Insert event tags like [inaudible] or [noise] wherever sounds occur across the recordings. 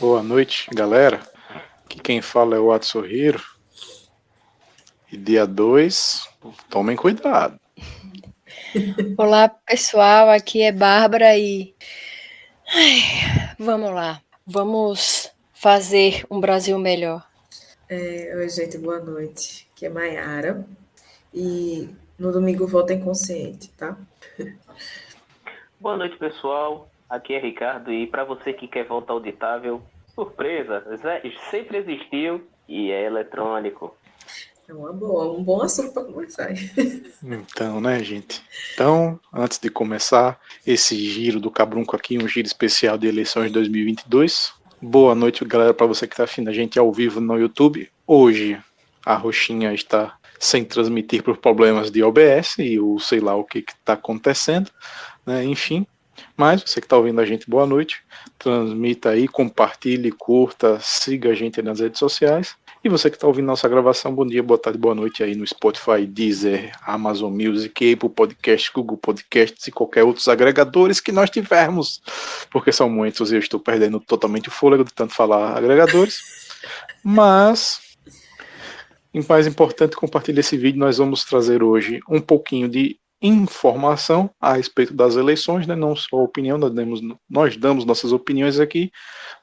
Boa noite, galera. Aqui quem fala é o Watson Hiro. E dia 2, tomem cuidado. [laughs] Olá, pessoal. Aqui é Bárbara e. Ai, vamos lá. Vamos fazer um Brasil melhor. É, oi, gente, boa noite. Aqui é Maiara. E no domingo votem consciente, tá? Boa noite, pessoal. Aqui é Ricardo. E para você que quer voto auditável, surpresa, sempre existiu e é eletrônico. É uma boa, um bom assunto para começar. [laughs] Então, né, gente? Então, antes de começar esse giro do Cabrunco aqui, um giro especial de eleições de 2022. Boa noite, galera, para você que está afim a gente ao vivo no YouTube. Hoje a roxinha está sem transmitir por problemas de OBS e o sei lá o que está acontecendo, né? Enfim, mas você que está ouvindo a gente, boa noite. Transmita aí, compartilhe, curta, siga a gente nas redes sociais. E você que está ouvindo nossa gravação, bom dia, boa tarde, boa noite aí no Spotify, Deezer, Amazon Music, Apple Podcasts, Google Podcasts e qualquer outros agregadores que nós tivermos, porque são muitos e eu estou perdendo totalmente o fôlego de tanto falar agregadores. Mas, em mais importante, compartilhe esse vídeo. Nós vamos trazer hoje um pouquinho de informação a respeito das eleições, né? não só opinião, nós damos, nós damos nossas opiniões aqui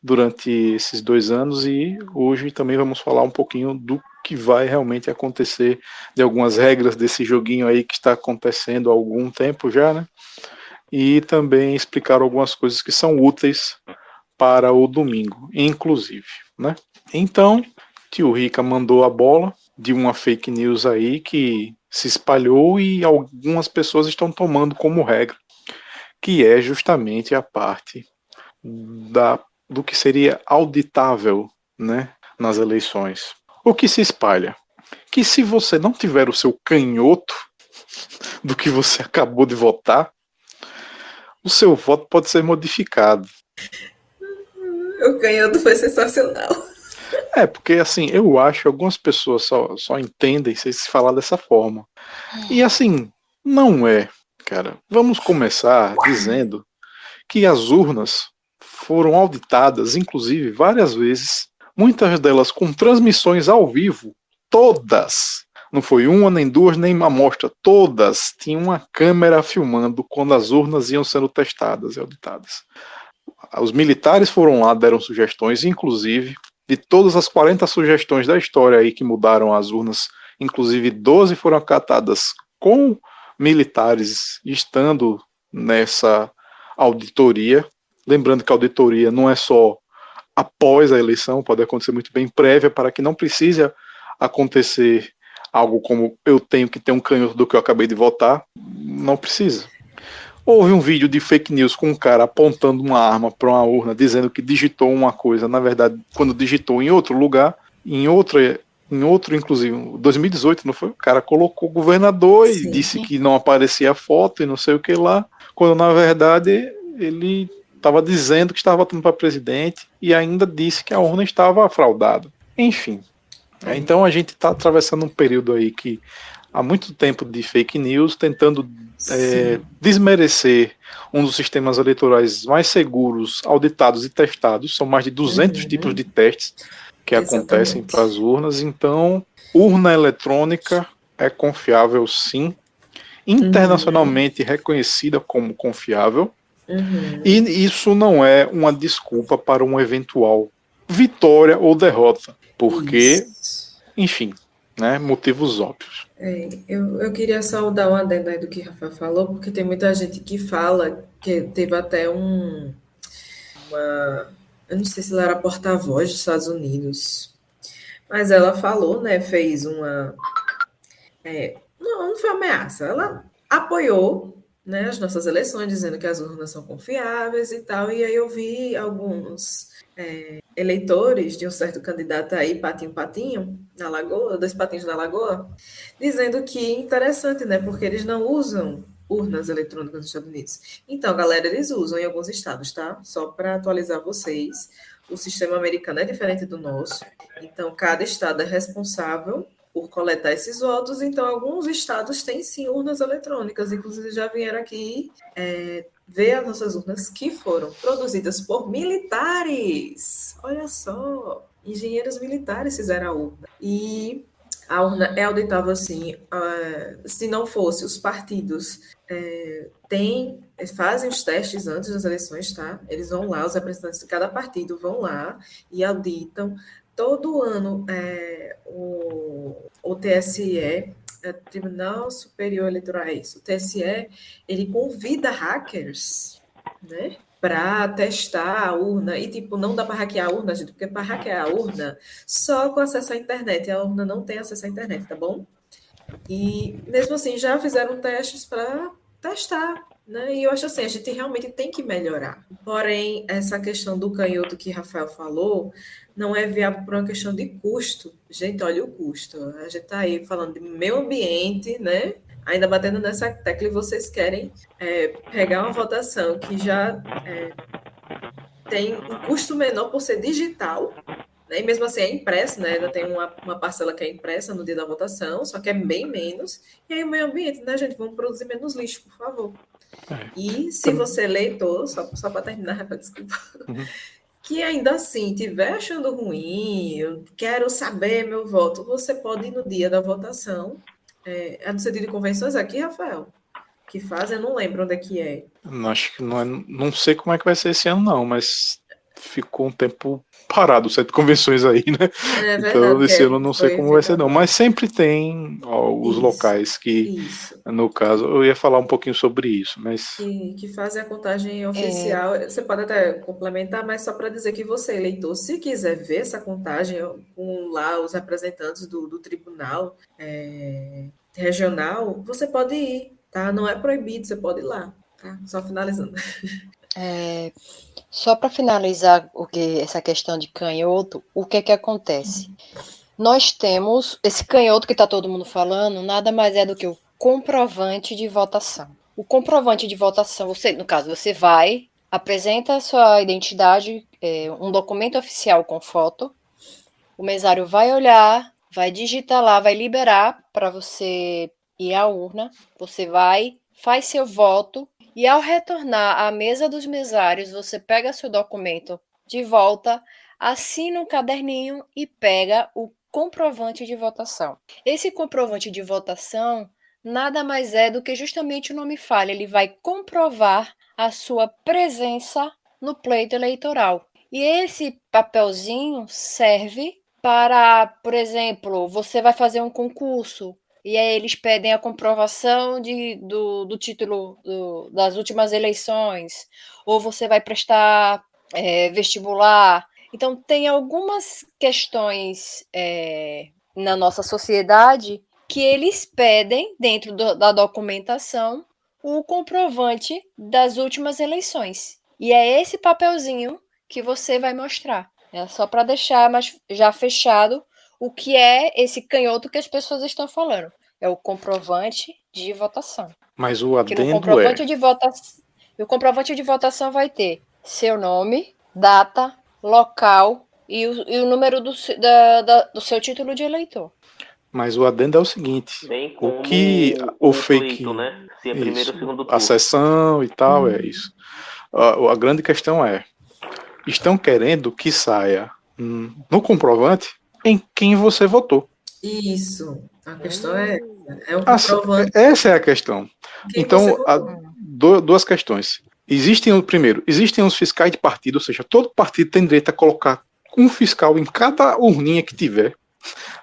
durante esses dois anos e hoje também vamos falar um pouquinho do que vai realmente acontecer, de algumas regras desse joguinho aí que está acontecendo há algum tempo já, né? E também explicar algumas coisas que são úteis para o domingo, inclusive, né? Então, tio Rica mandou a bola de uma fake news aí que se espalhou e algumas pessoas estão tomando como regra, que é justamente a parte da, do que seria auditável né, nas eleições. O que se espalha? Que se você não tiver o seu canhoto [laughs] do que você acabou de votar, o seu voto pode ser modificado. O canhoto foi sensacional. É, porque assim, eu acho algumas pessoas só, só entendem se se falar dessa forma. E assim, não é, cara. Vamos começar dizendo que as urnas foram auditadas, inclusive, várias vezes, muitas delas com transmissões ao vivo, todas. Não foi uma, nem duas, nem uma amostra, todas tinham uma câmera filmando quando as urnas iam sendo testadas e auditadas. Os militares foram lá, deram sugestões, inclusive de todas as 40 sugestões da história aí que mudaram as urnas, inclusive 12 foram acatadas com militares estando nessa auditoria. Lembrando que a auditoria não é só após a eleição, pode acontecer muito bem prévia, para que não precise acontecer algo como eu tenho que ter um canhoto do que eu acabei de votar. Não precisa. Houve um vídeo de fake news com um cara apontando uma arma para uma urna, dizendo que digitou uma coisa, na verdade, quando digitou em outro lugar, em outra em outro, inclusive, 2018, não foi? O cara colocou governador sim, e disse que não aparecia a foto e não sei o que lá, quando na verdade ele estava dizendo que estava votando para presidente e ainda disse que a urna estava fraudada. Enfim. É. Então a gente está atravessando um período aí que há muito tempo de fake news, tentando é, desmerecer um dos sistemas eleitorais mais seguros, auditados e testados. São mais de 200 uhum. tipos de testes que Exatamente. acontecem para as urnas. Então, urna eletrônica é confiável, sim. Internacionalmente uhum. reconhecida como confiável. Uhum. E isso não é uma desculpa para uma eventual vitória ou derrota. Porque, isso. enfim, né, motivos óbvios. É, eu, eu queria só dar uma adendo aí do que o Rafael falou, porque tem muita gente que fala que teve até um. Uma, eu não sei se ela era porta-voz dos Estados Unidos, mas ela falou, né? Fez uma. É, não, não foi ameaça, ela apoiou né, as nossas eleições, dizendo que as urnas são confiáveis e tal, e aí eu vi alguns é, eleitores de um certo candidato aí, Patinho Patinho, na Lagoa, dois patinhos na Lagoa, dizendo que interessante, né? Porque eles não usam urnas eletrônicas nos Estados Unidos. Então, galera, eles usam em alguns estados, tá? Só para atualizar vocês. O sistema americano é diferente do nosso. Então, cada estado é responsável por coletar esses votos. Então, alguns estados têm sim urnas eletrônicas. Inclusive, já vieram aqui é, ver as nossas urnas que foram produzidas por militares. Olha só, engenheiros militares fizeram a urna. E a urna é auditável assim, uh, se não fosse os partidos é, tem, fazem os testes antes das eleições, tá? Eles vão lá, os representantes de cada partido vão lá e auditam. Todo ano é, o, o TSE, é, Tribunal Superior Eleitoral, é isso, o TSE, ele convida hackers, né? para testar a urna. E, tipo, não dá para hackear a urna, gente, porque para hackear a urna, só com acesso à internet. A urna não tem acesso à internet, tá bom? E, mesmo assim, já fizeram testes para testar. Né? E eu acho assim, a gente realmente tem que melhorar. Porém, essa questão do canhoto que Rafael falou não é viável por uma questão de custo. Gente, olha o custo. A gente está aí falando de meio ambiente, né? ainda batendo nessa tecla e vocês querem é, pegar uma votação que já é, tem um custo menor por ser digital, né? e mesmo assim é impresso, né? ainda tem uma, uma parcela que é impressa no dia da votação, só que é bem menos, e aí o meio ambiente, né, gente? Vamos produzir menos lixo, por favor. É. E se você é eleitor, só, só para terminar, [laughs] desculpa, uhum. Que ainda assim estiver achando ruim, eu quero saber meu voto, você pode ir no dia da votação é, é no sentido de convenções aqui, Rafael? Que fazem, eu não lembro onde é que é. Acho que não é. Não sei como é que vai ser esse ano, não, mas ficou um tempo parado sete convenções aí, né? É verdade, então esse ano eu não sei como vai ser não, mas sempre tem ó, os isso, locais que, isso. no caso, eu ia falar um pouquinho sobre isso, mas que, que fazem a contagem oficial. É. Você pode até complementar, mas só para dizer que você eleitor, se quiser ver essa contagem com lá os representantes do, do tribunal é, regional, você pode ir, tá? Não é proibido, você pode ir lá, tá? Só finalizando. [laughs] É, só para finalizar o que essa questão de canhoto, o que é que acontece? Nós temos esse canhoto que está todo mundo falando, nada mais é do que o comprovante de votação. O comprovante de votação, você, no caso, você vai, apresenta a sua identidade, é, um documento oficial com foto, o mesário vai olhar, vai digitar lá, vai liberar para você ir à urna, você vai, faz seu voto, e ao retornar à mesa dos mesários, você pega seu documento de volta, assina um caderninho e pega o comprovante de votação. Esse comprovante de votação nada mais é do que justamente o nome falha, ele vai comprovar a sua presença no pleito eleitoral. E esse papelzinho serve para, por exemplo, você vai fazer um concurso, e aí eles pedem a comprovação de, do, do título do, das últimas eleições, ou você vai prestar é, vestibular. Então, tem algumas questões é, na nossa sociedade que eles pedem, dentro do, da documentação, o comprovante das últimas eleições. E é esse papelzinho que você vai mostrar. É só para deixar mas já fechado o que é esse canhoto que as pessoas estão falando. É o comprovante de votação. Mas o adendo o comprovante é... de votação, o comprovante de votação vai ter seu nome, data, local e o, e o número do, da, da, do seu título de eleitor. Mas o adendo é o seguinte: o que o fake. Pleito, né? Se é primeiro isso, ou segundo turno. A sessão e tal, hum. é isso. A, a, grande questão é: estão querendo que saia hum, no comprovante em quem você votou. Isso. A questão é, é o comprovante. Essa é a questão. Quem então, a, do, duas questões. Existem, primeiro, existem os fiscais de partido, ou seja, todo partido tem direito a colocar um fiscal em cada urninha que tiver,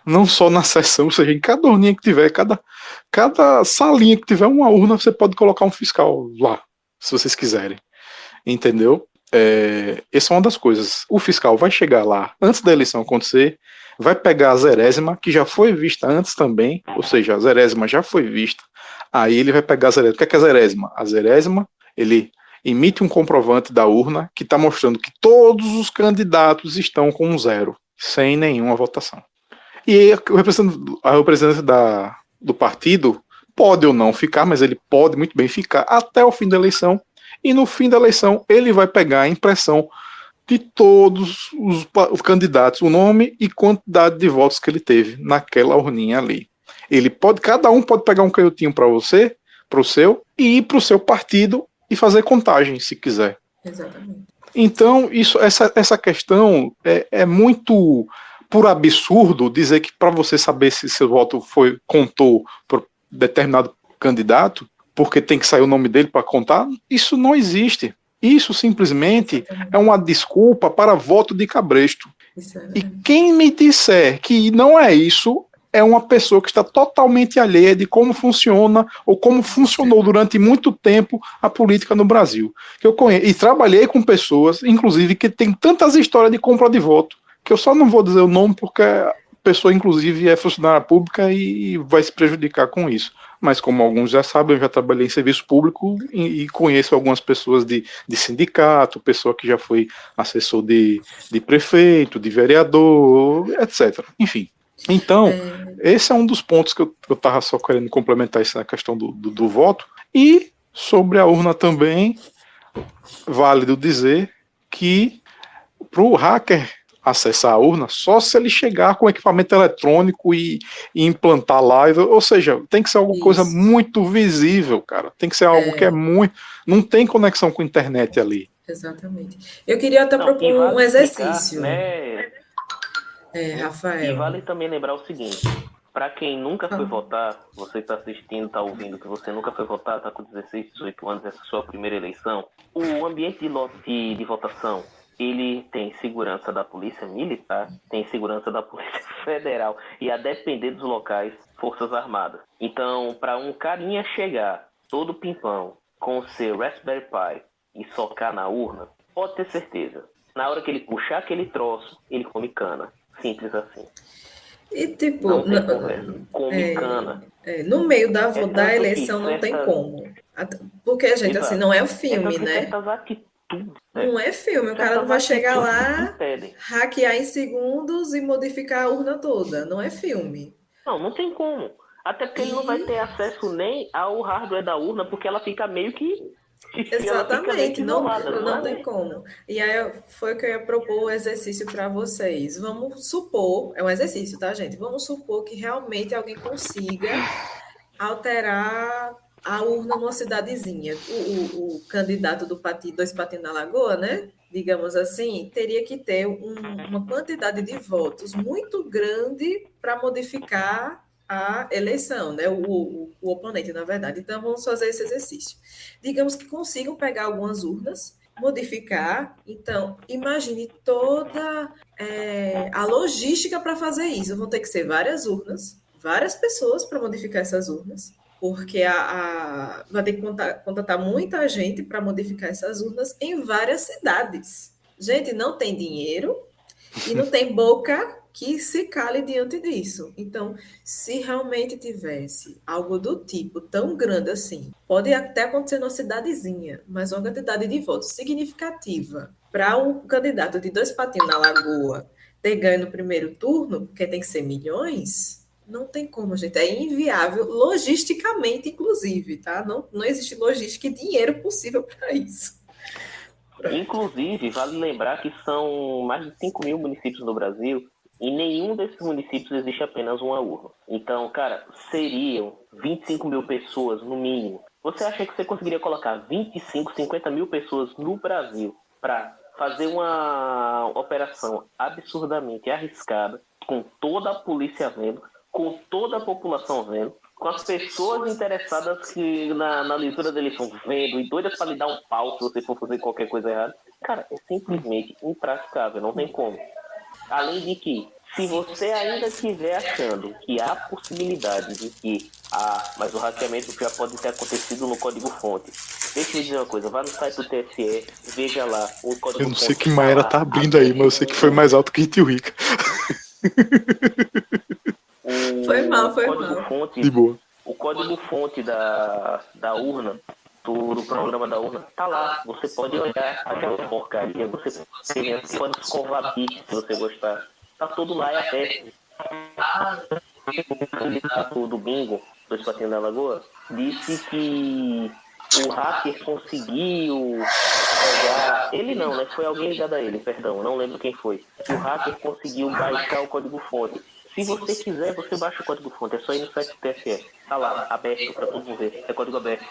não só na sessão, ou seja, em cada urninha que tiver, cada, cada salinha que tiver uma urna, você pode colocar um fiscal lá, se vocês quiserem. Entendeu? É, essa é uma das coisas. O fiscal vai chegar lá antes da eleição acontecer, vai pegar a zerésima, que já foi vista antes também, ou seja, a zerésima já foi vista, aí ele vai pegar a zerésima. O que é, que é a zerésima? A zerésima, ele emite um comprovante da urna que está mostrando que todos os candidatos estão com um zero, sem nenhuma votação. E a representante da, do partido pode ou não ficar, mas ele pode muito bem ficar até o fim da eleição e no fim da eleição ele vai pegar a impressão de todos os, os, candidatos, o nome e quantidade de votos que ele teve naquela urninha ali. Ele pode, cada um pode pegar um canhotinho para você, para o seu, e ir para o seu partido e fazer contagem, se quiser. Exatamente. Então, isso, essa, essa questão é, é muito por absurdo dizer que para você saber se seu voto foi contou por determinado candidato, porque tem que sair o nome dele para contar, isso não existe. Isso simplesmente é uma desculpa para voto de cabresto. E quem me disser que não é isso, é uma pessoa que está totalmente alheia de como funciona ou como funcionou durante muito tempo a política no Brasil. Que eu conheço, e trabalhei com pessoas, inclusive, que tem tantas histórias de compra de voto, que eu só não vou dizer o nome porque pessoa, inclusive, é funcionária pública e vai se prejudicar com isso. Mas, como alguns já sabem, eu já trabalhei em serviço público e, e conheço algumas pessoas de, de, sindicato, pessoa que já foi assessor de, de prefeito, de vereador, etc. Enfim. Então, é... esse é um dos pontos que eu estava só querendo complementar essa questão do, do, do voto. E sobre a urna também, válido dizer que para o hacker acessar a urna só se ele chegar com equipamento eletrônico e, e implantar lá. Ou seja, tem que ser alguma Isso. coisa muito visível, cara. Tem que ser algo é. que é muito. Não tem conexão com a internet ali. Exatamente. Eu queria até propor vale um exercício. né? É, Rafael. E vale também lembrar o seguinte: para quem nunca foi ah. votar, você está assistindo, está ouvindo que você nunca foi votar, está com 16, 18 anos, essa é a sua primeira eleição, o ambiente de, de, de votação ele tem segurança da polícia militar, tem segurança da polícia [laughs] federal e a depender dos locais, forças armadas. Então, para um carinha chegar todo pimpão com o seu Raspberry Pi e socar na urna, pode ter certeza. Na hora que ele puxar aquele troço, ele come cana. Simples assim. E tipo, não tem come é, cana. É, no meio da, é da eleição não tem como. Porque, gente, Exato. assim, não é o filme, né? Tudo. Né? Não é filme, o cara não vai chegar lá, hackear em segundos e modificar a urna toda. Não é filme. Não, não tem como. Até porque e... ele não vai ter acesso nem ao hardware da urna, porque ela fica meio que. [laughs] Exatamente, não, não, não tem como. E aí foi que eu ia propor o exercício para vocês. Vamos supor, é um exercício, tá, gente? Vamos supor que realmente alguém consiga alterar a urna numa cidadezinha. O, o, o candidato do Dois Patins na Lagoa, né? digamos assim, teria que ter um, uma quantidade de votos muito grande para modificar a eleição, né? O, o, o, oponente, na verdade. Então, vamos fazer esse exercício. Digamos que consigam pegar algumas urnas, modificar. Então, imagine toda é, a logística para fazer isso. Vão ter que ser várias urnas, várias pessoas para modificar essas urnas porque a, a, vai ter que contratar muita gente para modificar essas urnas em várias cidades. Gente, não tem dinheiro e não tem [laughs] boca que se cale diante disso. Então, se realmente tivesse algo do tipo tão grande assim, pode até acontecer numa cidadezinha, mas uma quantidade de votos significativa para um candidato de dois patinhos na lagoa ter ganho no primeiro turno, porque tem que ser milhões, não tem como, gente. É inviável, logisticamente, inclusive, tá? Não, não existe logística e dinheiro possível para isso. Inclusive, vale lembrar que são mais de 5 mil municípios no Brasil e nenhum desses municípios existe apenas uma urna. Então, cara, seriam 25 mil pessoas no mínimo. Você acha que você conseguiria colocar 25, 50 mil pessoas no Brasil para fazer uma operação absurdamente arriscada, com toda a polícia vendo, com toda a população vendo, com as pessoas interessadas que na, na leitura da eleição vendo e doidas para lhe dar um pau se você for fazer qualquer coisa errada. Cara, é simplesmente impraticável, não tem como. Além de que, se você ainda estiver achando que há possibilidade de que ah, mas o hackeamento já pode ter acontecido no código-fonte. Deixa eu dizer uma coisa, vá no site do TSE, veja lá o código-fonte. Eu não sei que Maera tá abrindo aí, mas eu sei que foi mais alto que Tio Rica. [laughs] foi mal, foi mal. Fonte, De boa. O código-fonte da, da urna, do, do, programa da urna, tá lá. Você pode olhar aquela porcaria, você pode escovar se você gostar. Tá tudo lá, é aberto. O candidato do bingo, do Espatinho da Lagoa, disse que o hacker conseguiu pegar. Ele não, né? Foi alguém ligado a ele, perdão, não lembro quem foi. O hacker conseguiu baixar o código-fonte se você quiser, você baixa o código-fonte. É só ir no site do TSE. Tá lá, aberto para todo mundo ver. É código aberto.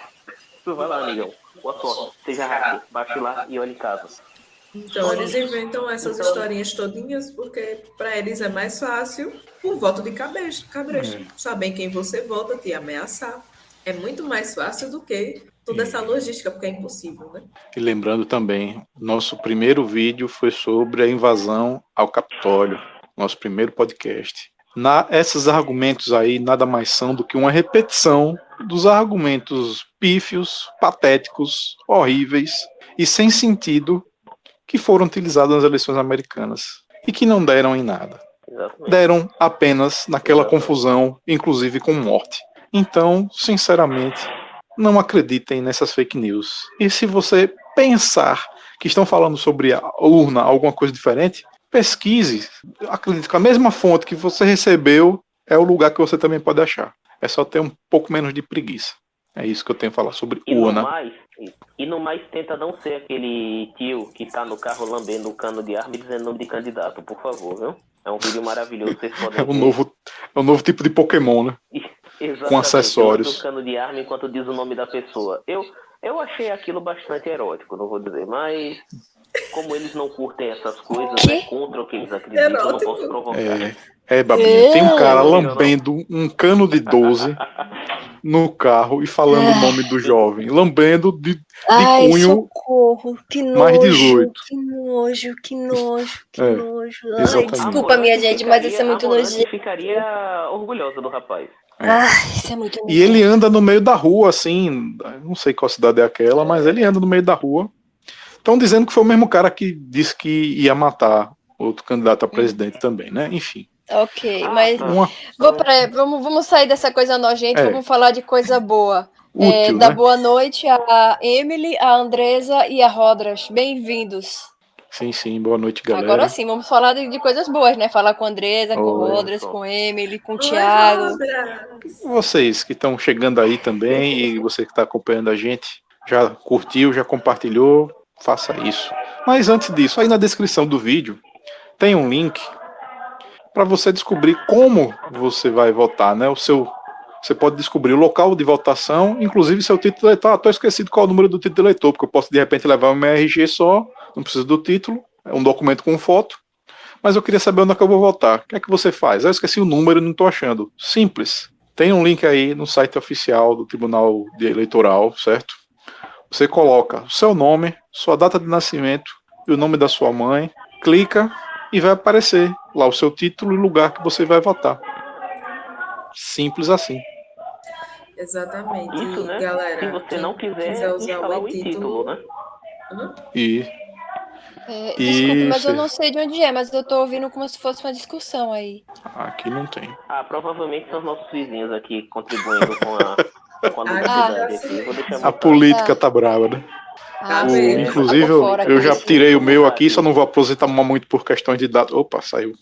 Tu vai lá, amigão. Boa sorte. Seja hacker, baixe lá e olhe em casa. Então, eles inventam essas Então- historinhas todinhas porque para eles é mais fácil o voto de cabresto. cabresto. É. Saber em quem você vota, te ameaçar. É muito mais fácil do que toda essa logística, porque é impossível, né? E lembrando também, nosso primeiro vídeo foi sobre a invasão ao Capitólio, nosso primeiro podcast. Na, esses argumentos aí nada mais são do que uma repetição dos argumentos pífios, patéticos, horríveis e sem sentido que foram utilizados nas eleições americanas e que não deram em nada. Exatamente. Deram apenas naquela confusão, inclusive com morte. Então, sinceramente, não acreditem nessas fake news. E se você pensar que estão falando sobre a urna, alguma coisa diferente, pesquise. Acredite que a mesma fonte que você recebeu é o lugar que você também pode achar. É só ter um pouco menos de preguiça. É isso que eu tenho a falar sobre E no urna. mais, e no mais tenta não ser aquele tio que tá no carro lambendo o cano de arma e dizendo nome de candidato, por favor, viu? É um vídeo maravilhoso, vocês podem [laughs] É um ver. novo, é um novo tipo de Pokémon, né? [laughs] Exatamente, com acessórios. o cano de arma enquanto diz o nome da pessoa. Eu, eu achei aquilo bastante erótico, não vou dizer, mas como eles não curtem essas coisas, né, contra o que eles acreditam, eu não Erótico. posso provocar. É, é Babinha. Tem um cara É. lambendo um cano de 12 no carro e falando o nome do jovem. Lambendo de Ai, cunho socorro, que nojo, mais 18. que nojo, que nojo, que É, nojo. Ai, exatamente. desculpa, minha gente, mas isso é muito nojento. ficaria orgulhosa do rapaz. Ai, isso é muito nojento. E ele anda no meio da rua, assim, não sei qual cidade é aquela, mas ele anda no meio da rua. Estão dizendo que foi o mesmo cara que disse que ia matar outro candidato a presidente também, né? Enfim. Ok, Ah, mas tá. Uma pra- vamos, vamos sair dessa coisa nojenta, É. vamos falar de coisa boa. É, útil, dá né? boa noite a Emily, a Andresa e a Rodras. Bem-vindos. Sim, sim, boa noite, galera. Agora sim, vamos falar de, de coisas boas, né? Falar com a Andresa, com o Rodras, com Emily, com o Thiago. Vocês que estão chegando aí também e você que está acompanhando a gente, já curtiu, já compartilhou, faça isso. Mas antes disso, aí na descrição do vídeo tem um link para você descobrir como você vai votar, né? O seu você pode descobrir o local de votação, inclusive seu título eleitor. Ah, tô esquecido qual é o número do título eleitor, porque eu posso de repente levar o meu RG só, não preciso do título, é um documento com foto. Mas eu queria saber onde é que eu vou votar. O que é que você faz? Ah, eu esqueci o número não estou achando. Simples. Tem um link aí no site oficial do Tribunal Eleitoral, certo? Você coloca o seu nome, sua data de nascimento e o nome da sua mãe, clica e vai aparecer lá o seu título e o lugar que você vai votar. Simples assim. Exatamente. Isso, né? Galera, Se você não quiser, quiser usar instalar o e-título, né? E É, desculpe, mas eu não sei de onde é, mas eu tô ouvindo como se fosse uma discussão aí. aqui não tem. Ah, provavelmente são os nossos vizinhos aqui contribuindo com a, [laughs] [laughs] a Ah, aqui. Deixar A política tá brava, né? Ah, O- bem. inclusive, Tô eu, eu já tirei o meu aqui, só não vou aposentar muito por questões de dados. Opa, saiu.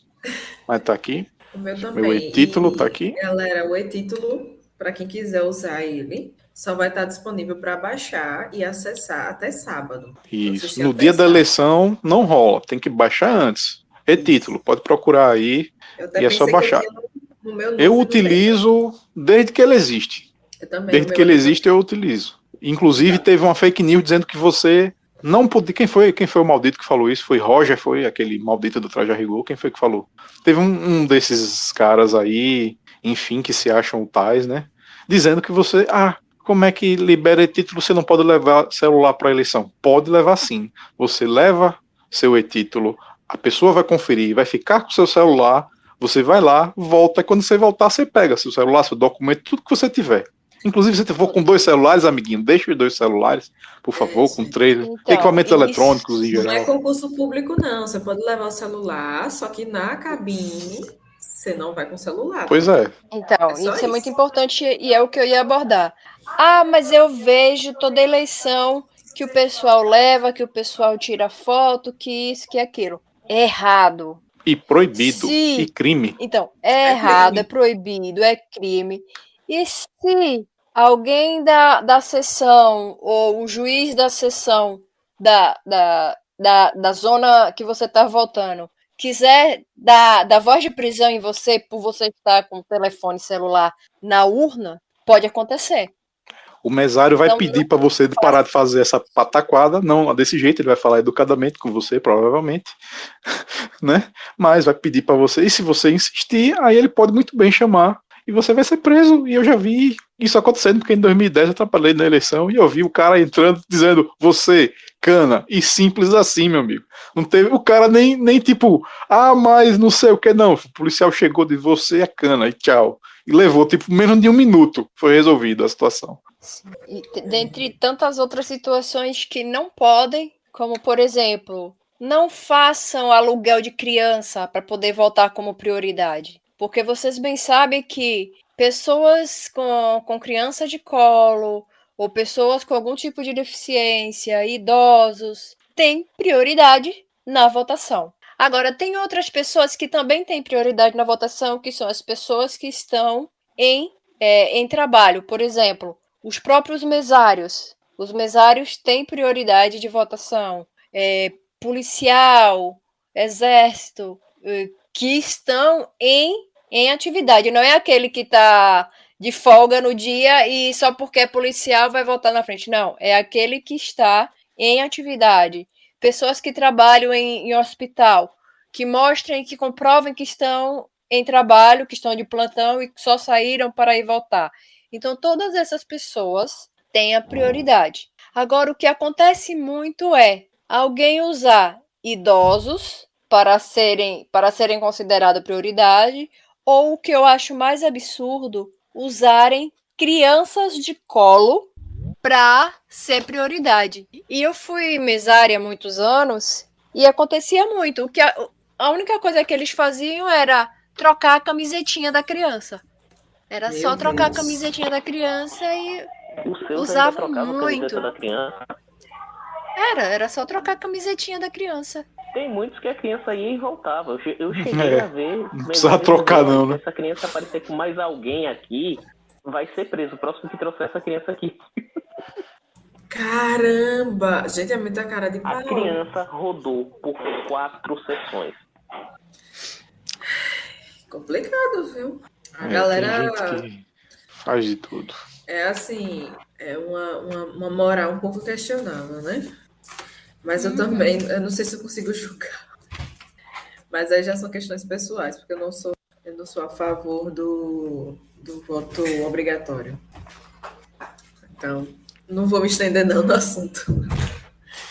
Mas tá aqui. O meu também. Meu e-título E, tá aqui. Galera, o e-título, para quem quiser usar ele, só vai estar disponível para baixar e acessar até sábado. Isso. No dia da sábado. eleição não rola, tem que baixar antes. E título, pode procurar aí. Eu E é só baixar. tinha no, no meu Eu novo utilizo desde que ele existe. Também, Desde que ele existe, eu utilizo. Inclusive, teve uma fake news dizendo que você não podia. Quem foi, quem foi o maldito que falou isso? Foi Roger, foi aquele maldito do Traje a Rigor. Quem foi que falou? Teve um, um desses caras aí, enfim, que se acham tais, né? Dizendo que você. Ah, como é que libera e-título? Você não pode levar celular para eleição? Pode levar sim. Você leva seu e-título, a pessoa vai conferir, vai ficar com seu celular. Você vai lá, volta, e quando você voltar, você pega seu celular, seu documento, tudo que você tiver. Inclusive, se você for com dois celulares, amiguinho, deixe os dois celulares, por favor, Isso. com três Então, equipamentos isso eletrônicos em Não é geral. concurso público, não. Você pode levar o celular, só que na cabine você não vai com o celular. Pois é. Então, É só isso, é isso. muito importante e é o que eu ia abordar. Ah, mas eu vejo toda eleição que o pessoal leva, que o pessoal tira foto, que isso, que aquilo. Errado. E proibido. Sim. E crime. Então, é, É errado, crime. é proibido, é crime. E se alguém da, da sessão, ou o juiz da sessão da, da, da, da zona que você está votando, quiser dar, dar voz de prisão em você por você estar com o telefone celular na urna, pode acontecer. O mesário vai Não, pedir para você parar de fazer essa pataquada, não desse jeito, ele vai falar educadamente com você, provavelmente, [laughs] né? Mas vai pedir para você, e se você insistir, aí ele pode muito bem chamar e você vai ser preso. E eu já vi isso acontecendo, porque em 2010 eu trabalhei na eleição e eu vi o cara entrando dizendo, você, cana, e simples assim, meu amigo. Não teve, o cara nem, nem tipo, ah, mas não sei o que, não. O policial chegou de você é cana e tchau. E levou, tipo, menos de um minuto. Foi resolvida a situação. E dentre tantas outras situações que não podem, como por exemplo, não façam aluguel de criança para poder votar como prioridade. Porque vocês bem sabem que pessoas com, com criança de colo ou pessoas com algum tipo de deficiência, idosos, têm prioridade na votação. Agora, tem outras pessoas que também têm prioridade na votação, que são as pessoas que estão em, é, em trabalho. Por exemplo, os próprios mesários. Os mesários têm prioridade de votação. É, policial, exército, eh, que estão em, em atividade. Não é aquele que está de folga no dia e só porque é policial vai votar na frente. Não, é aquele que está em atividade. Pessoas que trabalham em, em hospital, que mostrem, que comprovem que estão em trabalho, que estão de plantão e só saíram para ir votar. Então, todas essas pessoas têm a prioridade. Agora, o que acontece muito é alguém usar idosos para serem, para serem considerados prioridade, ou o que eu acho mais absurdo, usarem crianças de colo para ser prioridade. E eu fui mesária há muitos anos e acontecia muito. O que a, a única coisa que eles faziam era trocar a camisetinha da criança. Era Meu só trocar Deus. a camisetinha da criança e Usavam muito. Era, era só trocar a camisetinha da criança. Tem muitos que a criança ia e voltava. Eu, eu [laughs] cheguei É, a ver. não precisava trocar, não, né? Se essa criança aparecer com mais alguém aqui, vai ser preso. O próximo que trouxer essa criança aqui. [laughs] Caramba! Gente, é muita cara de A pau. criança rodou por quatro sessões. Complicado, viu? A É, galera faz de tudo. é assim, é uma, uma, uma moral um pouco questionável, né? Mas eu também, eu não sei se eu consigo julgar. Mas aí já são questões pessoais, porque eu não sou, eu não sou a favor do, do voto obrigatório. Então, não vou me estender não no assunto.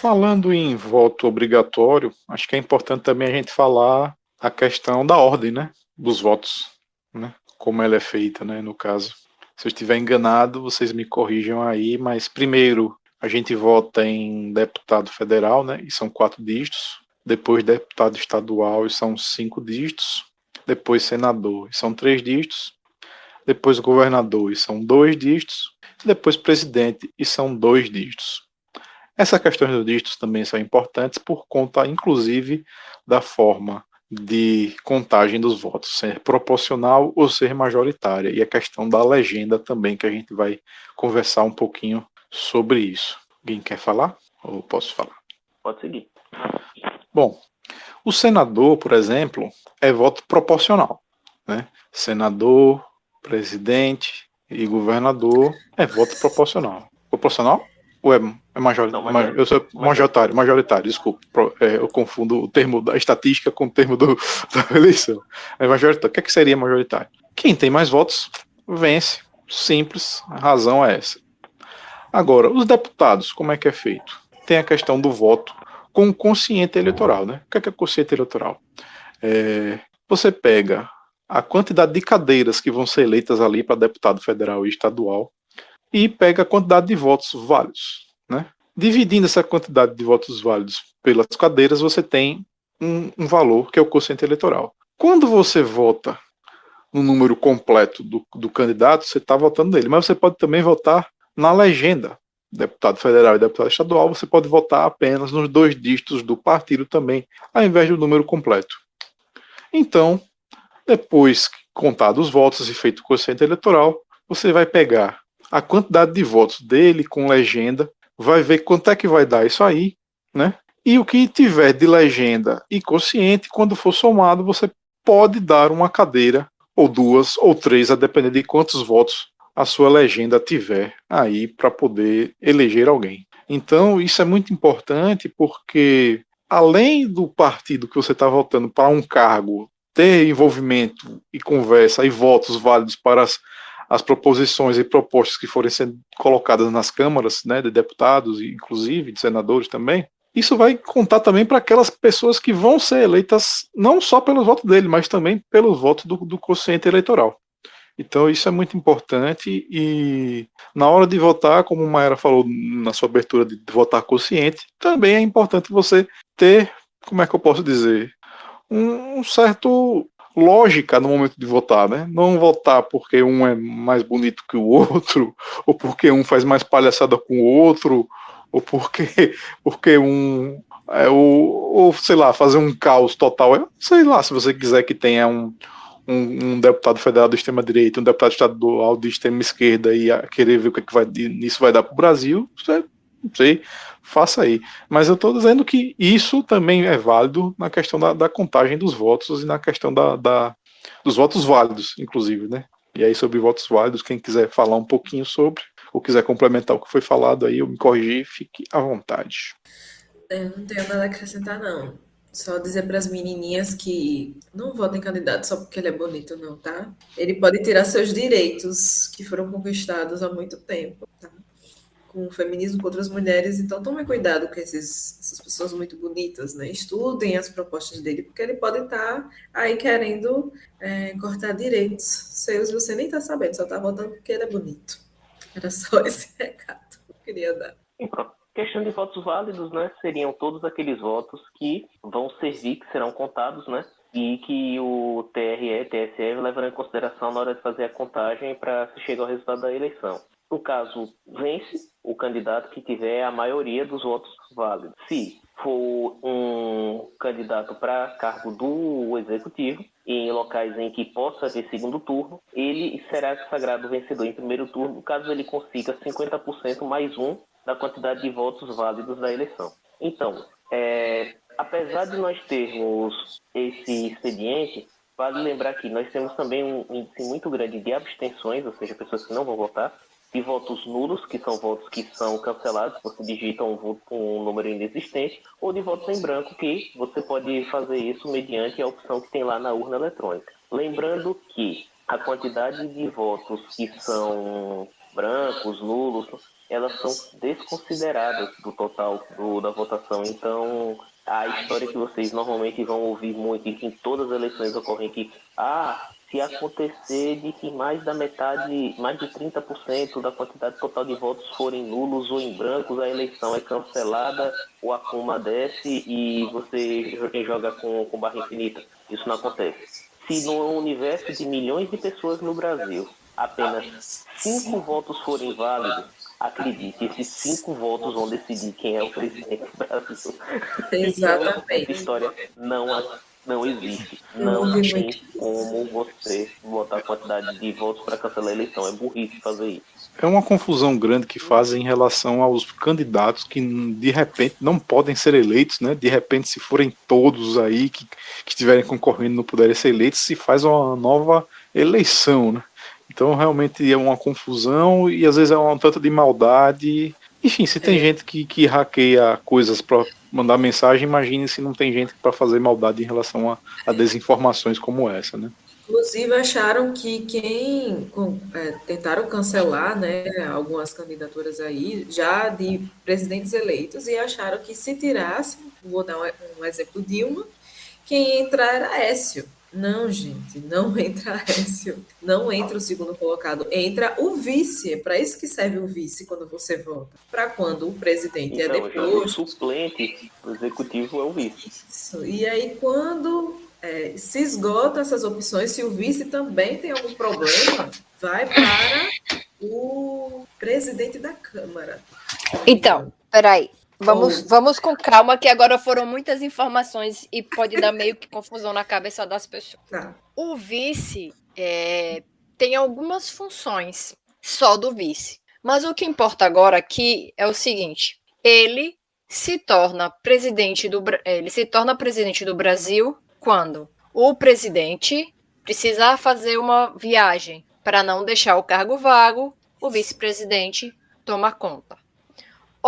Falando em voto obrigatório, acho que é importante também a gente falar a questão da ordem, né? Dos votos, né? Como ela é feita, né? No caso. Se eu estiver enganado, vocês me corrijam aí, mas primeiro a gente vota em deputado federal, né? E são quatro dígitos. Depois deputado estadual, e são cinco dígitos. Depois senador, e são três dígitos. Depois governador, e são dois dígitos. Depois presidente, e são dois dígitos. Essas questões dos dígitos também são importantes por conta, inclusive, da forma de contagem dos votos, ser proporcional ou ser majoritária, e a questão da legenda também, que a gente vai conversar um pouquinho sobre isso. Alguém quer falar? Ou posso falar? Pode seguir. Bom, o senador, por exemplo, é voto proporcional. Né? Senador, presidente e governador é voto proporcional. Proporcional? Ou é, é majoritário? Não, major- Eu sou majoritário, majoritário, desculpa. É, eu confundo o termo da estatística com o termo do, [laughs] da eleição. É majoritário. O que, é que seria majoritário? Quem tem mais votos vence. Simples, a razão é essa. Agora, os deputados, como é que é feito? Tem a questão do voto com consciente eleitoral, né? O que é, que é consciente eleitoral? É, você pega a quantidade de cadeiras que vão ser eleitas ali para deputado federal e estadual e pega a quantidade de votos válidos, né? Dividindo essa quantidade de votos válidos pelas cadeiras, você tem um, um valor que é o quociente eleitoral. Quando você vota no número completo do, do candidato, você está votando nele, mas você pode também votar na legenda deputado federal e deputado estadual, você pode votar apenas nos dois dígitos do partido também, ao invés do número completo. Então, depois contado os votos e feito o quociente eleitoral, você vai pegar a quantidade de votos dele com legenda, vai ver quanto é que vai dar isso aí, né? E o que tiver de legenda e quociente, quando for somado, você pode dar uma cadeira, ou duas, ou três, a depender de quantos votos a sua legenda tiver aí para poder eleger alguém. Então, isso é muito importante porque, além do partido que você está votando para um cargo ter envolvimento e conversa e votos válidos para as, as proposições e propostas que forem sendo colocadas nas câmaras, né, de deputados, inclusive de senadores também, isso vai contar também para aquelas pessoas que vão ser eleitas não só pelo voto dele, mas também pelo voto do, do consciente eleitoral. Então isso é muito importante e na hora de votar, como o Maera falou na sua abertura de votar consciente, também é importante você ter, como é que eu posso dizer, um, um certo lógica no momento de votar, né? Não votar porque um é mais bonito que o outro, [laughs] ou porque um faz mais palhaçada com o outro, ou porque, [laughs] porque um é, ou, ou sei lá, fazer um caos total. Eu, sei lá, se você quiser que tenha um, um, um, deputado federal do extrema direita, um deputado estadual de extrema esquerda e querer ver o que, é que vai, isso vai dar para o Brasil, você, não sei, faça aí. Mas eu estou dizendo que isso também é válido na questão da, da contagem dos votos e na questão da, da, dos votos válidos, inclusive, né? E aí, sobre votos válidos, quem quiser falar um pouquinho sobre, ou quiser complementar o que foi falado aí, eu me corrigi, fique à vontade. Eu não tenho nada a acrescentar, não. Só dizer para as menininhas que não votem candidato só porque ele é bonito, não, tá? Ele pode tirar seus direitos que foram conquistados há muito tempo, tá? Com o feminismo contra as mulheres, então tome cuidado com esses, essas pessoas muito bonitas, né? Estudem as propostas dele, porque ele pode estar tá aí querendo é, cortar direitos seus e você nem está sabendo, só está votando porque ele é bonito. Era só [laughs] esse recado que eu queria dar. Questão de votos válidos, né? Seriam todos aqueles votos que vão servir, que serão contados, né? E que o TRE, TSE levará em consideração na hora de fazer a contagem para se chegar ao resultado da eleição. No caso, vence o candidato que tiver a maioria dos votos válidos. Se for um candidato para cargo do executivo, em locais em que possa haver segundo turno, ele será sagrado vencedor em primeiro turno, caso ele consiga 50% mais um da quantidade de votos válidos da eleição. Então, é, apesar de nós termos esse expediente, vale lembrar que nós temos também um índice muito grande de abstenções, ou seja, pessoas que não vão votar, de votos nulos, que são votos que são cancelados, você digita um, voto, um número inexistente, ou de votos em branco, que você pode fazer isso mediante a opção que tem lá na urna eletrônica. Lembrando que a quantidade de votos que são brancos, nulos, elas são desconsideradas do total do, da votação. Então, a história que vocês normalmente vão ouvir muito em todas as eleições ocorrem que, ah, se acontecer de que mais da metade, mais de 30% da quantidade total de votos forem nulos ou em brancos, a eleição é cancelada, o acuma desce e você joga com, com barra infinita. Isso não acontece. Se no universo de milhões de pessoas no Brasil apenas cinco votos forem válidos, acredite, esses cinco votos vão decidir quem é o presidente do Brasil. Exatamente. Então, essa história não não existe. Não, não tem como você botar a quantidade de votos para cancelar a eleição. É burrice fazer isso. É uma confusão grande que fazem em relação aos candidatos que de repente não podem ser eleitos, né? De repente, se forem todos aí que, que estiverem concorrendo não puderem ser eleitos, se faz uma nova eleição, né? Então realmente é uma confusão e às vezes é um tanto de maldade. Enfim, se tem é. gente que, que hackeia coisas para mandar mensagem, imagine se não tem gente para fazer maldade em relação a, a, desinformações como essa, né? Inclusive acharam que quem é, tentaram cancelar, né, algumas candidaturas aí já de presidentes eleitos e acharam que se tirasse, vou dar um, exemplo Dilma, quem entrar era Écio. Não, gente, não [laughs] entra Écio, não entra o segundo colocado, entra o vice. É para isso que serve o vice quando você vota. Para quando o presidente é então, é deposto. O suplente do executivo é o vice. Isso. E aí, quando é, se esgota essas opções, se o vice também tem algum problema, vai para o presidente da Câmara. Então, peraí. Vamos, vamos com calma, que agora foram muitas informações e pode dar meio que confusão na cabeça das pessoas. Tá. O vice é, tem algumas funções só do vice. Mas o que importa agora aqui é o seguinte: ele se torna presidente do ele se torna presidente do Brasil quando o presidente precisar fazer uma viagem Para não deixar o cargo vago, o vice-presidente toma conta.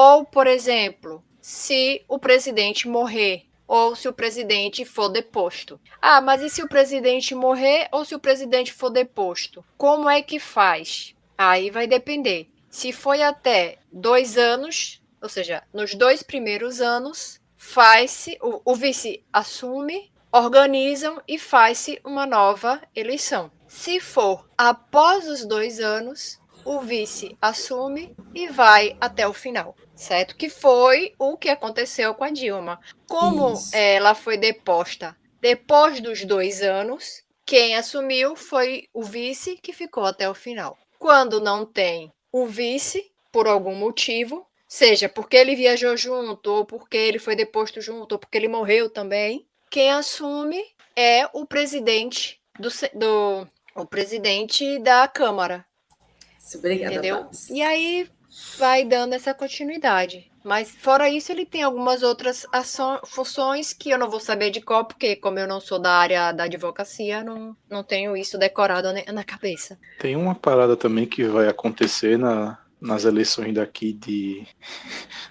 Ou, por exemplo, se o presidente morrer ou se o presidente for deposto. Ah, mas e se o presidente morrer ou se o presidente for deposto? Como é que faz? Aí vai depender. Se foi até dois anos, ou seja, nos dois primeiros anos, faz-se, o, o vice assume, organizam e faz-se uma nova eleição. Se for após os dois anos, o vice assume e vai até o final, certo? Que foi o que aconteceu com a Dilma. Como Isso. ela foi deposta depois dos dois anos, quem assumiu foi o vice que ficou até o final. Quando não tem o vice, por algum motivo, seja porque ele viajou junto, ou porque ele foi deposto junto, ou porque ele morreu também, quem assume é o presidente do, do o presidente da Câmara, Obrigada, entendeu? E aí vai dando essa continuidade. Mas fora isso, ele tem algumas outras ações, funções que eu não vou saber de qual, porque como eu não sou da área da advocacia, não, não tenho isso decorado na cabeça. Tem uma parada também que vai acontecer na, nas eleições daqui de, de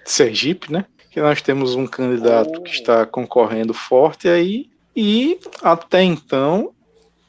Sergipe, né? Que nós temos um candidato que está concorrendo forte aí, e até então,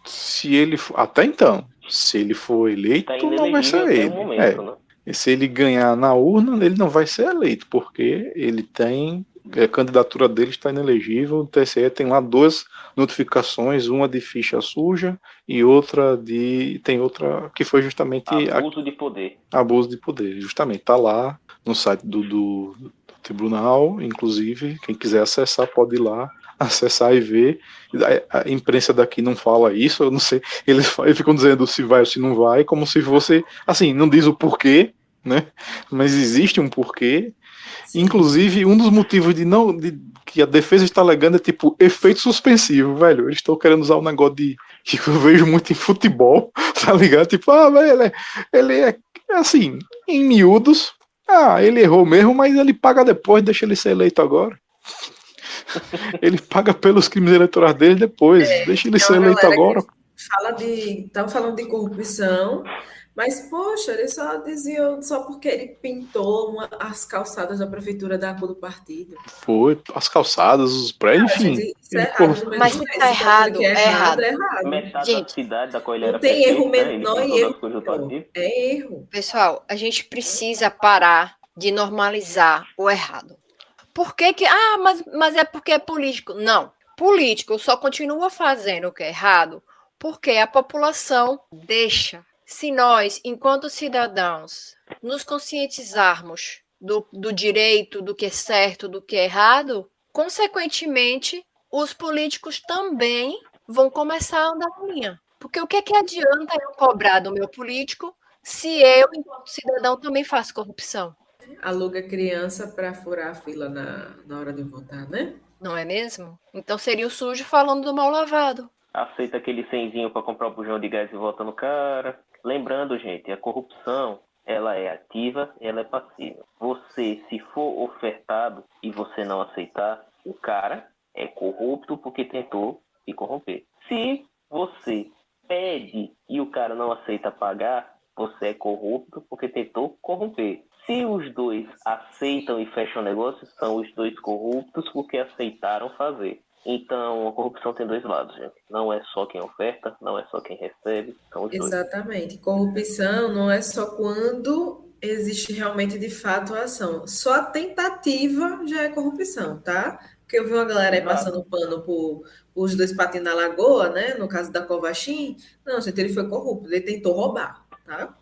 se ele até então, se ele for eleito, tá não vai ser ele. Momento, é. né? E se ele ganhar na urna, ele não vai ser eleito, porque ele tem. A candidatura dele está inelegível. O TSE tem lá duas notificações, uma de ficha suja e outra de. Tem outra que foi justamente. Abuso a, de poder. Abuso de poder, justamente. Está lá no site do, do, do tribunal, inclusive. Quem quiser acessar pode ir lá acessar e ver. A imprensa daqui não fala isso, eu não sei. Eles, eles ficam dizendo se vai ou se não vai, como se fosse. Assim, não diz o porquê, né? Mas existe um porquê. Inclusive, um dos motivos de não de, que a defesa está alegando é tipo efeito suspensivo, velho. Eles estão querendo usar um negócio de que eu vejo muito em futebol, [laughs] tá ligado? Tipo, ah, velho, ele é, ele é assim, em miúdos. Ah, ele errou mesmo, mas ele paga depois, deixa ele ser eleito agora. [laughs] ele paga pelos crimes eleitorais dele depois. É, Deixa ele ser eleito agora. Fala de. Estão falando de corrupção, mas, poxa, ele só dizia só porque ele pintou uma, as calçadas da prefeitura da cor do partido. Foi, as calçadas, os prédios, enfim. Isso é errado, mas se tá errado, é errado. É errado. Metade gente, da cidade da qual ele era não tem erro né? menor e erro. É erro. Pessoal, a gente precisa parar de normalizar o errado. Por que que... Ah, mas, mas é porque é político. Não. Político só continua fazendo o que é errado porque a população deixa. Se nós, enquanto cidadãos, nos conscientizarmos do, do direito, do que é certo, do que é errado, consequentemente, os políticos também vão começar a andar na linha. Porque o que, é que adianta eu cobrar do meu político se eu, enquanto cidadão, também faço corrupção? Aluga criança para furar a fila na, na hora de votar, né? Não é mesmo? Então seria o sujo falando do mal lavado. Aceita aquele cenzinho para comprar o bujão de gás e vota no cara. Lembrando, gente, a corrupção ela é ativa, ela é passiva. Você, se for ofertado e você não aceitar, o cara é corrupto porque tentou se corromper. Se você pede e o cara não aceita pagar, você é corrupto porque tentou corromper. Se os dois aceitam e fecham negócio, são os dois corruptos porque aceitaram fazer. Então, a corrupção tem dois lados, gente. Não é só quem oferta, não é só quem recebe, são os Exatamente. Dois. Corrupção não é só quando existe realmente de fato a ação. Só a tentativa já é corrupção, tá? Porque eu vi uma galera aí passando pano por, por os dois patinhos na lagoa, né? No caso da Covachim. Não, gente, ele foi corrupto, ele tentou roubar, tá?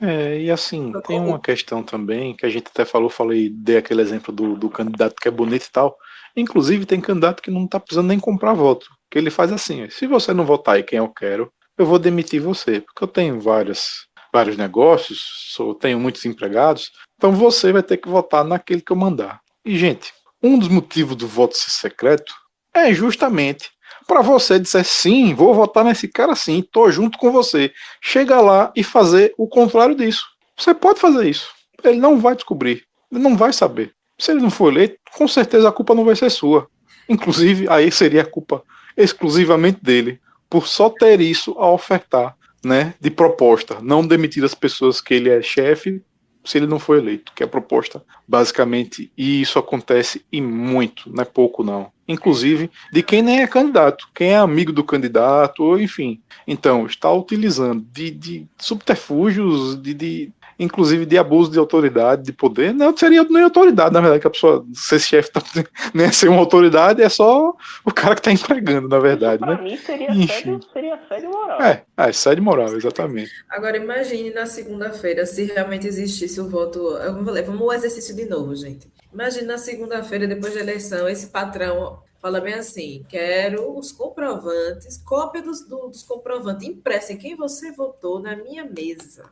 É, e assim, tem uma questão também que a gente até falou, falei, dei aquele exemplo do, do candidato que é bonito e tal. Inclusive, tem candidato que não tá precisando nem comprar voto. Que ele faz assim: se você não votar aí quem eu quero, eu vou demitir você. Porque eu tenho várias, vários negócios, sou, tenho muitos empregados, então você vai ter que votar naquele que eu mandar. E, gente, um dos motivos do voto ser secreto é justamente para você dizer sim, vou votar nesse cara sim, tô junto com você. Chega lá e fazer o contrário disso. Você pode fazer isso. Ele não vai descobrir, ele não vai saber. Se ele não for eleito, com certeza a culpa não vai ser sua. Inclusive, aí seria a culpa exclusivamente dele, por só ter isso a ofertar né, de proposta, não demitir as pessoas que ele é chefe se ele não for eleito, que é a proposta basicamente, e isso acontece e muito, não é pouco não. Inclusive de quem nem é candidato, quem é amigo do candidato, ou enfim. Então, está utilizando de, de subterfúgios, de, de inclusive de abuso de autoridade, de poder. Não seria nem autoridade, na verdade, que a pessoa ser chefe tá, nem é ser uma autoridade, é só o cara que está empregando, na verdade. Pra né? mim seria sério, seria sério moral. É, é sério moral, exatamente. Agora imagine na segunda-feira se realmente existisse o voto. Eu falei, vamos o exercício de novo, gente. Imagine na segunda-feira, depois da eleição, esse patrão fala bem assim: quero os comprovantes, cópia dos, dos comprovantes impressa em quem você votou na minha mesa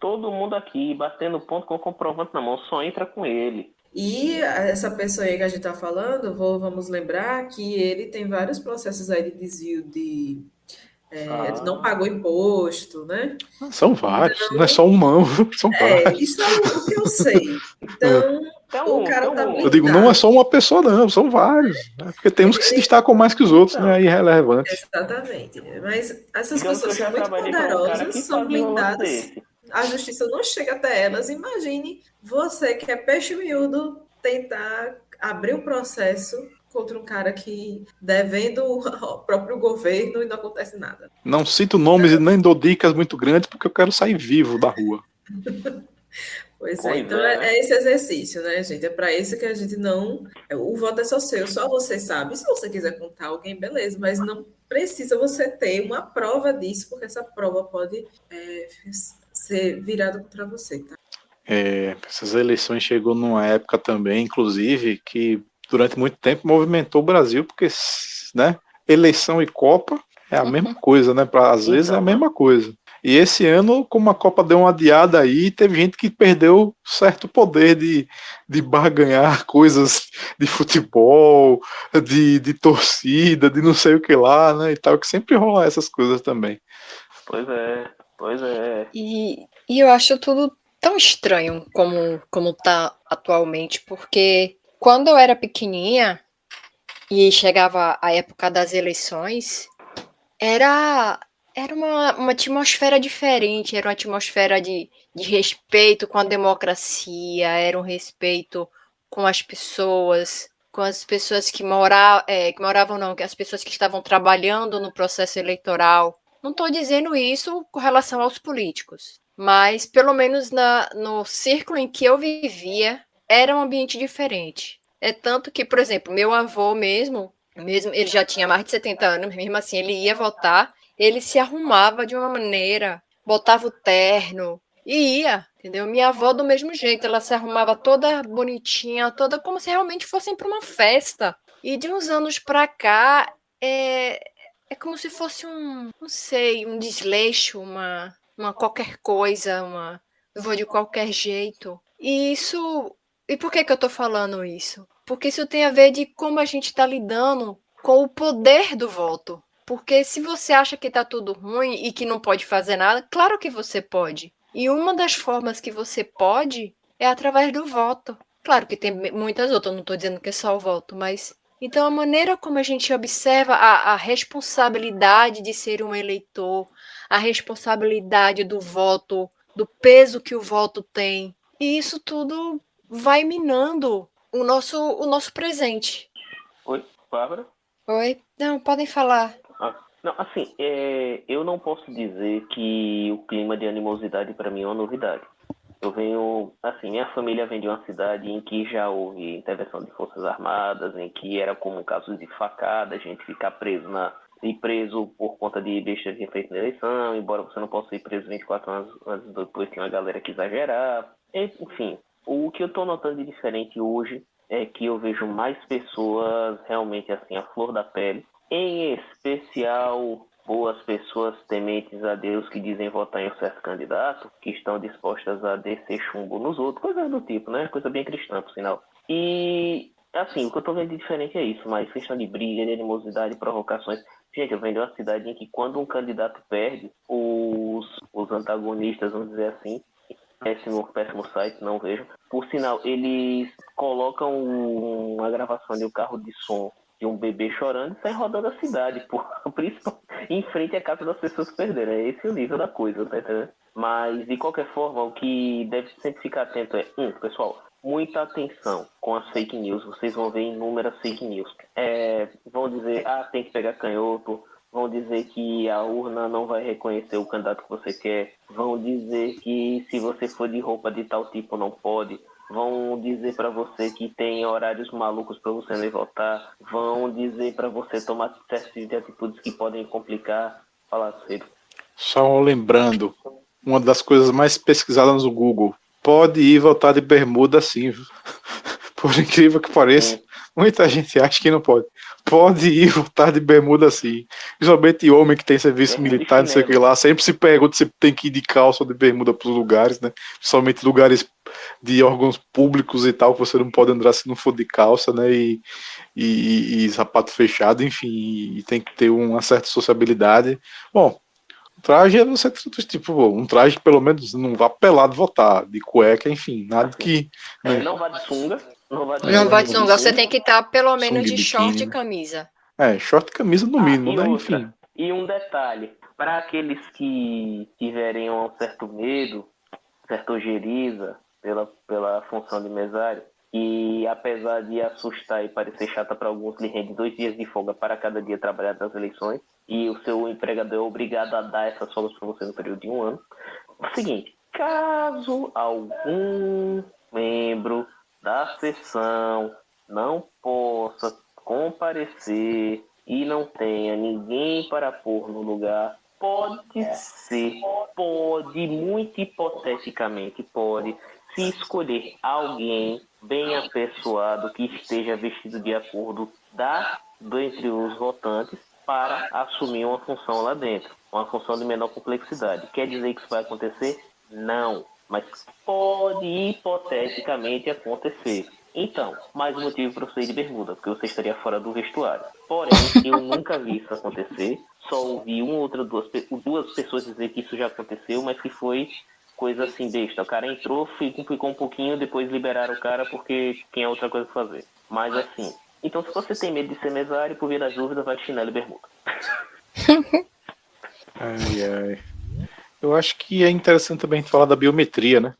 todo mundo aqui batendo ponto com o comprovante na mão, só entra com ele. E essa pessoa aí que a gente está falando, vou, vamos lembrar que ele tem vários processos aí de desvio de. É, ah. Não pagou imposto, né? São vários, então, não é só um mão, [laughs] são é, vários. Isso é o que eu sei. Então, então o cara tá Eu digo, não é só uma pessoa, não, são vários. Né? Porque temos que se destacam mais que os outros, então, né? Irrelevante. Exatamente. Mas essas então, pessoas são muito poderosas, são blindadas a justiça não chega até elas. Imagine você que é peixe miúdo tentar abrir um processo contra um cara que devendo ao [laughs] próprio governo e não acontece nada. Não cito nomes e nem dou dicas muito grandes porque eu quero sair vivo da rua. [laughs] Pois é, então é, é, esse exercício, né, gente? É para isso que a gente não. É, o voto é só seu, só você sabe. Se você quiser contar alguém, beleza, mas não precisa você ter uma prova disso, porque essa prova pode é, ser virado contra você, tá? É, essas eleições chegou numa época também, inclusive, que durante muito tempo movimentou o Brasil, porque, né, eleição e Copa é a uhum. mesma coisa, né? Pra, às vezes é a mesma coisa. E esse ano, como a Copa deu uma adiada aí, teve gente que perdeu certo poder de, de barganhar [laughs] coisas de futebol, de, de torcida, de não sei o que lá, né? E tal, que sempre rola essas coisas também. Pois é. Pois é. E, e eu acho tudo tão estranho como, como tá atualmente, porque quando eu era pequenininha e chegava a época das eleições, era era uma, uma atmosfera diferente, era uma atmosfera de, de respeito com a democracia, era um respeito com as pessoas, com as pessoas que, mora, é, que moravam, não, as pessoas que estavam trabalhando no processo eleitoral. Não estou dizendo isso com relação aos políticos, mas pelo menos na, no círculo em que eu vivia, era um ambiente diferente. É tanto que, por exemplo, meu avô mesmo, mesmo ele já tinha mais de 70 anos, mesmo assim ele ia votar, ele se arrumava de uma maneira, botava o terno e ia, entendeu? Minha avó do mesmo jeito, ela se arrumava toda bonitinha, toda como se realmente fossem para uma festa. E de uns anos para cá, é, é como se fosse um, não sei, um desleixo, uma, uma qualquer coisa, uma vou de qualquer jeito. E isso. E por que, que eu tô falando isso? Porque isso tem a ver de como a gente está lidando com o poder do voto. Porque se você acha que tá tudo ruim e que não pode fazer nada, claro que você pode. E uma das formas que você pode é através do voto. Claro que tem muitas outras, não estou dizendo que é só o voto, mas então, a maneira como a gente observa a, a, responsabilidade de ser um eleitor, a responsabilidade do voto, do peso que o voto tem, e isso tudo vai minando o nosso, o nosso presente. Oi, Bárbara? Oi, não, podem falar. Ah, não, assim, é, eu não posso dizer que o clima de animosidade para mim é uma novidade. Eu venho, assim, minha família vem de uma cidade em que já houve intervenção de forças armadas, em que era comum casos de facada, a gente ficar preso na ir preso por conta de besteira que feito na eleição, embora você não possa ir preso 24 anos antes depois tem uma galera que exagerar. Enfim, o que eu estou notando de diferente hoje é que eu vejo mais pessoas realmente assim, a flor da pele, em especial boas pessoas tementes a Deus que dizem votar em um certo candidato, que estão dispostas a descer chumbo nos outros, coisa do tipo, né? Coisa bem cristã, por sinal. E, assim, o que eu tô vendo de diferente é isso, mas questão de briga, de animosidade, provocações. Gente, eu venho de uma cidade em que quando um candidato perde, os, os antagonistas, vamos dizer assim, péssimo, péssimo site, não vejo. Por sinal, eles colocam uma gravação de um carro de som de um bebê chorando e sai rodando a cidade, [laughs] por, em frente à casa das pessoas que perderam. É esse o nível da coisa, tá entendendo? Mas, de qualquer forma, o que deve sempre ficar atento é, um, pessoal, muita atenção com as fake news. Vocês vão ver inúmeras fake news. É, vão dizer, ah, tem que pegar canhoto. Vão dizer que a urna não vai reconhecer o candidato que você quer. Vão dizer que se você for de roupa de tal tipo não pode vão dizer para você que tem horários malucos para você nem votar, vão dizer para você tomar certas de atitudes que podem complicar. Falar sério. Só lembrando, uma das coisas mais pesquisadas no Google, pode ir votar de bermuda sim. [laughs] Por incrível que pareça, muita gente acha que não pode. Pode ir votar de bermuda sim. Principalmente homem que tem serviço militar, não sei o que lá, sempre se pergunta se tem que ir de calça ou de bermuda para os lugares, né? Principalmente lugares de órgãos públicos e tal, que você não pode andar se não for de calça, né? E, e, e sapato fechado, enfim, e tem que ter uma certa sociabilidade. Bom, traje é você tipo um traje que pelo menos não vá pelado votar, de cueca, enfim, nada que. Né? Não vá de sunga. Não vá de, não vá de sunga, você tem que estar pelo menos de, de short e camisa. É, short e camisa no ah, mínimo, né? Outra, enfim. E um detalhe, para aqueles que tiverem um certo medo, certa ojeriza pela, pela função de mesário, e apesar de assustar e parecer chata para alguns, lhe rende dois dias de folga para cada dia trabalhar nas eleições, e o seu empregador é obrigado a dar essas folgas para você no período de um ano. É o seguinte, caso algum membro da sessão não possa comparecer e não tenha ninguém para pôr no lugar, pode ser, pode, muito hipoteticamente, pode se escolher alguém bem apessoado que esteja vestido de acordo da entre os votantes para assumir uma função lá dentro, uma função de menor complexidade. Quer dizer que isso vai acontecer? Não, mas pode hipoteticamente acontecer. Então, mais um motivo para você ir de bermuda, porque você estaria fora do vestuário. Porém, eu nunca vi isso acontecer. Só ouvi uma outra duas, duas pessoas dizer que isso já aconteceu, mas que foi coisa assim besta. O cara entrou, ficou um pouquinho, depois liberaram o cara porque tinha outra coisa pra fazer. Mas assim, então, se você tem medo de ser mesário, por via das dúvidas, vai de chinelo e bermuda. [laughs] ai, ai. Eu acho que é interessante também falar da biometria, né?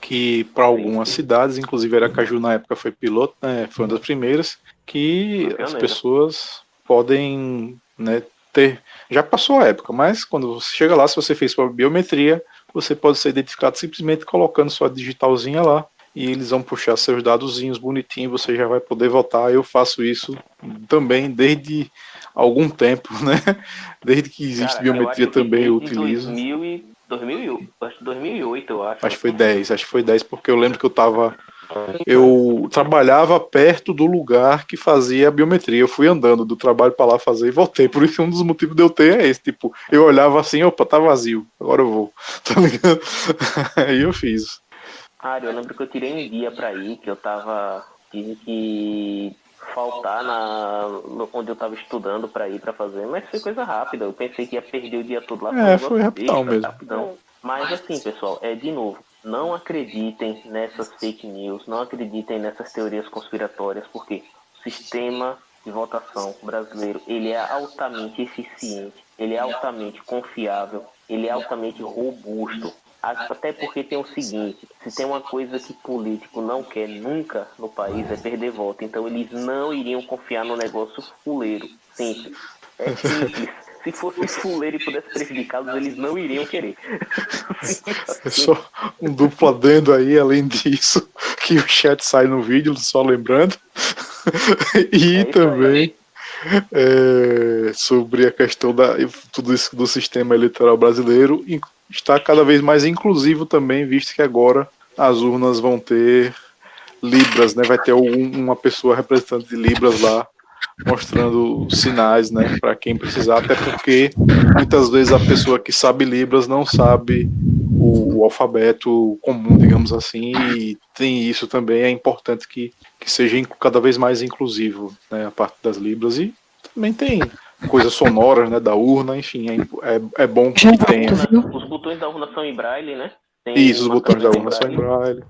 Que para algumas cidades, inclusive Aracaju na época foi piloto, né? Foi uma das primeiras, que as pessoas podem né, ter. Já passou a época, mas quando você chega lá, se você fez sua biometria, você pode ser identificado simplesmente colocando sua digitalzinha lá e eles vão puxar seus dadozinhos bonitinho, você já vai poder votar. Eu faço isso também desde algum tempo, [laughs] né? Desde que existe Cara, biometria eu também eu utilizo. 2000 e 2008, eu acho. Acho que foi 10, acho que foi 10, porque eu lembro que eu tava. Eu trabalhava perto do lugar que fazia a biometria. Eu fui andando do trabalho para lá fazer e voltei. Por isso, um dos motivos de eu ter é esse. Tipo, eu olhava assim, opa, tá vazio, agora eu vou. [laughs] Tá ligado? Aí eu fiz. Cara, eu lembro que eu tirei um dia pra ir, que eu tava. Tive que faltar na onde eu tava estudando para ir para fazer, mas foi coisa rápida. Eu pensei que ia perder o dia todo lá. É, foi rapidão mesmo. Rapidão. Mas assim, pessoal, é de novo, não acreditem nessas fake news, não acreditem nessas teorias conspiratórias, porque o sistema de votação brasileiro ele é altamente eficiente, ele é altamente confiável, ele é altamente robusto. Até porque tem o seguinte, se tem uma coisa que político não quer nunca no país é perder voto. Então eles não iriam confiar no negócio fuleiro. Simples. É simples. Se fosse fuleiro e pudesse prejudicá-los, eles não iriam querer. É só um duplo adendo aí, além disso, que o chat sai no vídeo, só lembrando. e é também é, sobre a questão da tudo isso do sistema eleitoral brasileiro, está cada vez mais inclusivo também, visto que agora as urnas vão ter libras, né? Vai ter algum, uma pessoa representante de libras lá mostrando sinais, né, para quem precisar, até porque muitas vezes a pessoa que sabe libras não sabe o, o, alfabeto comum, digamos assim, e tem isso também é importante que, que seja cada vez mais inclusivo, né, a parte das libras e também tem coisas sonoras, né, da urna, enfim, é, é, é bom que tenha. Os botões da urna são em braille, né? Tem Isso, os botões da urna são em braille.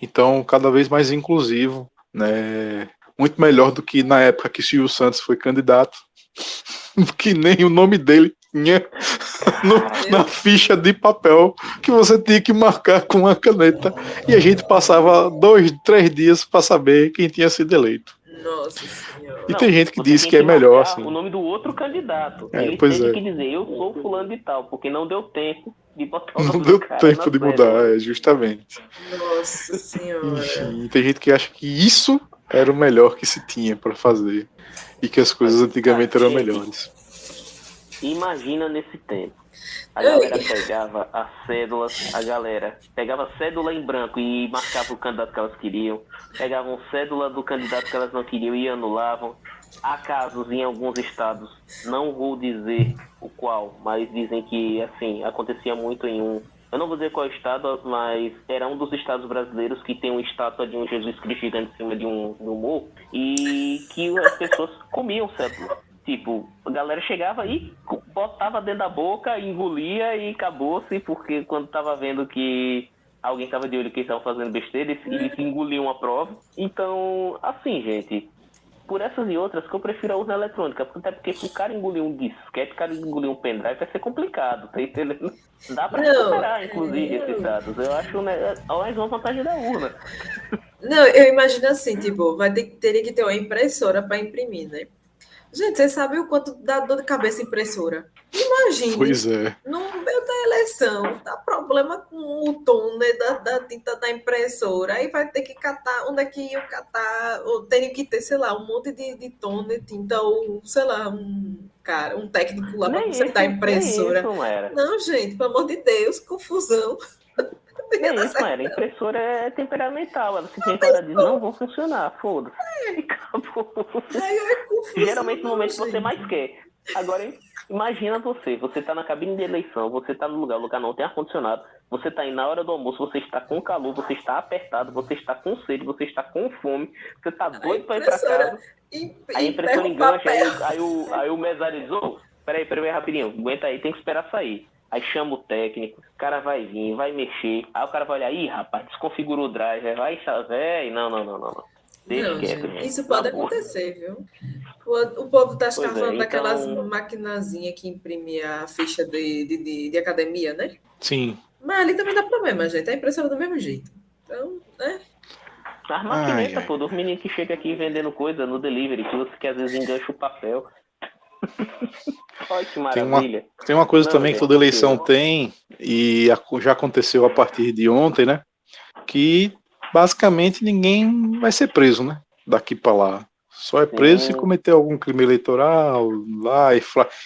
Então, cada vez mais inclusivo, né? Muito melhor do que na época que Silvio Santos foi candidato. [laughs] que nem o nome dele tinha [laughs] no- na ficha de papel que você tinha que marcar com uma caneta. E a gente passava dois, três dias para saber quem tinha sido eleito. Nossa senhora. E tem gente que diz tem que é melhor assim. O nome do outro candidato. É, Ele pois tem é. que dizer, eu sou fulano de tal, porque não deu tempo de botar o Não nome deu do cara tempo de mudar, é, justamente. Nossa senhora. Enfim, tem gente que acha que isso era o melhor que se tinha para fazer. E que as coisas antigamente eram melhores. Imagina nesse tempo. A galera pegava a cédula, a galera pegava a cédula em branco e marcava o candidato que elas queriam, pegavam cédula do candidato que elas não queriam e anulavam. Há casos em alguns estados, não vou dizer o qual, mas dizem que assim, acontecia muito em um. Eu não vou dizer qual estado, mas era um dos estados brasileiros que tem uma estátua de um Jesus Cristo gigante em cima de um, de um morro e que as pessoas comiam cédula. Tipo, a galera chegava e botava dentro da boca, engolia e acabou-se, porque quando tava vendo que alguém tava de olho que estavam fazendo besteira, eles, eles engoliam a prova. Então, assim, gente, por essas e outras que eu prefiro a urna eletrônica, até porque se o cara engolir um disquete, o cara engolir um pendrive, vai ser complicado, tá entendendo? [laughs] Dá pra Não, recuperar, inclusive, é. esses dados. Eu acho né, mais uma vantagem da urna. Não, eu imagino assim, tipo, vai ter, teria que ter uma impressora para imprimir, né? Gente, você sabe o quanto dá dor de cabeça impressora? Imagine, Pois é. no meio da eleição, dá problema com o toner da, da tinta da impressora, aí vai ter que catar, onde é que iam catar, ou teria que ter, sei lá, um monte de, de toner, tinta, ou, sei lá, um cara, um técnico lá para consertar a impressora. nem isso, Mayra. Não, gente, pelo amor de Deus, confusão. Nem isso, Mayra. A impressora é temperamental. Ela simplesmente ela diz, não vou funcionar, foda-se. E acabou. É. Geralmente no momento que você mais quer. Agora, imagina você, você tá na cabine de eleição, você tá no lugar, o lugar não tem ar-condicionado, você tá aí na hora do almoço, você está com calor, você está apertado, você está com sede, você está com fome, você tá doido pra ir pra casa, E, aí a impressora engancha, aí, aí o, aí o mesário diz, ô, peraí, peraí, rapidinho, aguenta aí, tem que esperar sair. Aí chama o técnico, o cara vai vir, vai mexer, aí o cara vai olhar, ih, rapaz, desconfigurou o driver, vai, véi, não, não, não, não, não. Deixa Não, quieto, gente, isso pode acontecer, viu? O, o povo tá, Pois é, falando daquelas então- maquinazinhas que imprime a ficha de, de, de, de academia, né? Sim. Mas ali também dá problema, gente. A impressora do mesmo jeito. Então, né? As maquinetas, ai. pô, dos meninos que chegam aqui vendendo coisa no delivery, que às vezes engancha o papel. [laughs] Olha que Tem uma- maravilha. Tem uma coisa Não, também que toda eleição porque- tem, e já aconteceu a partir de ontem, né? Que basicamente ninguém vai ser preso, né? Daqui para lá. Só é preso se Sim. cometer algum crime eleitoral lá e,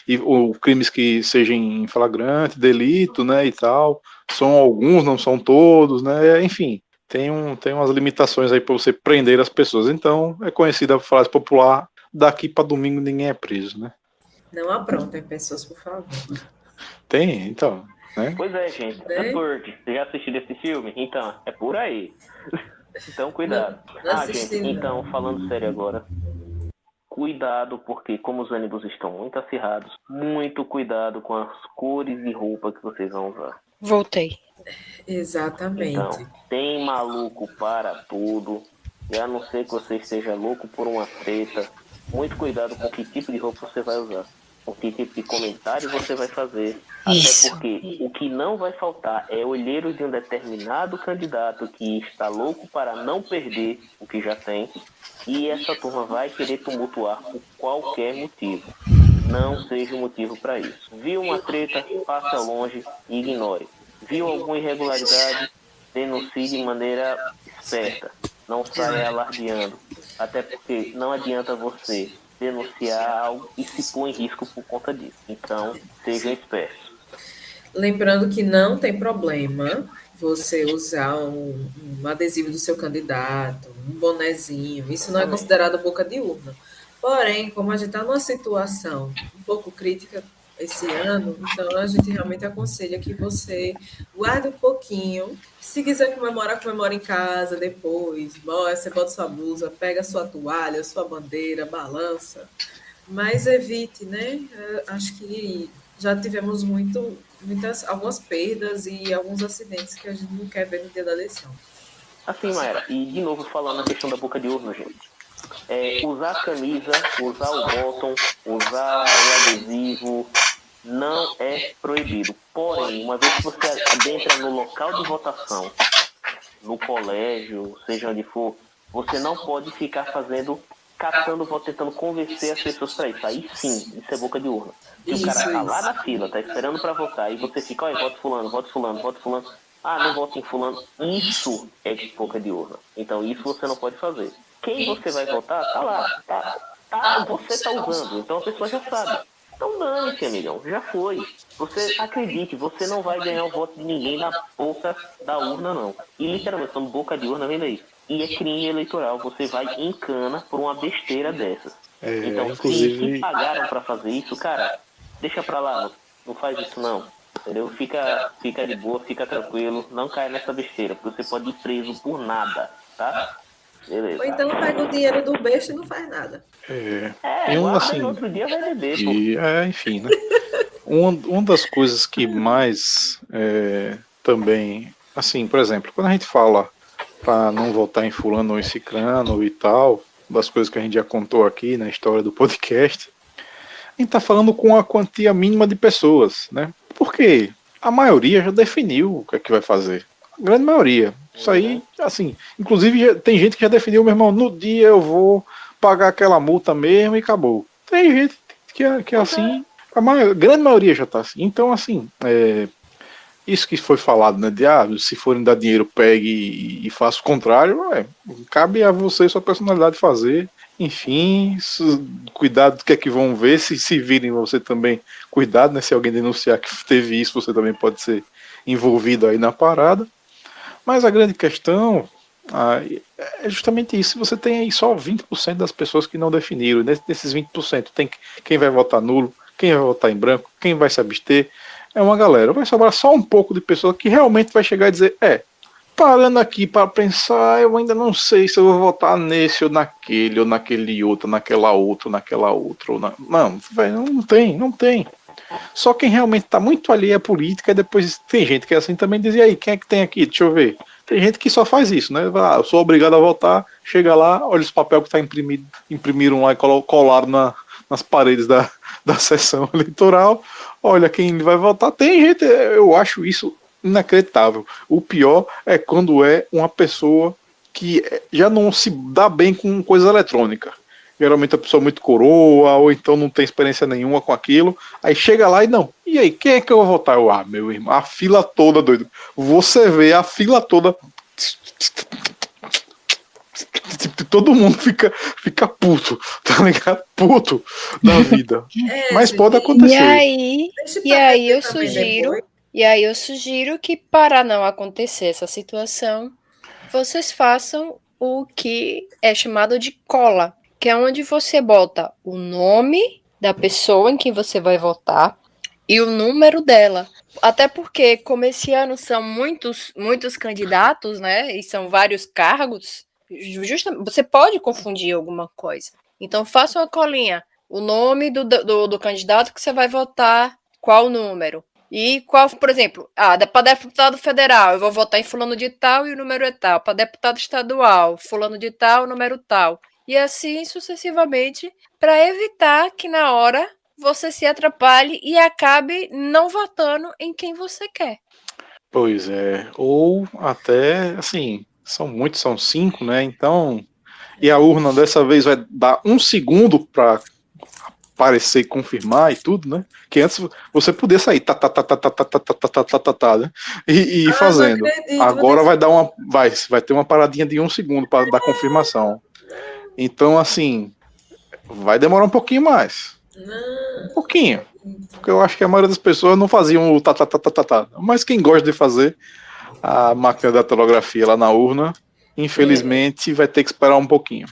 e ou crimes que sejam em flagrante, delito, né? E tal. São alguns, não são todos, né? Enfim, tem, um, tem umas limitações aí para você prender as pessoas. Então, é conhecida a frase popular: daqui para domingo ninguém é preso, né? Não aprontem pessoas, por favor. Tem, então. Né? Pois é, gente. É? Bird. Você já assistiu esse filme? Então, é por aí. Então, cuidado. Não ah, assisti, gente, não. então, falando sério agora. Cuidado, porque como os ânimos estão muito acirrados, muito cuidado com as cores e roupa que vocês vão usar. Voltei. Exatamente. Então, tem maluco para tudo. E a não ser que você esteja louco por uma treta, muito cuidado com que tipo de roupa você vai usar. Com que tipo de comentário você vai fazer. Isso. Até porque o que não vai faltar é olheiro de um determinado candidato que está louco para não perder o que já tem. E essa turma vai querer tumultuar por qualquer motivo. Não seja o motivo para isso. Viu uma treta, passa longe e ignore. Viu alguma irregularidade, denuncie de maneira esperta. Não saia alardeando. Até porque não adianta você denunciar algo e se pôr em risco por conta disso. Então, sejam espertos. Lembrando que não tem problema você usar um, um adesivo do seu candidato, um bonezinho. Isso não é considerado boca de urna. Porém, como a gente está numa situação um pouco crítica esse ano, então a gente realmente aconselha que você guarde um pouquinho. Se quiser comemorar, comemora em casa depois. Você bota sua blusa, pega sua toalha, sua bandeira, balança. Mas evite, né? Acho que já tivemos muito, muitas, algumas perdas e alguns acidentes que a gente não quer ver no dia da eleição. Assim, Mayra, e de novo falando na questão da boca de urna, gente. É, usar a camisa, usar o bottom, usar o adesivo, não é proibido. Porém, uma vez que você adentra no local de votação, no colégio, seja onde for, você não pode ficar fazendo, catando voto, tentando convencer as pessoas para isso. Aí sim, isso é boca de urna. Se isso, o cara tá lá na fila, tá esperando para votar, e você fica, olha, voto fulano, voto fulano, voto fulano. Ah, não voto em fulano. Isso é de boca de urna. Então isso você não pode fazer. Quem você vai votar, tá lá. Tá, tá, você tá usando. Então a pessoa já sabe. Então dane-se, amigão, já foi. Você acredite, você não vai ganhar o voto de ninguém na boca da urna, não. E literalmente, falando boca de urna, vem daí. E é crime eleitoral, você vai em cana por uma besteira dessas. É, então, inclusive... se, se pagaram para fazer isso, cara, deixa pra lá, não, não faz isso não. Entendeu? Fica, fica de boa, fica tranquilo, não cai nessa besteira, porque você pode ir preso por nada, tá? Beleza. Ou então pega o dinheiro do besta e não faz nada. É, é um, assim, outro dia vai beber. E, é, enfim, né? uma, uma das coisas que mais é, também, assim, por exemplo, quando a gente fala para não votar em fulano ou em ciclano e tal, das coisas que a gente já contou aqui na história do podcast, a gente está falando com a quantia mínima de pessoas, né? Porque a maioria já definiu o que é que vai fazer. A grande maioria. Isso aí, assim, inclusive tem gente que já definiu, meu irmão, no dia eu vou pagar aquela multa mesmo e acabou. Tem gente que é, que é assim, a, maior, a grande maioria já tá assim. Então, assim, é, isso que foi falado, né? De ah, se forem dar dinheiro, pegue e, e faça o contrário, é, cabe a você e sua personalidade fazer. Enfim, cuidado do que é que vão ver. Se se virem você também, cuidado, né? Se alguém denunciar que teve isso, você também pode ser envolvido aí na parada. Mas a grande questão ah, é justamente isso. Você tem aí só 20% das pessoas que não definiram. Nesses 20% tem quem vai votar nulo, quem vai votar em branco, quem vai se abster. É uma galera. Vai sobrar só um pouco de pessoa que realmente vai chegar e dizer: é, parando aqui para pensar, eu ainda não sei se eu vou votar nesse ou naquele, ou naquele outro, naquela outra, naquela outra. Ou na... Não, véio, não tem, não tem. Só quem realmente está muito ali é a política, e depois tem gente que é assim também diz, e aí, quem é que tem aqui? Deixa eu ver. Tem gente que só faz isso, né? Ah, eu sou obrigado a votar, chega lá, olha os papéis que está imprimido, imprimiram lá e colaram na, nas paredes da, [laughs] da sessão eleitoral, olha quem vai votar. Tem gente, eu acho isso inacreditável. O pior é quando é uma pessoa que já não se dá bem com coisa eletrônica geralmente a pessoa muito coroa, ou então não tem experiência nenhuma com aquilo. Aí chega lá e não. E aí, quem é que eu vou votar? Eu, ah, meu irmão, a fila toda, doido. Você vê a fila toda. Todo mundo fica, fica puto, tá ligado? Puto da vida. É, Mas pode acontecer. E aí, e aí eu sugiro, e aí eu sugiro que para não acontecer essa situação, vocês façam o que é chamado de cola que é onde você bota o nome da pessoa em quem você vai votar e o número dela. Até porque, como esse ano são muitos, muitos candidatos, né? E são vários cargos, justamente, você pode confundir alguma coisa. Então, faça uma colinha. O nome do, do, do candidato que você vai votar, qual número. E qual, por exemplo, ah, para deputado federal, eu vou votar em fulano de tal e o número é tal. Para deputado estadual, fulano de tal, número tal e assim sucessivamente, para evitar que na hora você se atrapalhe e acabe não votando em quem você quer. Pois é, ou até assim, são muitos, são cinco, né? Então, e a urna dessa vez vai dar um segundo para aparecer e confirmar e tudo, né? Que antes você podia sair tá tá tá tá tá tá tá tá tá tá tá tá né? e, e fazendo. Agora vai dar uma vai vai ter uma paradinha de um segundo para dar confirmação. Então, assim, vai demorar um pouquinho mais. Um pouquinho. Porque eu acho que a maioria das pessoas não faziam o tá, tá, tá, tá, tá, tá. Mas quem gosta de fazer a máquina da datilografia lá na urna, infelizmente vai ter que esperar um pouquinho.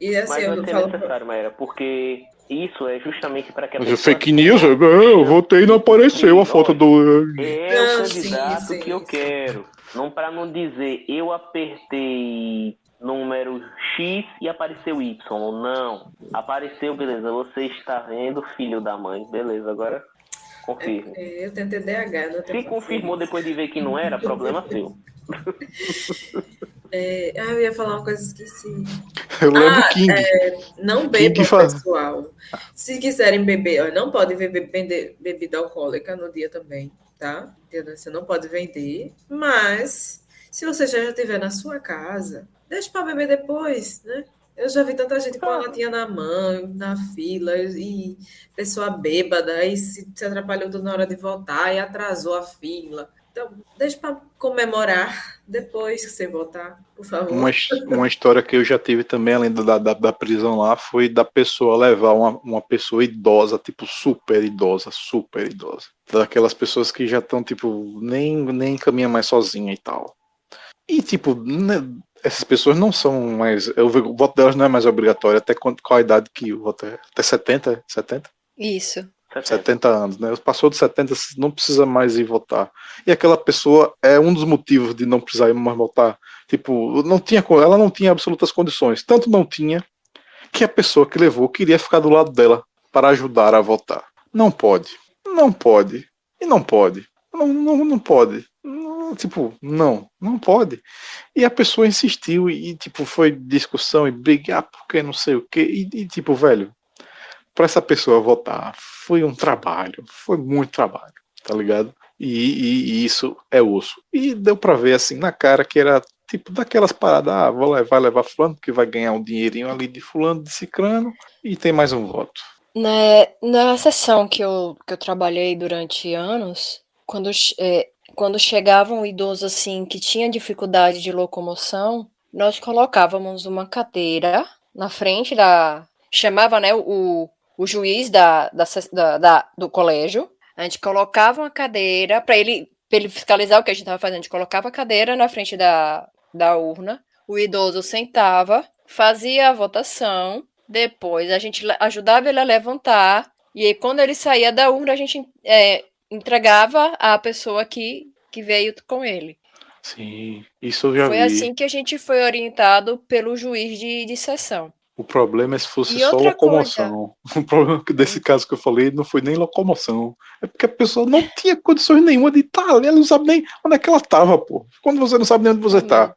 E assim, Mas não é necessário, Maera, porque isso é justamente para que a pessoa... Fake news, eu, eu votei e não apareceu a foto do... É o candidato sim, sim, que eu quero. Não para não dizer, eu apertei número X e apareceu Y. Não. Apareceu, beleza. Você está vendo, filho da mãe. Beleza, agora confirma. É, eu tenho TDAH. Se confirmou depois de ver que não era, problema seu. [laughs] É, ah, eu ia falar uma coisa esqueci. Eu lembro ah, King. É, não bebam, pessoal. Se quiserem beber, não pode beber, vender bebida alcoólica no dia também, tá? Você não pode vender, mas se você já estiver na sua casa, deixe para beber depois, né? Eu já vi tanta gente com a latinha na mão, na fila, e pessoa bêbada, e se, se atrapalhou toda na hora de voltar e atrasou a fila. Então, deixa para comemorar depois que você voltar, por favor. Uma, uma história que eu já tive também, além da, da, da prisão lá, foi da pessoa levar uma, uma pessoa idosa, tipo, super idosa, super idosa. Daquelas pessoas que já estão, tipo, nem, nem caminha mais sozinha e tal. E, tipo, né, essas pessoas não são mais. Eu, o voto delas não é mais obrigatório. Até qual, qual a idade que o voto é? Até 70? 70? Isso. 70 anos, né? Passou de 70, não precisa mais ir votar. E aquela pessoa é um dos motivos de não precisar mais votar. Tipo, não tinha, ela não tinha absolutas condições. Tanto não tinha que a pessoa que levou queria ficar do lado dela para ajudar a votar. Não pode. Não pode. E não pode. Não, não, não pode. Não, tipo, não, não pode. E a pessoa insistiu e, tipo, foi discussão e brigar porque não sei o que. E, e, tipo, velho, para essa pessoa votar foi um trabalho, foi muito trabalho, tá ligado? E, e, e isso é osso. E deu para ver assim na cara que era tipo daquelas paradas, ah, vou levar, levar fulano, que vai ganhar um dinheirinho ali de fulano, de cicrano, e tem mais um voto. Na, na sessão que eu, que eu trabalhei durante anos, quando, é, quando chegava um idoso assim que tinha dificuldade de locomoção, nós colocávamos uma cadeira na frente da. chamava né, o, o juiz da, da, da, da do colégio, a gente colocava uma cadeira para ele, ele fiscalizar o que a gente estava fazendo. A gente colocava a cadeira na frente da, da urna, o idoso sentava, fazia a votação, depois a gente ajudava ele a levantar, e aí, quando ele saía da urna, a gente é, entregava à pessoa que, que veio com ele. Sim, isso eu já foi vi. Assim que a gente foi orientado pelo juiz de, de sessão. O problema é se fosse e só locomoção. Coisa. [laughs] O problema desse caso que eu falei não foi nem locomoção. É porque a pessoa não tinha condições nenhuma de estar ali. Ela não sabe nem onde é que ela estava, pô. Quando você não sabe nem onde você está.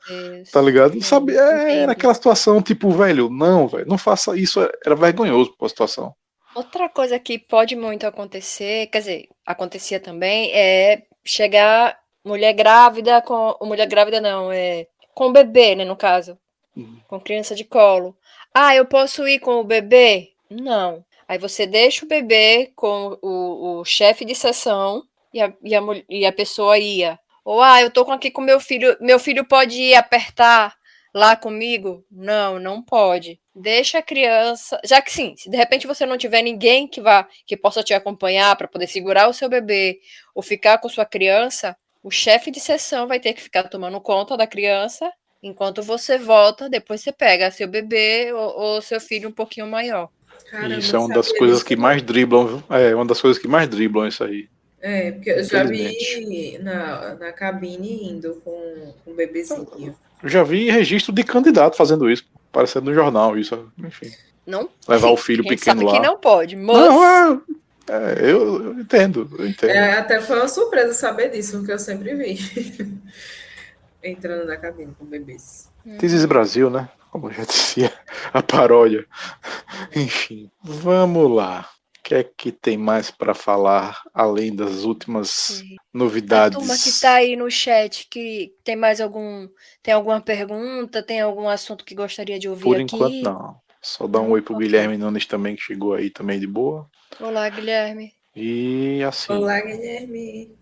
Tá ligado? Não sabe, é, era aquela situação, tipo, velho, não, velho, não faça isso. Era vergonhoso a situação. Outra coisa que pode muito acontecer, quer dizer, acontecia também, é chegar mulher grávida com. Mulher grávida não, é. Com bebê, né, no caso. Uhum. Com criança de colo. Ah, eu posso ir com o bebê? Não. Aí você deixa o bebê com o, o chefe de sessão e a, e, a, e a pessoa ia. Ou, ah, eu tô aqui com meu filho, meu filho pode ir apertar lá comigo? Não, não pode. Deixa a criança, já que sim, se de repente você não tiver ninguém que vá que possa te acompanhar para poder segurar o seu bebê ou ficar com sua criança, o chefe de sessão vai ter que ficar tomando conta da criança Enquanto você volta, depois você pega seu bebê ou, ou seu filho um pouquinho maior. Caramba, isso é uma das coisas que mais driblam, viu? É uma das coisas que mais driblam isso aí. É, porque eu já vi na, na cabine indo com, com o bebezinho. Eu já vi registro de candidato fazendo isso, parecendo no jornal, isso, enfim. Não? Levar sim, o [laughs] filho pequeno lá. que não pode, moço. Não, é, é, eu, eu, entendo, eu entendo. É, até foi uma surpresa saber disso, porque eu sempre vi. [laughs] entrando na cabine com bebês. This Brasil, né? Como eu já dizia, a paródia. Enfim, vamos lá. O que é que tem mais para falar além das últimas Sim. novidades? A turma que está aí no chat, que tem mais algum, tem alguma pergunta, tem algum assunto que gostaria de ouvir Por aqui? enquanto não. Só dar um oi pro Guilherme Nunes também que chegou aí também de boa. Olá, Guilherme. E assim. Olá, Guilherme.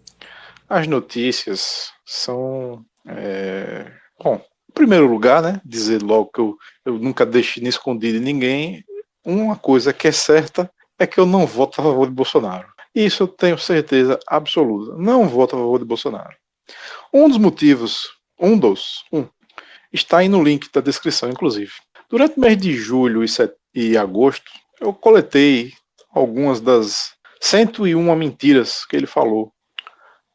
As notícias são é, bom, em primeiro lugar, né, dizer logo que eu, eu nunca deixei nem escondido de ninguém. Uma coisa que é certa é que eu não voto a favor de Bolsonaro. Isso eu tenho certeza absoluta. Não voto a favor de Bolsonaro. Um dos motivos, um dos, um, está aí no link da descrição, inclusive. Durante o mês de julho e, set... e agosto, eu coletei algumas das 101 mentiras que ele falou,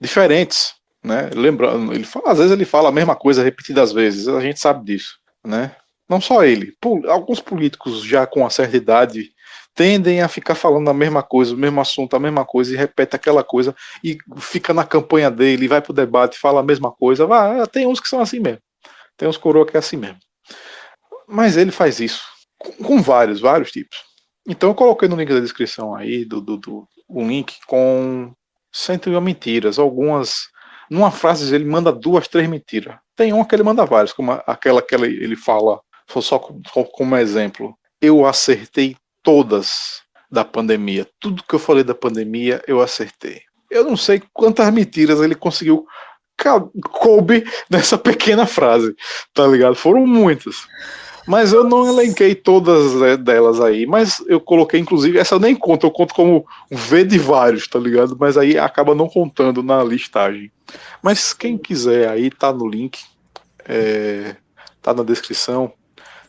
diferentes, né? Lembrando, ele fala, às vezes ele fala a mesma coisa repetidas vezes, a gente sabe disso, né? Não só ele, alguns políticos já com uma certa idade tendem a ficar falando a mesma coisa, o mesmo assunto, a mesma coisa e repete aquela coisa e fica na campanha dele, vai pro debate, fala a mesma coisa. Vai, tem uns que são assim mesmo. Tem uns coroa que é assim mesmo. Mas ele faz isso com, com vários, vários tipos. Então eu coloquei no link da descrição aí do, do, do um link com 101 mentiras, algumas. Numa frase ele manda duas, três mentiras. Tem uma que ele manda várias, como aquela que ele fala, só como exemplo. Eu acertei todas da pandemia. Tudo que eu falei da pandemia, eu acertei. Eu não sei quantas mentiras ele conseguiu coube [laughs] nessa pequena frase, tá ligado? Foram muitas. Mas eu não elenquei todas é, delas aí, mas eu coloquei, inclusive, essa eu nem conto, eu conto como V de vários, tá ligado? Mas aí acaba não contando na listagem. Mas quem quiser aí, tá no link, é, tá na descrição.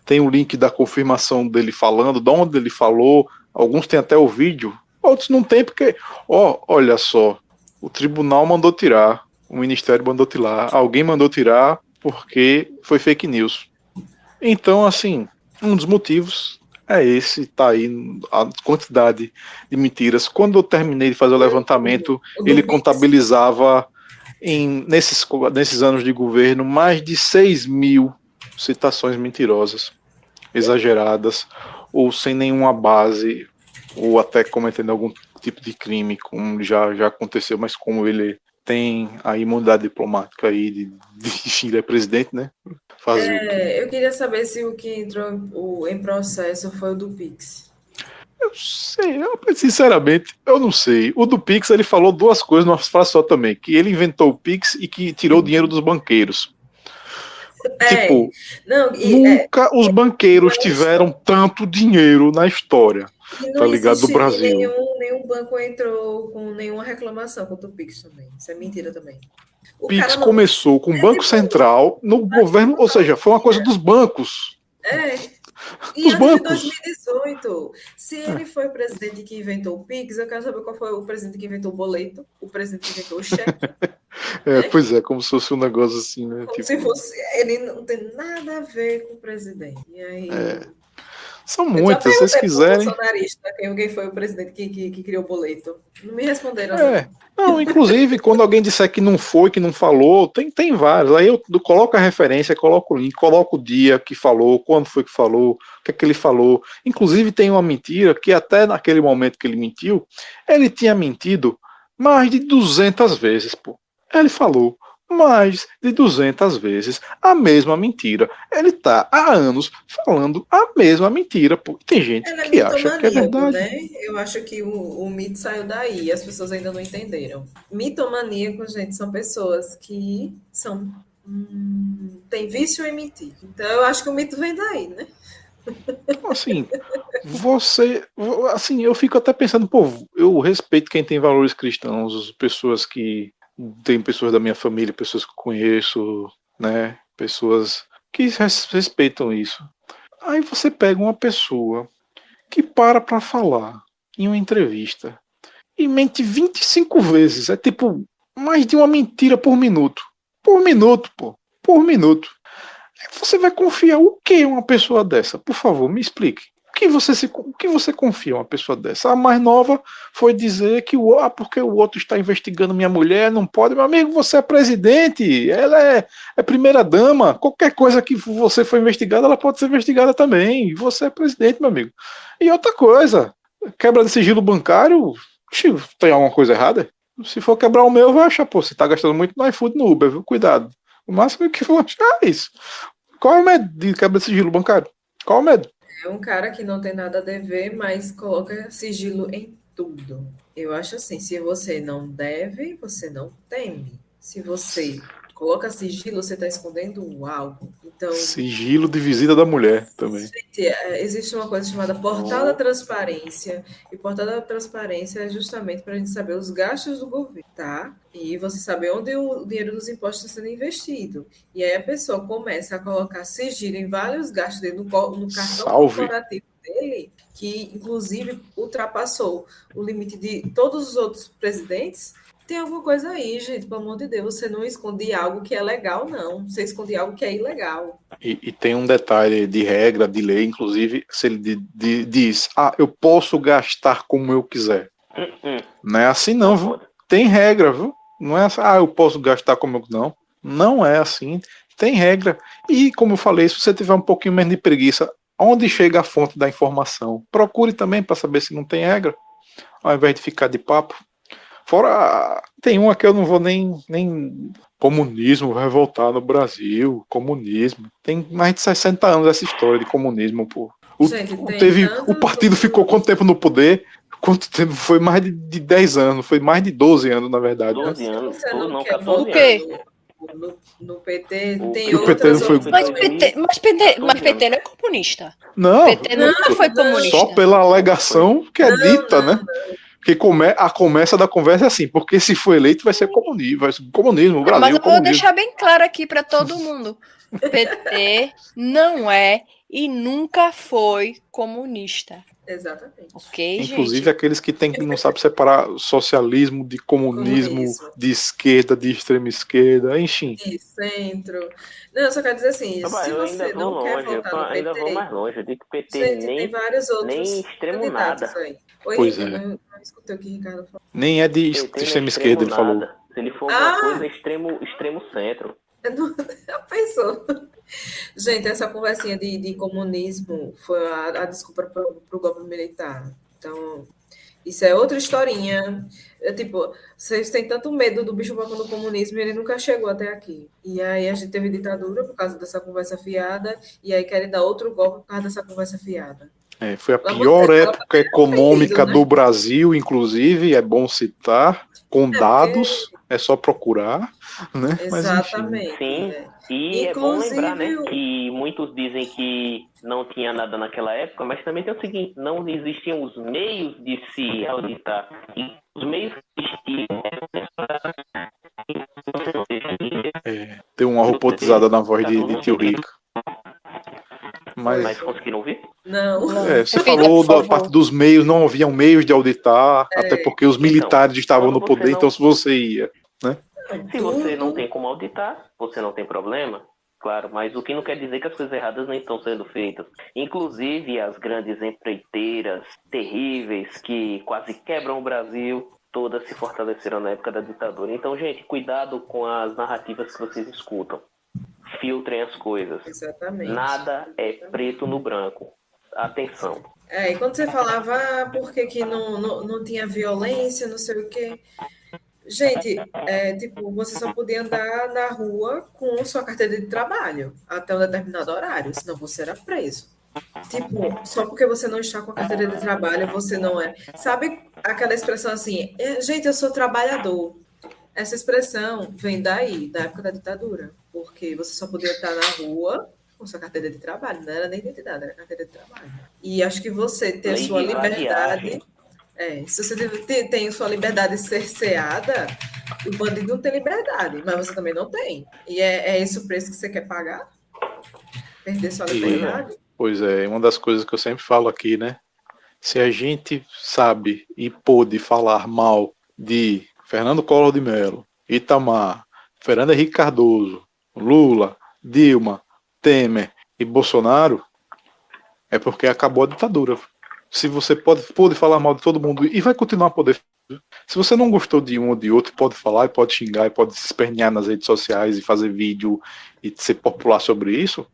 Tem o link da confirmação dele falando, de onde ele falou. Alguns tem até o vídeo, outros não tem, porque, ó, olha só, o tribunal mandou tirar, o ministério mandou tirar, alguém mandou tirar porque foi fake news. Então, assim, um dos motivos é esse, tá aí a quantidade de mentiras. Quando eu terminei de fazer o levantamento, ele contabilizava em, nesses, nesses anos de governo mais de 6 mil citações mentirosas, exageradas, ou sem nenhuma base, ou até cometendo algum tipo de crime, como já, já aconteceu, mas como ele tem a imunidade diplomática aí de, de, ele é presidente, né? Fazer é, eu queria saber se o que entrou o, em processo foi o do Pix. Eu sei, eu, sinceramente, eu não sei. O do Pix, ele falou duas coisas numa frase só também, que ele inventou o Pix e que tirou o dinheiro dos banqueiros. É, tipo, não, e, é, nunca é, os banqueiros tiveram tanto dinheiro na história, tá ligado, do Brasil. Nenhum, nenhum banco entrou com nenhuma reclamação contra o Pix também. Isso é mentira também. O Pix começou com o Banco Central no governo, ou seja, foi uma coisa dos bancos. É. E antes bancos. de 2018, se ele é. foi o presidente que inventou o Pix, eu quero saber qual foi o presidente que inventou o boleto, o presidente que inventou o cheque. [laughs] é, pois é, como se fosse um negócio assim, né? Como tipo... se fosse. Ele não tem nada a ver com o presidente. E aí. É. São muitas, se vocês quiserem. Quem foi o presidente que, que, que, criou o boleto? Não me responderam. É. Não, inclusive, quando alguém disser que não foi, que não falou, tem, tem vários. Aí eu coloco a referência, coloco o link, coloco o dia que falou, quando foi que falou, o que é que ele falou. Inclusive, tem uma mentira que até naquele momento que ele mentiu, ele tinha mentido mais de 200 vezes, pô. Ele falou, mais de 200 vezes a mesma mentira. Ele está há anos falando a mesma mentira. Pô. Tem gente é que acha que é verdade. Né? Eu acho que o, o mito saiu daí, as pessoas ainda não entenderam. Mitomaníacos, gente, são pessoas que são hum, tem vício em mentir. Então eu acho que o mito vem daí, né? Assim, você. Assim, eu fico até pensando, pô, eu respeito quem tem valores cristãos, pessoas que tem pessoas da minha família, pessoas que conheço, né? Pessoas que respeitam isso. Aí você pega uma pessoa que para para falar em uma entrevista e mente 25 vezes. É tipo mais de uma mentira por minuto. Por minuto, pô. Por minuto. Você vai confiar o que uma pessoa dessa? Por favor, me explique que você se, o que você confia uma pessoa dessa? A mais nova foi dizer que o ah, porque o outro está investigando minha mulher, não pode. Meu amigo, você é presidente, ela é, é primeira dama. Qualquer coisa que você for investigada, ela pode ser investigada também. Você é presidente, meu amigo. E outra coisa, quebra de sigilo bancário, tem alguma coisa errada? Se for quebrar o meu, vai achar, pô, você está gastando muito no iFood no Uber, viu? Cuidado. O máximo que vou achar é isso. Qual é o medo de quebra de sigilo bancário? Qual é o medo? É um cara que não tem nada a dever, mas coloca sigilo em tudo. Eu acho assim, se você não deve, você não teme. Se você coloca sigilo, você está escondendo algo. Então, sigilo de visita da mulher também. É, existe uma coisa chamada portal da transparência, e portal da transparência é justamente para a gente saber os gastos do governo, tá? E você saber onde o dinheiro dos impostos está sendo investido. E aí a pessoa começa a colocar sigilo em vários gastos dele no, no cartão Salve. corporativo dele, que inclusive ultrapassou o limite de todos os outros presidentes tem alguma coisa aí, gente, pelo amor de Deus. Você não esconde algo que é legal, não. Você esconde algo que é ilegal. E, e tem um detalhe de regra, de lei, inclusive, se ele de, de, diz, ah, eu posso gastar como eu quiser. Não é assim, não, viu? Tem regra, viu? Não é assim, ah, eu posso gastar como eu não. Não é assim. tem regra. E, como eu falei, se você tiver um pouquinho menos de preguiça, onde chega a fonte da informação? Procure também para saber se não tem regra, ao invés de ficar de papo. Fora, tem uma que eu não vou nem, nem. Comunismo vai voltar no Brasil, comunismo. Tem mais de 60 anos essa história de comunismo, pô. O, Gente, teve, o partido ficou quanto tempo no poder? Quanto tempo? Foi mais de, de 10 anos, foi mais de 12 anos, na verdade. né? 12 anos, Você não, não, quer 14 voltar O quê? anos. No, no- PT tem o PT outras não foi-. Mas PT, mas PT, mas PT não é comunista. Não, PT nunca foi comunista. só pela alegação que é Não, dita, não, né? Porque come, a começa da conversa é assim, porque se for eleito vai ser comunismo, vai ser comunismo, o Brasil Mas eu vou comunismo. deixar bem claro aqui para todo mundo. PT não é e nunca foi comunista. Exatamente. Ok, Inclusive gente? aqueles que tem que não sabe separar socialismo de comunismo, Comunismo. de esquerda, de extrema esquerda, enfim. De centro. Não, eu só quero dizer assim, se eu ainda você vou não quer longe, eu votar tô- no ainda PT, vou mais longe. Eu digo que PT gente, tem nem, vários outros nem extremo nada. aí. Oi, Pois eu é. não, não escutei o que o Ricardo falou. Nem é de extrema extremo esquerda, ele falou. Se ele for uma Ah! coisa, extremo, extremo centro. Não- [laughs] Já pensou? Gente, essa conversinha de, de comunismo foi a, a desculpa para o golpe militar. Então, isso é outra historinha. É, tipo, vocês têm tanto medo do bicho papão do comunismo e ele nunca chegou até aqui. E aí a gente teve ditadura por causa dessa conversa fiada, e aí querem dar outro golpe por causa dessa conversa fiada. É, foi a pior época econômica né? do Brasil, inclusive, é bom citar, com É, dados, é só procurar, né? Mas. Exatamente. Sim. é. E é bom Inclusive, lembrar, né, que muitos dizem que não tinha nada naquela época, mas também tem o seguinte, não existiam os meios de se auditar. E os meios que existiam É, tem uma robotizada na voz de, de tio Rico. Mas, mas conseguiram ouvir? Não. Não. é, você Repita, falou da parte dos meios, não haviam meios de auditar, até porque os militares estavam no poder, não- então se você ia. Se você não tem como auditar, você não tem problema, claro, mas o que não quer dizer que as coisas erradas nem estão sendo feitas. Inclusive as grandes empreiteiras terríveis que quase quebram o Brasil, todas se fortaleceram na época da ditadura. Então, gente, cuidado com as narrativas que vocês escutam. Filtrem as coisas. Exatamente. Nada é preto no branco. Atenção. É, e quando você falava, ah, por que, que não, não, não tinha violência, não sei o quê. Gente, é, tipo, você só podia andar na rua com sua carteira de trabalho até um determinado horário, senão você era preso. Tipo, só porque você não está com a carteira de trabalho, você não é. Sabe aquela expressão assim, "É, gente, eu sou trabalhador. Essa expressão vem daí, da época da ditadura, porque você só podia estar na rua com sua carteira de trabalho, não era nem identidade, era carteira de trabalho. E acho que você ter Lei sua de liberdade. É, se você tem, tem sua liberdade cerceada, o bandido não tem liberdade, mas você também não tem. E é, é esse o preço que você quer pagar? Perder sua E- liberdade? Pois é, uma das coisas que eu sempre falo aqui, né? Se a gente sabe e pôde falar mal de Fernando Collor de Mello, Itamar, Fernando Henrique Cardoso, Lula, Dilma, Temer e Bolsonaro, é porque acabou a ditadura. Se você pode, pode falar mal de todo mundo e vai continuar a poder. Se você não gostou de um ou de outro, pode falar e pode xingar e pode se espernear nas redes sociais e fazer vídeo e ser popular sobre isso.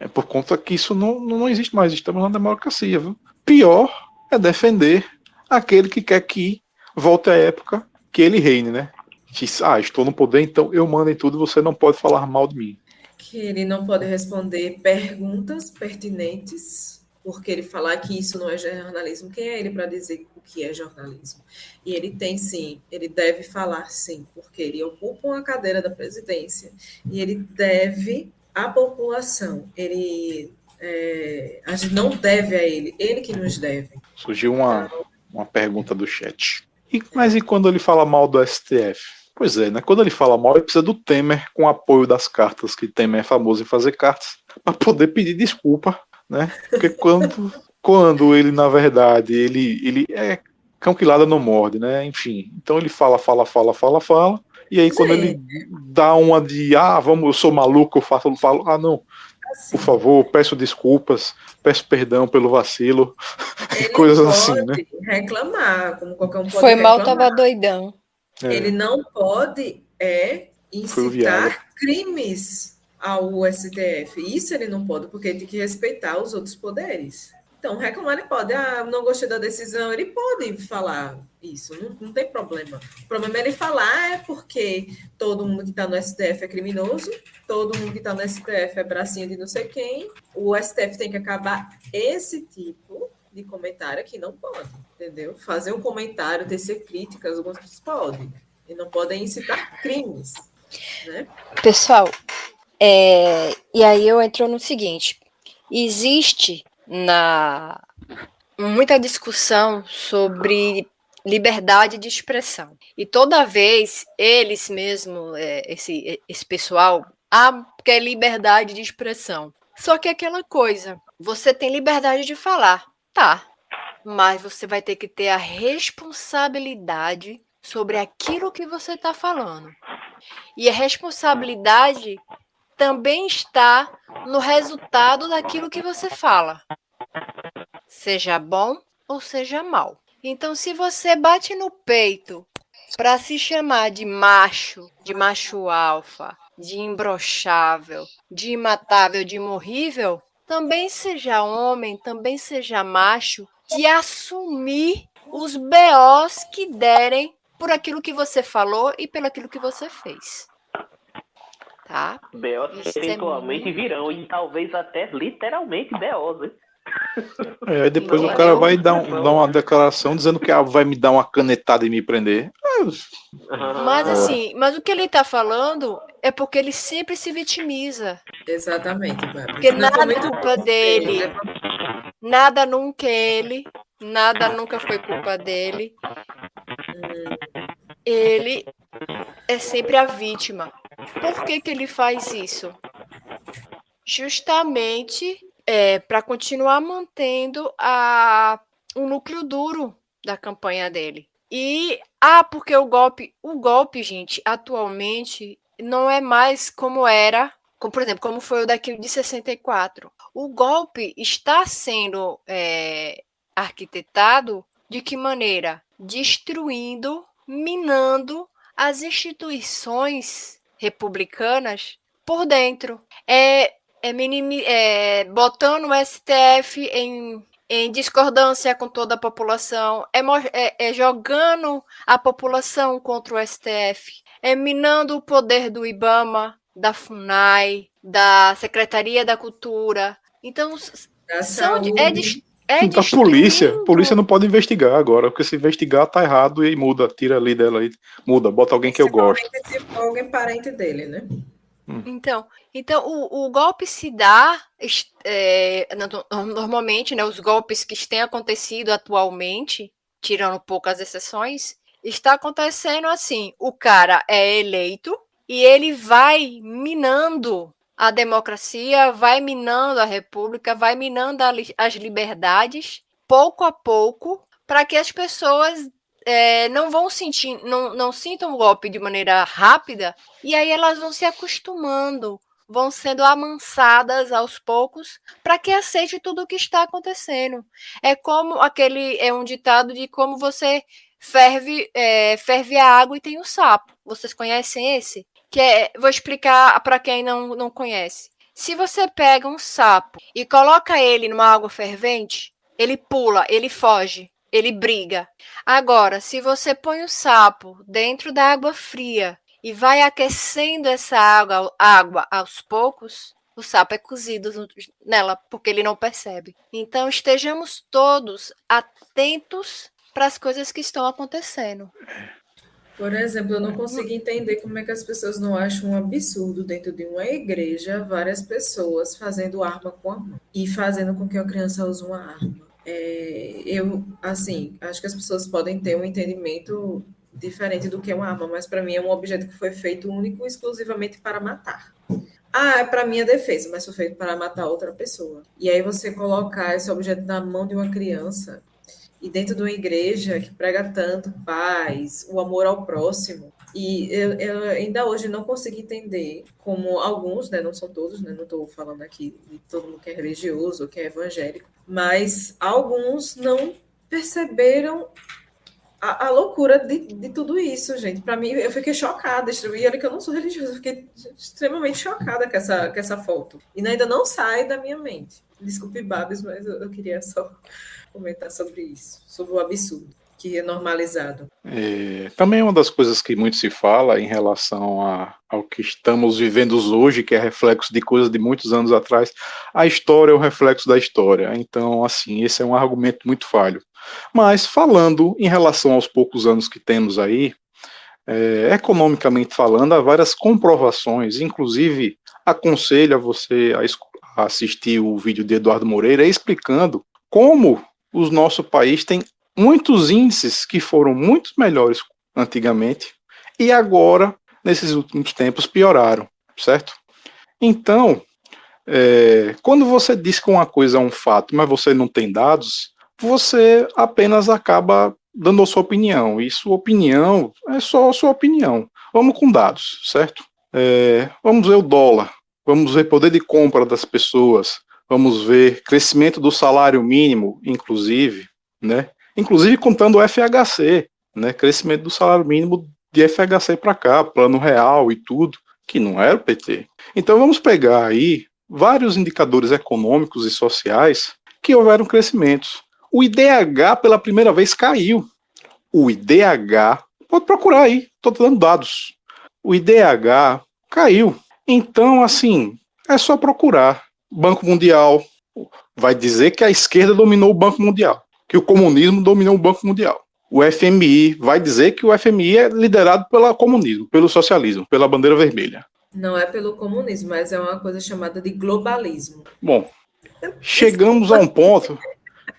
É por conta que isso não, não existe mais. Estamos na democracia. Viu? Pior é defender aquele que quer que volte à época que ele reine, né? Que, ah, estou no poder, então eu mando em tudo, você não pode falar mal de mim. Que ele não pode responder perguntas pertinentes, porque ele falar que isso não é jornalismo. Quem é ele para dizer o que é jornalismo? E ele tem sim, ele deve falar sim, porque ele ocupa uma cadeira da presidência e ele deve à população. Ele é, a gente não deve a ele, ele que nos deve. Surgiu uma, uma pergunta do chat. E, mas e quando ele fala mal do STF? Pois é, né? Quando ele fala mal, ele precisa do Temer com apoio das cartas, que Temer é famoso em fazer cartas, para poder pedir desculpa, né? Porque quando, [laughs] quando ele, na verdade, ele, ele é cão que lada não morde, né? Enfim, então ele fala, fala, fala, fala, fala, e aí quando Sim. ele dá uma de, ah, vamos, eu sou maluco, eu faço, eu falo, ah, não, por favor, peço desculpas, peço perdão pelo vacilo, ele coisas pode assim, né? reclamar, como qualquer um pode Foi mal, reclamar. tava doidão. É. Ele não pode é incitar crimes. ao STF. Isso ele não pode, porque ele tem que respeitar os outros poderes. Então, reclamar ele pode. Ah, não gostei da decisão, ele pode falar isso, não, não tem problema. O problema é ele falar é porque todo mundo que está no STF é criminoso, todo mundo que está no STF é bracinho de não sei quem. O STF tem que acabar esse tipo de comentário que não pode, entendeu? Fazer um comentário, tecer críticas, algumas pessoas podem, e não podem incitar crimes. Né? Pessoal, é, e aí eu entro no seguinte: existe na muita discussão sobre liberdade de expressão. E toda vez eles mesmo, é, esse, esse pessoal, ah, quer liberdade de expressão. Só que é aquela coisa, você tem liberdade de falar, tá, mas você vai ter que ter a responsabilidade sobre aquilo que você está falando. E a responsabilidade também está no resultado daquilo que você fala, seja bom ou seja mal. Então, se você bate no peito para se chamar de macho, de macho alfa, de imbrochável, de imatável, de imorrível, também seja homem, também seja macho, de assumir os BOs que derem por aquilo que você falou e pelo aquilo que você fez tá? BOs eventualmente é virão, e talvez até literalmente BOs, hein? É, aí depois não, o cara vai dar, um, dar, uma declaração dizendo que ah, vai me dar uma canetada e me prender. Mas assim, mas o que ele tá falando é porque ele sempre se vitimiza. Exatamente. Porque nada é culpa dele. Nada nunca é ele. Nada nunca foi culpa dele. Ele é sempre a vítima. Por que, que ele faz isso? Justamente é, para continuar mantendo a, o núcleo duro da campanha dele. E ah, porque o golpe, o golpe, gente, atualmente não é mais como era, como, por exemplo, como foi o daquele de 64. O golpe está sendo é, arquitetado de que maneira? Destruindo, minando as instituições republicanas por dentro. É, é, minimi, é botando o STF em, em discordância com toda a população, é, é, é jogando a população contra o STF, é minando o poder do IBAMA, da FUNAI, da Secretaria da Cultura. Então, são, é, é a polícia, a polícia não pode investigar agora, porque se investigar tá errado e muda, tira ali dela e muda, bota alguém que eu gosto. Se for alguém parente dele, né? Hum. Então, então o, o golpe se dá é, normalmente, né? Os golpes que têm acontecido atualmente, tirando poucas exceções, está acontecendo assim: o cara é eleito e ele vai minando a democracia, vai minando a república, vai minando as liberdades, pouco a pouco, para que as pessoas é, não vão sentir, não, não sintam o golpe de maneira rápida, e aí elas vão se acostumando, vão sendo amansadas aos poucos para que aceite tudo o que está acontecendo. É como aquele é um ditado de como você ferve, é, ferve a água e tem o um sapo. Vocês conhecem esse? Que é, vou explicar para quem não, não conhece. Se você pega um sapo e coloca ele numa água fervente, ele pula, ele foge, ele briga. Agora, se você põe o sapo dentro da água fria e vai aquecendo essa água, água aos poucos, o sapo é cozido nela porque ele não percebe. Então estejamos todos atentos para as coisas que estão acontecendo. Por exemplo, eu não consigo entender como é que as pessoas não acham um absurdo dentro de uma igreja várias pessoas fazendo arma com a mão e fazendo com que a criança use uma arma. É, eu, assim, acho que as pessoas podem ter um entendimento diferente do que é uma arma, mas para mim é um objeto que foi feito único e exclusivamente para matar. Ah, é para minha defesa, mas foi feito para matar outra pessoa. E aí você colocar esse objeto na mão de uma criança e dentro de uma igreja que prega tanto paz, o amor ao próximo. E eu, eu ainda hoje não consigo entender como alguns, né, não são todos, né, não estou falando aqui de todo mundo que é religioso, que é evangélico, mas alguns não perceberam a, a loucura de, de tudo isso, gente. Para mim, eu fiquei chocada. E olha que eu não sou religiosa, eu fiquei extremamente chocada com essa, com essa foto. E ainda não sai da minha mente. Desculpe, Babs, mas eu, eu queria só comentar sobre isso, sobre o absurdo que é normalizado. É, também é uma das coisas que muito se fala em relação a, ao que estamos vivendo hoje, que é reflexo de coisas de muitos anos atrás. A história é o reflexo da história. Então, assim, esse é um argumento muito falho. Mas, falando em relação aos poucos anos que temos aí, é, economicamente falando, há várias comprovações, inclusive aconselho a você a assistir o vídeo de Eduardo Moreira explicando como o nosso país tem muitos índices que foram muito melhores antigamente e agora, nesses últimos tempos, pioraram, certo? Então, é, quando você diz que uma coisa é um fato, mas você não tem dados, você apenas acaba dando a sua opinião. E sua opinião é só a sua opinião. Vamos com dados, certo? É, vamos ver o dólar, vamos ver poder de compra das pessoas, vamos ver crescimento do salário mínimo, inclusive, né? inclusive contando o FHC, né, crescimento do salário mínimo de FHC para cá, plano real e tudo, que não era o PT. Então vamos pegar aí vários indicadores econômicos e sociais que houveram crescimentos. O IDH pela primeira vez caiu. O IDH, pode procurar aí, estou dando dados. O IDH caiu. Então, assim, é só procurar. Banco Mundial vai dizer que a esquerda dominou o Banco Mundial que o comunismo dominou o Banco Mundial. O FMI vai dizer que o FMI é liderado pelo comunismo, pelo socialismo, pela bandeira vermelha. Não é pelo comunismo, mas é uma coisa chamada de globalismo. Bom, chegamos a um ponto,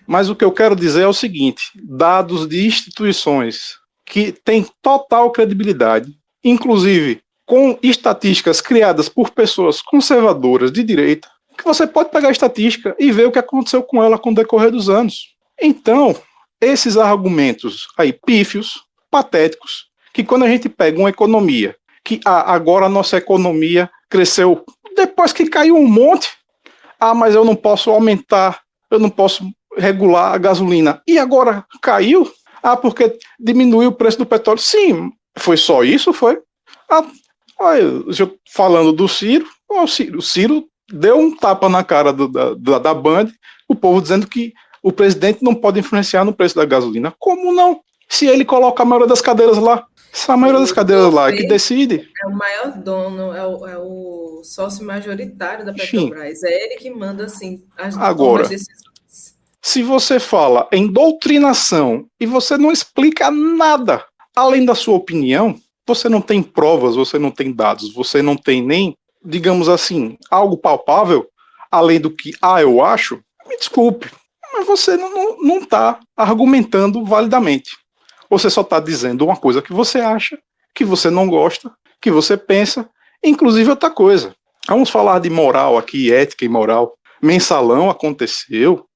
mas o que eu quero dizer é o seguinte: dados de instituições que têm total credibilidade, inclusive com estatísticas criadas por pessoas conservadoras de direita, que você pode pegar a estatística e ver o que aconteceu com ela com o decorrer dos anos. Então, esses argumentos aí pífios, patéticos, que quando a gente pega uma economia, que ah, agora a nossa economia cresceu depois que caiu um monte, ah, mas eu não posso aumentar, eu não posso regular a gasolina. E agora caiu? Ah, porque diminuiu o preço do petróleo. Sim, foi só isso? Foi? Ah, olha, falando do Ciro, o Ciro, o Ciro deu um tapa na cara do, da, da Band, o povo dizendo que o presidente não pode influenciar no preço da gasolina. Como não? Se ele coloca a maioria das cadeiras lá, se a maioria das cadeiras lá é que decide. É o maior dono, é o, é o sócio majoritário da Petrobras. Sim. É ele que manda, assim, as Agora, decisões. Se você fala em doutrinação e você não explica nada além da sua opinião, você não tem provas, você não tem dados, você não tem nem, digamos assim, algo palpável, além do que, ah, eu acho, me desculpe, mas você não está argumentando validamente. Você só está dizendo uma coisa que você acha, que você não gosta, que você pensa, inclusive outra coisa. Vamos falar de moral aqui, ética e moral. Mensalão aconteceu,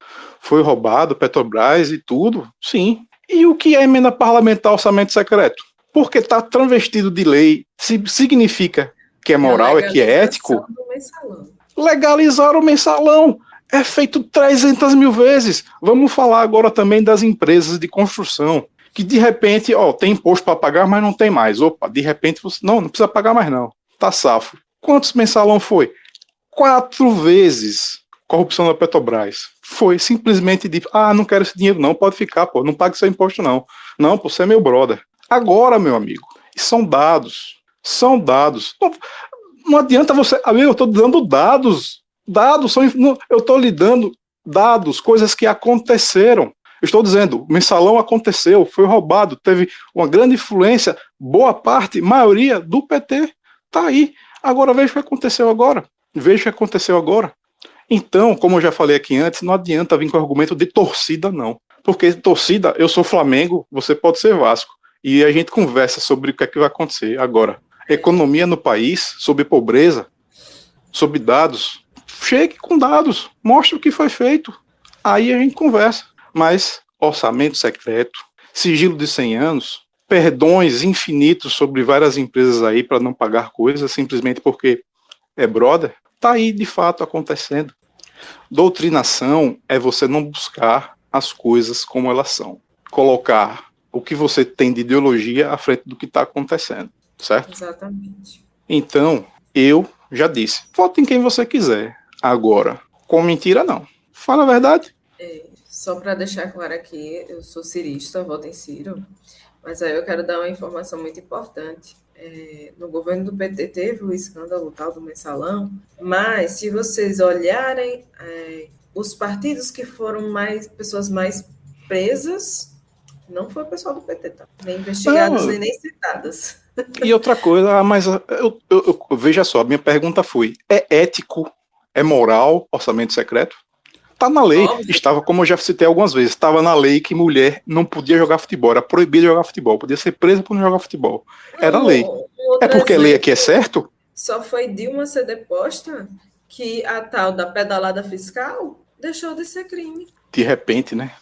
foi roubado, Petrobras e tudo, sim. E o que é emenda parlamentar orçamento secreto? Porque está travestido de lei, significa que é moral, é que é ético. Legalizar o mensalão é feito 300 mil vezes. Vamos falar agora também das empresas de construção, que de repente, ó, tem imposto para pagar, mas não tem mais. Opa, de repente você, não, não precisa pagar mais não. Tá safo. Quantos mensalão foi? Quatro vezes corrupção da Petrobras. Foi simplesmente de, ah, não quero esse dinheiro não, pode ficar, pô, não pague seu imposto não. Não, pô, você é meu brother. Agora, meu amigo, são dados. São dados. Não, não adianta você, amigo, eu estou dando dados Dados são. Eu estou lhe dando dados, coisas que aconteceram. Estou dizendo, o mensalão aconteceu, foi roubado, teve uma grande influência, boa parte, maioria do PT. Tá aí. Agora veja o que aconteceu agora. Veja o que aconteceu agora. Então, como eu já falei aqui antes, não adianta vir com argumento de torcida, não. Porque torcida, eu sou Flamengo, você pode ser Vasco. E a gente conversa sobre o que é que vai acontecer. Agora, economia no país, sobre pobreza, sobre dados, chegue com dados, mostre o que foi feito. Aí a gente conversa. Mas orçamento secreto, sigilo de 100 anos, perdões infinitos sobre várias empresas aí para não pagar coisas simplesmente porque é brother, tá aí de fato acontecendo. Doutrinação é você não buscar as coisas como elas são. Colocar o que você tem de ideologia à frente do que está acontecendo, certo? Exatamente. Então, eu já disse, vote em quem você quiser. Agora, com mentira não. Fala a verdade. É, só para deixar claro aqui, eu sou cirista, voto em Ciro, mas aí eu quero dar uma informação muito importante. É, no governo do PT teve o escândalo tal do mensalão, mas se vocês olharem é, os partidos que foram mais pessoas mais presas, não foi o pessoal do PT, tá? Nem investigadas nem, nem citadas. E outra coisa, ah, mas eu, eu, eu, veja só, minha pergunta foi: é ético, é moral orçamento secreto? Tá na lei. Óbvio. Estava, como eu já citei algumas vezes, estava na lei que mulher não podia jogar futebol, era proibido jogar futebol, podia ser presa por não jogar futebol. Era não, lei. É porque lei aqui é certo? Só foi Dilma ser deposta que a tal da pedalada fiscal deixou de ser crime. De repente, né?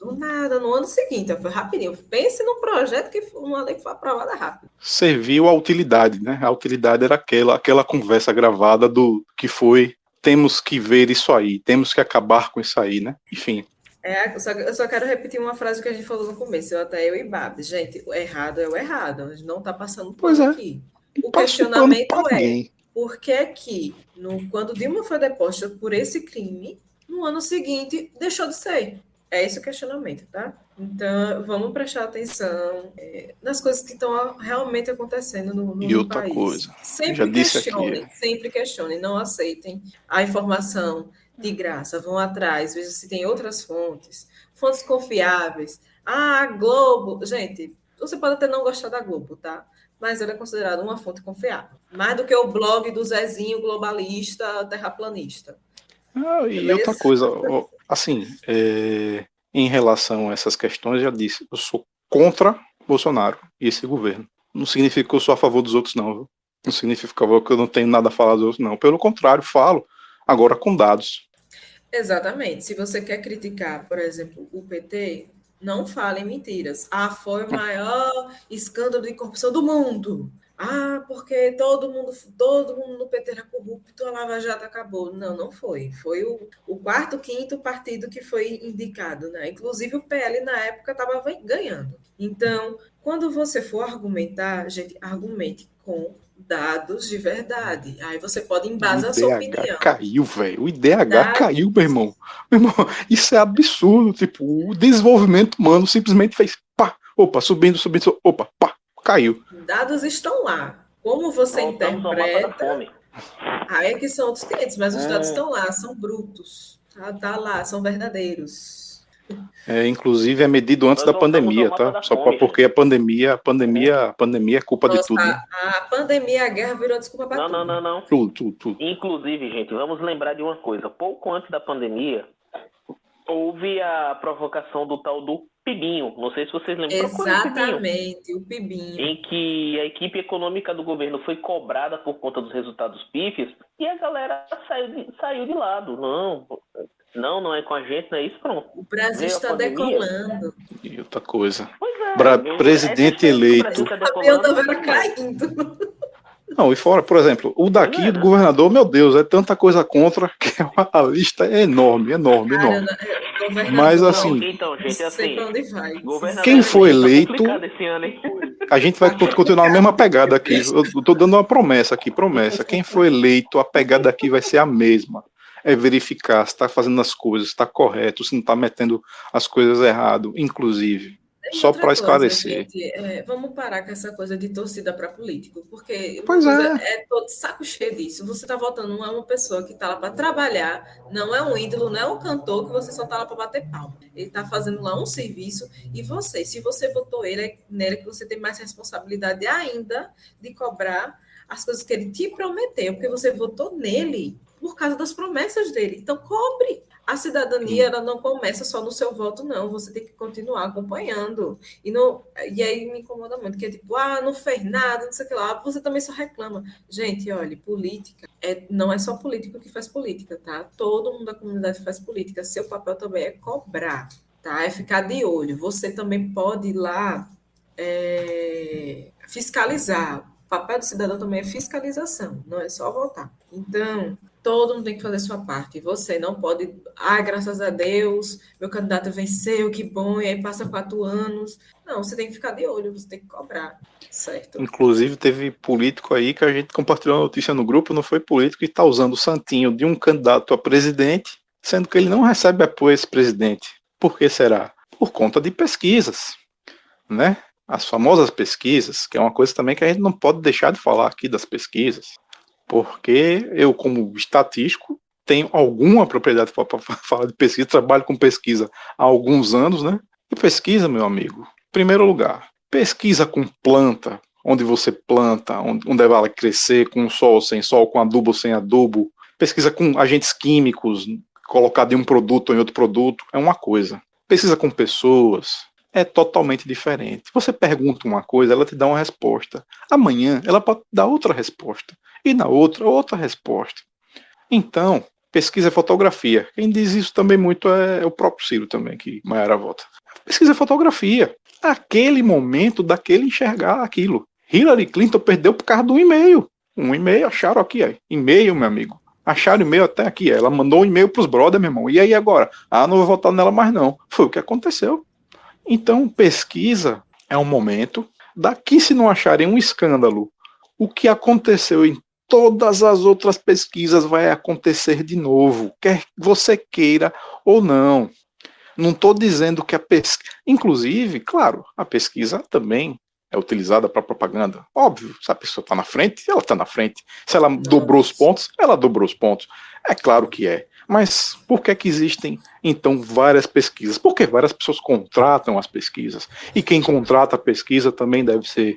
Do nada, no ano seguinte, foi rapidinho. Pense num projeto que uma lei que foi aprovada rápido. Serviu a utilidade, né? A utilidade era aquela, aquela conversa gravada do que foi temos que ver isso aí, temos que acabar com isso aí, né? Enfim. É, eu, só, eu só quero repetir uma frase que a gente falou no começo, eu, até eu e Babs. Gente, o errado é o errado, a gente não está passando por é. aqui. O questionamento é, por que que, no, quando Dilma foi deposta por esse crime, no ano seguinte deixou de ser? É esse o questionamento, tá? Então, vamos prestar atenção é, nas coisas que estão realmente acontecendo no, no e outra país. coisa, sempre questionem, aqui. sempre questionem, não aceitem a informação de graça, vão atrás, vejam se tem outras fontes, fontes confiáveis. Ah, Globo, gente, você pode até não gostar da Globo, tá? Mas ela é considerada uma fonte confiável, mais do que o blog do Zezinho globalista, terraplanista. Ah, e Beleza? outra coisa, assim, é, em relação a essas questões, já disse, eu sou contra Bolsonaro e esse governo. Não significa que eu sou a favor dos outros, não. Viu? Não significa que eu não tenho nada a falar dos outros, não. Pelo contrário, falo, agora com dados. Exatamente. Se você quer criticar, por exemplo, o PT, não fale mentiras. Ah, foi o maior escândalo de corrupção do mundo. Ah, porque todo mundo, todo mundo no PT era corrupto, a Lava Jato acabou. Não, não foi. Foi o, o quarto, quinto partido que foi indicado, né? Inclusive o PL na época estava ganhando. Então, quando você for argumentar, gente, argumente com dados de verdade. Aí você pode embasar a sua opinião. Caiu, velho. O IDH dados. caiu, meu irmão. Meu irmão, isso é absurdo. Tipo, o desenvolvimento humano simplesmente fez pá, opa, subindo, subindo, opa, pá, caiu. Dados estão lá. Como você interpreta. Aí é que são outros clientes, mas os é. dados estão lá, são brutos. Tá, tá lá, são verdadeiros. É, inclusive é medido antes da pandemia, tá? Só pra, porque a pandemia, a pandemia, a pandemia é culpa Nossa, de tudo. Né? A, a, pandemia, a guerra virou desculpa para não, tudo. Não, não, não. Tudo, tudo, tudo. Inclusive, gente, vamos lembrar de uma coisa. Pouco antes da pandemia, houve a provocação do tal do Pibinho. Não sei se vocês lembram. Exatamente, o Pibinho. Em que a equipe econômica do governo foi cobrada por conta dos resultados pífios e a galera saiu de, saiu de lado. Não, não, não é com a gente, não é isso, pronto. O Brasil está decolando. E outra coisa. É, Bra presidente é eleito. O avião caindo. Não, e fora, por exemplo, o daqui é, do governador, meu Deus, é tanta coisa contra [laughs] que a [laughs] lista é enorme, enorme, Cara, enorme. É, Mas assim, então, gente, assim quem foi eleito, a gente vai continuar na mesma pegada aqui. Eu estou dando uma promessa aqui, promessa. Quem foi eleito, a pegada aqui vai ser a mesma. É verificar se está fazendo as coisas, está correto, se não está metendo as coisas errado, inclusive. Só para esclarecer. Gente, é, vamos parar com essa coisa de torcida para político, porque pois é. é todo saco cheio disso. Você está votando não é uma pessoa que está lá para trabalhar, não é um ídolo, não é um cantor que você só está lá para bater palma. Ele está fazendo lá um serviço e você, se você votou ele, é nele que você tem mais responsabilidade ainda de cobrar as coisas que ele te prometeu, porque você votou nele por causa das promessas dele. Então, cobre. A cidadania ela não começa só no seu voto, não. Você tem que continuar acompanhando. E, não, e aí me incomoda muito, que é tipo, ah, não fez nada, não sei o que lá. Você também só reclama. Gente, olha, política é, não é só político que faz política, tá? Todo mundo da comunidade faz política. Seu papel também é cobrar, tá? É ficar de olho. Você também pode ir lá é, fiscalizar papel do cidadão também é fiscalização, não é só votar. Então, todo mundo tem que fazer sua parte. Você não pode, ah, graças a Deus, meu candidato venceu, que bom, e aí passa quatro anos. Não, você tem que ficar de olho, você tem que cobrar, certo? Inclusive, teve político aí que a gente compartilhou a notícia no grupo, não foi político, que está usando o santinho de um candidato a presidente, sendo que ele não recebe apoio a esse presidente. Por que será? Por conta de pesquisas, né? As famosas pesquisas, que é uma coisa também que a gente não pode deixar de falar aqui das pesquisas porque eu, como estatístico, tenho alguma propriedade para falar de pesquisa, trabalho com pesquisa há alguns anos, né? E pesquisa, meu amigo, em primeiro lugar, pesquisa com planta, onde você planta, onde, ela crescer, com sol, sem sol, com adubo, sem adubo, pesquisa com agentes químicos, colocado em um produto ou em outro produto, é uma coisa. Pesquisa com pessoas, é totalmente diferente. Você pergunta uma coisa, ela te dá uma resposta. Amanhã ela pode dar outra resposta. E na outra, outra resposta. Então, pesquisa é fotografia. Quem diz isso também muito é o próprio Ciro também, que Maiara vota. Pesquisa é fotografia. Aquele momento daquele enxergar aquilo. Hillary Clinton perdeu por causa do e-mail. Um e-mail, acharam aqui, aí. E-mail, meu amigo. Acharam e-mail até aqui. Ela mandou um e-mail pros brothers, meu irmão. E aí agora? Ah, não vou votar nela mais não. Foi o que aconteceu. Então, pesquisa é um momento. Daqui, se não acharem um escândalo, o que aconteceu em todas as outras pesquisas vai acontecer de novo, quer você queira ou não. Não estou dizendo que a pesquisa. Inclusive, claro, a pesquisa também é utilizada para propaganda. Óbvio, se a pessoa está na frente, ela está na frente. Se ela dobrou os pontos, ela dobrou os pontos. É claro que é. Mas por que, que existem, então, várias pesquisas? Porque várias pessoas contratam as pesquisas. E quem contrata a pesquisa também deve ser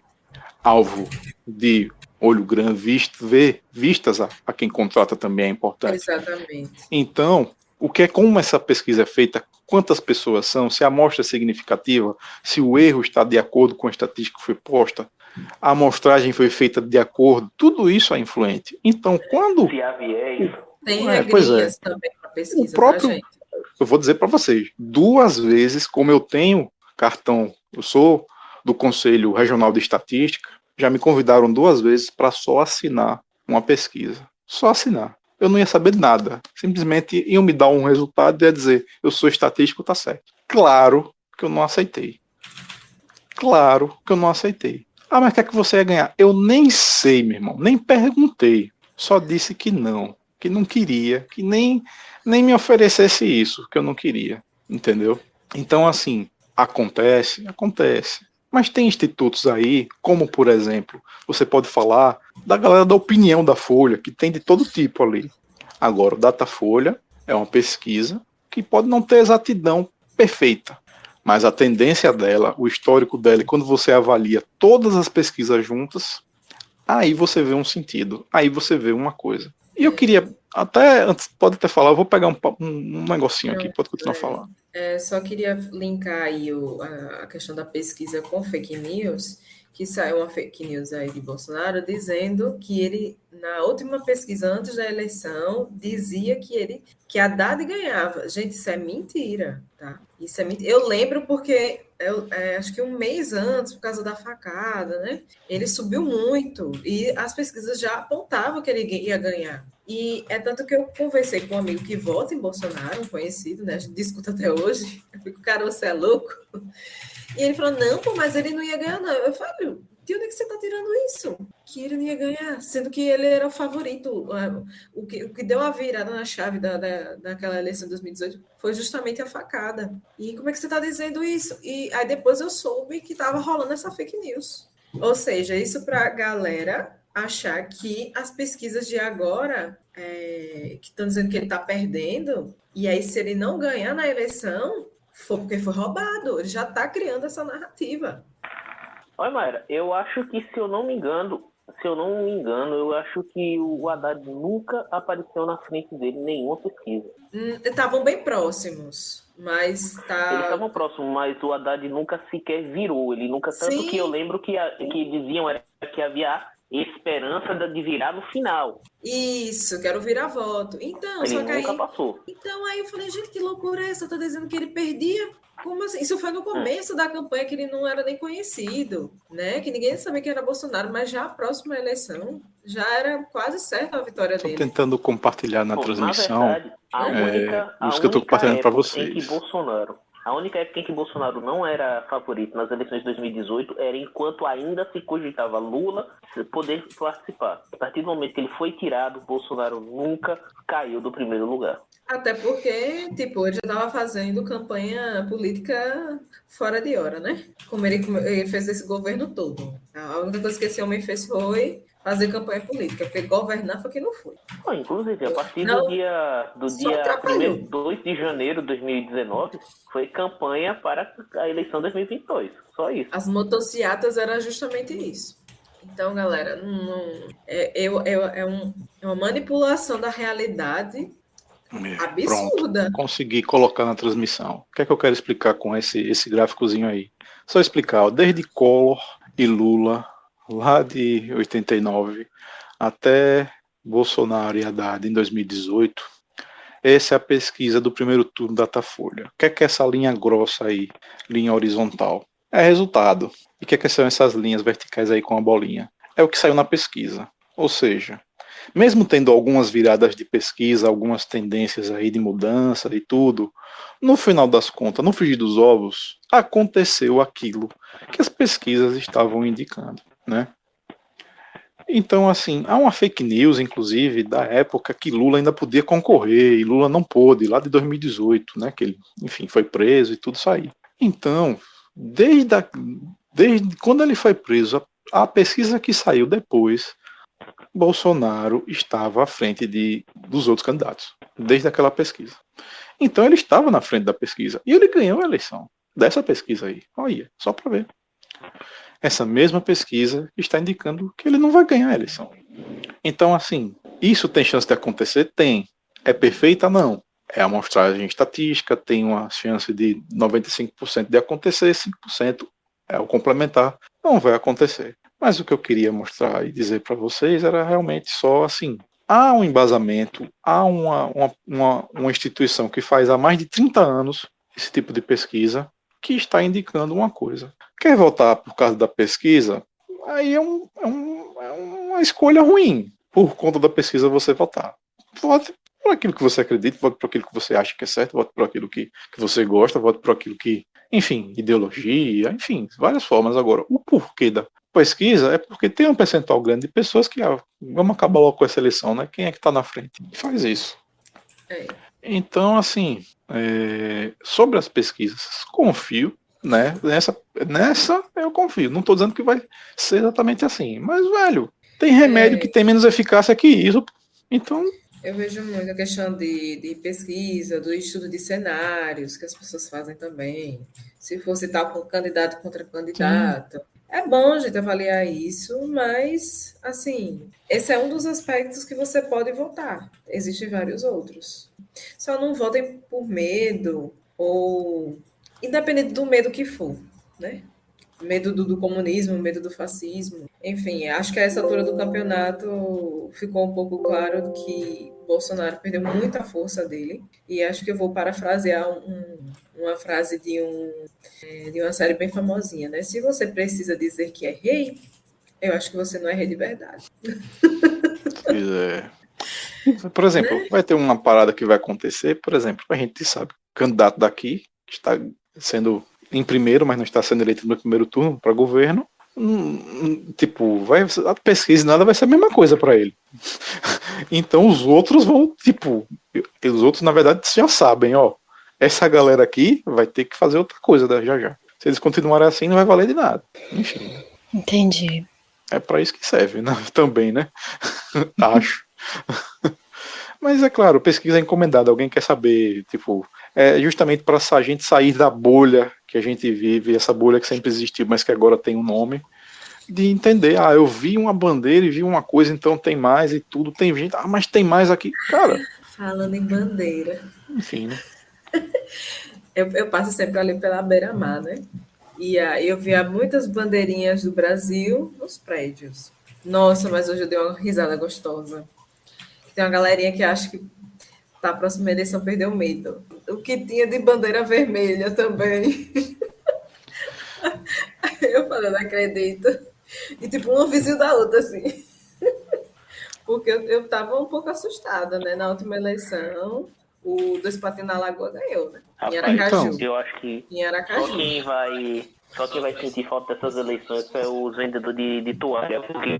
alvo de olho grande, visto, ver, vistas a, a quem contrata também é importante. Exatamente. Então, o que é como essa pesquisa é feita, quantas pessoas são, se a amostra é significativa, se o erro está de acordo com a estatística que foi posta, a amostragem foi feita de acordo, tudo isso é influente. Então, quando. Se há viés, Tem É, pois é. regrinhas também para pesquisa, O próprio- tá, gente? eu vou dizer para vocês, duas vezes, como eu tenho cartão, eu sou do Conselho Regional de Estatística, já me convidaram duas vezes para só assinar uma pesquisa. Só assinar. Eu não ia saber nada. Simplesmente iam me dar um resultado e ia dizer, eu sou estatístico, tá certo. Claro que eu não aceitei. Claro que eu não aceitei. Ah, mas o que é que você ia ganhar? Eu nem sei, meu irmão. Nem perguntei. Só disse que não. Que não queria. Que nem nem me oferecesse isso, que eu não queria, entendeu? Então, assim, acontece, acontece. Mas tem institutos aí, como por exemplo, você pode falar da galera da opinião da Folha, que tem de todo tipo ali. Agora, o Datafolha é uma pesquisa que pode não ter exatidão perfeita, mas a tendência dela, o histórico dela, e quando você avalia todas as pesquisas juntas, aí você vê um sentido, aí você vê uma coisa. E eu queria, até antes, pode até falar, eu vou pegar um, um, negocinho aqui, pode continuar falando. É, só queria linkar aí o- a, a questão da pesquisa com fake news, que saiu uma fake news aí de Bolsonaro dizendo que ele, na última pesquisa antes da eleição, dizia que ele que Haddad ganhava. Gente, isso é mentira, tá? Isso é mentira. Eu lembro porque é, acho que um mês antes, por causa da facada, né? Ele subiu muito e as pesquisas já apontavam que ele ia ganhar. E é tanto que eu conversei com um amigo que vota em Bolsonaro, um conhecido, né? A gente discuta até hoje. [laughs] Eu fico, cara, você é louco? E ele falou, não, pô, mas ele não ia ganhar, não. Eu falei, de onde é que você tá tirando isso? Que ele não ia ganhar, sendo que ele era o favorito. O que, o que deu a virada na chave da, da, daquela eleição de 2018 foi justamente a facada. E como é que você tá dizendo isso? E aí depois eu soube que tava rolando essa fake news. Ou seja, isso para a galera achar que as pesquisas de agora, é, que estão dizendo que ele está perdendo, e aí se ele não ganhar na eleição, foi porque foi roubado. Ele já está criando essa narrativa. Olha, Mayra, eu acho que se eu não me engano, se eu não me engano, eu acho que o Haddad nunca apareceu na frente dele em nenhuma pesquisa. Hum, Estavam bem próximos, mas Eles tá. estavam próximos, mas o Haddad nunca sequer virou. Ele nunca. Tanto Sim. que eu lembro que, a- que diziam era que havia esperança de virar no final. Isso, quero virar voto. Então, Ele só que aí. nunca passou. Então aí eu falei, gente, que loucura é essa? Tá dizendo que ele perdia? Como assim? Isso foi no começo da campanha que ele não era nem conhecido, né? Que ninguém sabia que era Bolsonaro, mas já a próxima eleição já era quase certa a vitória Tô dele. tentando compartilhar na Bom, transmissão. Na verdade, a É, única, a isso que eu única compartilhando época vocês. Em que Bolsonaro, a única época em que Bolsonaro não era favorito nas eleições de 2018 era enquanto ainda se cogitava Lula poder participar. A partir do momento que ele foi tirado, Bolsonaro nunca caiu do primeiro lugar. Até porque, tipo, ele já estava fazendo campanha política fora de hora, né? Como ele, ele fez esse governo todo. A única coisa que esse homem fez foi fazer campanha política, porque governar foi que não foi. Ah, inclusive, a partir Não, do dia, do dia atrapalhou. 1 2 de janeiro de 2019, foi campanha para a eleição 2022. Só isso. As motocicletas era justamente isso. Então, galera, não, não- é, eu- eu- é um- é uma manipulação da realidade É, Pronto, absurda. consegui colocar na transmissão. O que é que eu quero explicar com esse, esse gráficozinho aí? Só explicar, ó, desde Collor e Lula, lá de 89, até Bolsonaro e Haddad em 2018, essa é a pesquisa do primeiro turno da Datafolha. O que é que é essa linha grossa aí, linha horizontal? É resultado. E o que é que são essas linhas verticais aí com a bolinha? É o que saiu na pesquisa. Ou seja, mesmo tendo algumas viradas de pesquisa, algumas tendências aí de mudança e tudo, no final das contas, no frigir dos ovos, aconteceu aquilo que as pesquisas estavam indicando, né? Então, assim, há uma fake news, inclusive, da época que Lula ainda podia concorrer, e Lula não pôde, lá de 2018, né? Que ele, enfim, foi preso e tudo saiu. Então, desde, a- desde quando ele foi preso, a, a pesquisa que saiu depois Bolsonaro estava à frente de, dos outros candidatos, desde aquela pesquisa. Então ele estava na frente da pesquisa e ele ganhou a eleição dessa pesquisa aí. Olha, só para ver. Essa mesma pesquisa está indicando que ele não vai ganhar a eleição. Então, assim, isso tem chance de acontecer? Tem. É perfeita? Não. É amostragem estatística, tem uma chance de 95% de acontecer, 5% é o complementar. Não vai acontecer. Mas o que eu queria mostrar e dizer para vocês era realmente só assim: há um embasamento, há uma, uma, uma, uma instituição que faz há mais de 30 anos esse tipo de pesquisa que está indicando uma coisa. Quer votar por causa da pesquisa? Aí é, um, é, um, é uma escolha ruim. Por conta da pesquisa você votar. Vote por aquilo que você acredita, vote por aquilo que você acha que é certo, vote por aquilo que, que você gosta, vote por aquilo que, enfim, ideologia, enfim, várias formas. Agora, o porquê da pesquisa é porque tem um percentual grande de pessoas que ah, vamos acabar logo com essa eleição, né? Quem é que está na frente? E faz isso. É. Então, assim, é, sobre as pesquisas, confio, né? Nessa, nessa eu confio. Não estou dizendo que vai ser exatamente assim, mas, velho, tem remédio É. que tem menos eficácia que isso. Então, Eu vejo muito a questão de, de pesquisa, do estudo de cenários que as pessoas fazem também. Se fosse tal com candidato contra candidato. É bom a gente avaliar isso, mas, assim, esse é um dos aspectos que você pode votar. Existem vários outros. Só não votem por medo ou independente do medo que for, né? Medo do, do comunismo, medo do fascismo. Enfim, acho que a essa altura do campeonato ficou um pouco claro que Bolsonaro perdeu muita força dele. E acho que eu vou parafrasear um- uma frase de, um, é, de uma série bem famosinha, né? Se você precisa dizer que é rei, eu acho que você não é rei de verdade. pois é. Por exemplo, vai ter uma parada que vai acontecer, por exemplo, a gente sabe, o candidato daqui que está sendo em primeiro, mas não está sendo eleito no primeiro turno para governo, hum, hum, tipo, vai, a pesquisa e nada vai ser a mesma coisa para ele. [laughs] Então os outros vão, tipo, os outros na verdade já sabem, ó, essa galera aqui vai ter que fazer outra coisa já já. Se eles continuarem assim, não vai valer de nada. Enfim, Entendi. é para isso que serve, né? [laughs] Também, né? [laughs] Acho. Mas é claro, pesquisa é encomendada. Alguém quer saber, tipo, é justamente para a gente sair da bolha que a gente vive, essa bolha que sempre existiu, mas que agora tem um nome, de entender, ah, eu vi uma bandeira e vi uma coisa, então tem mais e tudo, tem gente, ah, mas tem mais aqui. Cara, Falando em bandeira, enfim, né? [laughs] eu, eu passo sempre ali pela beira-mar, né? E aí eu via muitas bandeirinhas do Brasil nos prédios. Nossa, mas hoje eu dei uma risada gostosa. Tem uma galerinha que acha que tá próxima eleição perdeu medo. O que tinha de bandeira vermelha também. eu falei, não acredito. E tipo, uma vizinho da outra, assim. Porque eu, eu tava um pouco assustada, né? Na última eleição, o Dois Patins na Lagoa ganhou, né? Em Aracaju. Então. Eu acho que Em só Aracaju. quem vai. Só quem vai sentir falta dessas eleições é os vendedores de, de toalha. Porque,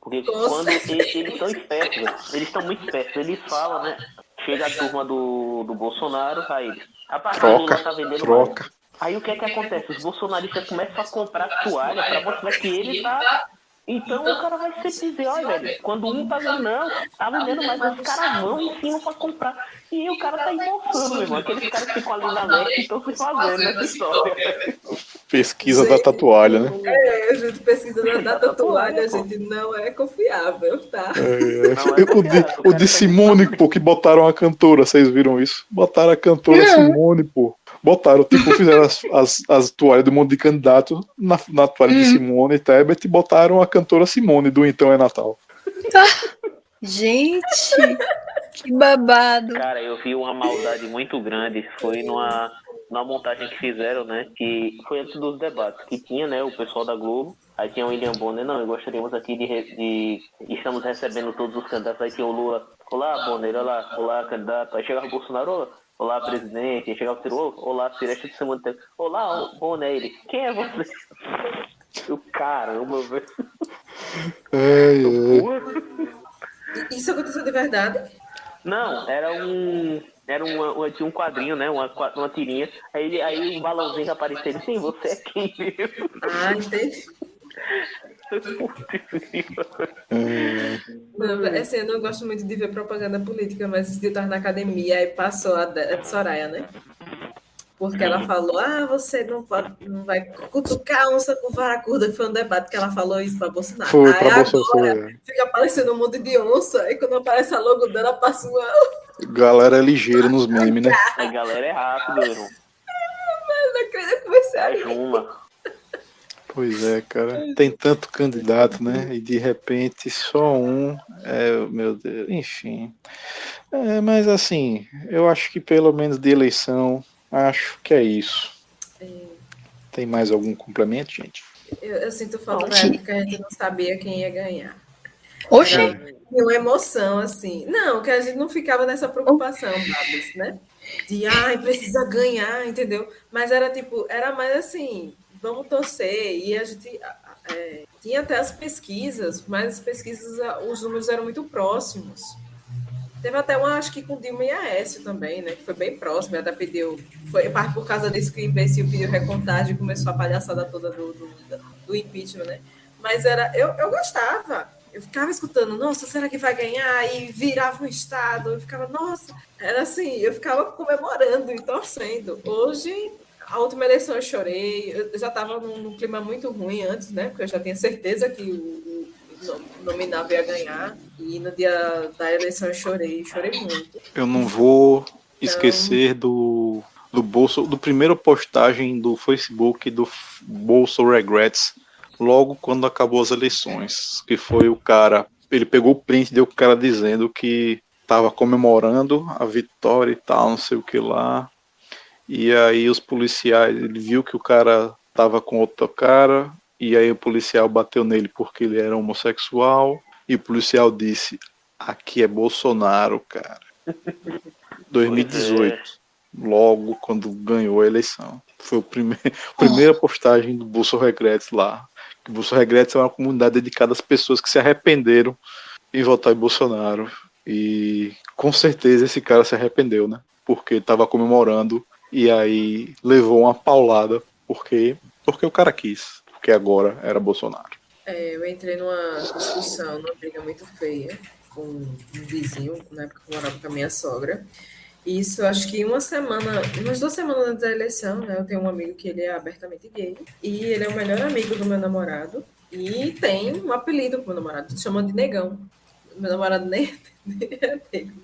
porque quando eles eles estão espertos, eles estão muito espertos. Eles falam, né? Chega a turma do, do Bolsonaro, aí eles. Rapaz, Troca, tá vendendo troca. mais. Aí o que é que acontece? Os bolsonaristas começam a comprar toalha pra mostrar que ele tá. Então o cara vai sempre dizer, olha, velho, quando um tá vendendo, não, tá vendendo, mas os caras vão em cima pra comprar. E o cara tá embolsando, meu irmão. Aqueles caras que ficam ali na net estão se fazendo nessa história. Pesquisa da tatualha, né? É, a gente pesquisa da data toalha, a gente não é confiável, tá? É, Não, é o, de, o de Simone, pô, que botaram a cantora, vocês viram isso? Botaram a cantora Simone, pô. Botaram, tipo, fizeram as, as, as toalhas um monte de candidato na, na toalha de Simone e Tebet e botaram a cantora Simone do Então é Natal. [laughs] Gente, que babado. Cara, eu vi uma maldade muito grande. Foi numa, numa montagem que fizeram, né? Que foi antes dos debates, que tinha, né, o pessoal da Globo. Aí tinha o William Bonner, não, gostaríamos aqui de, de. Estamos recebendo todos os candidatos. Aí tinha o Lula, olá, Bonner, olá, olá, candidato. Aí chegava o Bolsonaro, olá, olá, presidente. Aí chegava o Ciro, "Ô, olá, Cireste de Semana Tempo. Olá, Bonner, ele, quem é você? Eu, caramba, velho. É, é. Isso aconteceu de verdade? Não, era um. Era uma, uma- tinha um quadrinho, né? Uma, uma tirinha. Aí, ele, aí um balãozinho apareceu ele, sim, você é quem mesmo? Ah, entendi. Não, é assim, eu não gosto muito de ver propaganda política, mas esse dia eu tava na academia e passou a de a de Soraya, né? Porque ela falou, ah, você não, pode, não vai cutucar onça com vara curta, que foi um debate que ela falou isso pra Bolsonaro. Foi Aí pra agora Bolsonaro. fica aparecendo um monte de onça, e quando aparece a logo dela, passa uma... Galera é ligeira nos memes, né? A galera é rápido, irmão. [laughs] Eu não acredito que eu comecei a A rir. Juma. Pois é, cara. Tem tanto candidato, né? E de repente só um. É, meu Deus, enfim. É, mas assim, eu acho que pelo menos de eleição, acho que é isso. Tem mais algum complemento, gente? Eu, eu sinto falta da Sim. época que a gente não sabia quem ia ganhar. Oxi, uma emoção, assim. Não, que a gente não ficava nessa preocupação, Babs, né? De, ai, precisa ganhar, entendeu? Mas era tipo, era mais assim, vamos torcer. E a gente é, tinha até as pesquisas, mas as pesquisas, os números eram muito próximos. Teve até uma, acho que com Dilma e Aécio também, né? Que foi bem próximo, até pediu. Foi parte por causa disso que o imbecil pediu recontagem e começou a palhaçada toda do, do, do impeachment, né? Mas era. Eu, eu gostava. Eu ficava escutando, nossa, será que vai ganhar? E virava um estado. Eu ficava, nossa. Era assim, eu ficava comemorando e torcendo. Hoje, a última eleição eu chorei. Eu já estava num, num clima muito ruim antes, né? Porque eu já tinha certeza que o, o no- nominado ia ganhar. E no dia da eleição eu chorei, chorei muito. Eu não vou esquecer do, do bolso, do primeiro postagem do Facebook do Bolso Regrets, logo quando acabou as eleições, que foi o cara, ele pegou o print, deu o cara dizendo que tava comemorando a vitória e tal, não sei o que lá. E aí os policiais, ele viu que o cara tava com outro cara, e aí o policial bateu nele porque ele era homossexual, e o policial disse: "Aqui é Bolsonaro, cara". [laughs] 2018, logo quando ganhou a eleição. Foi o prime a [laughs] primeira postagem do Bolso Regrets lá. Que o Bolso Regrets é uma comunidade dedicada às pessoas que se arrependeram em votar em Bolsonaro. E com certeza esse cara se arrependeu, né? Porque estava comemorando e aí levou uma paulada porque porque o cara quis, porque agora era Bolsonaro. É, eu entrei numa discussão, numa briga muito feia com um vizinho, na época que eu morava com a minha sogra. E isso, acho que uma semana, umas duas semanas antes da eleição, né? Eu tenho um amigo que ele é abertamente gay. E ele é o melhor amigo do meu namorado. E tem um apelido pro meu namorado, chama de Negão. Meu namorado [laughs] nem é negro.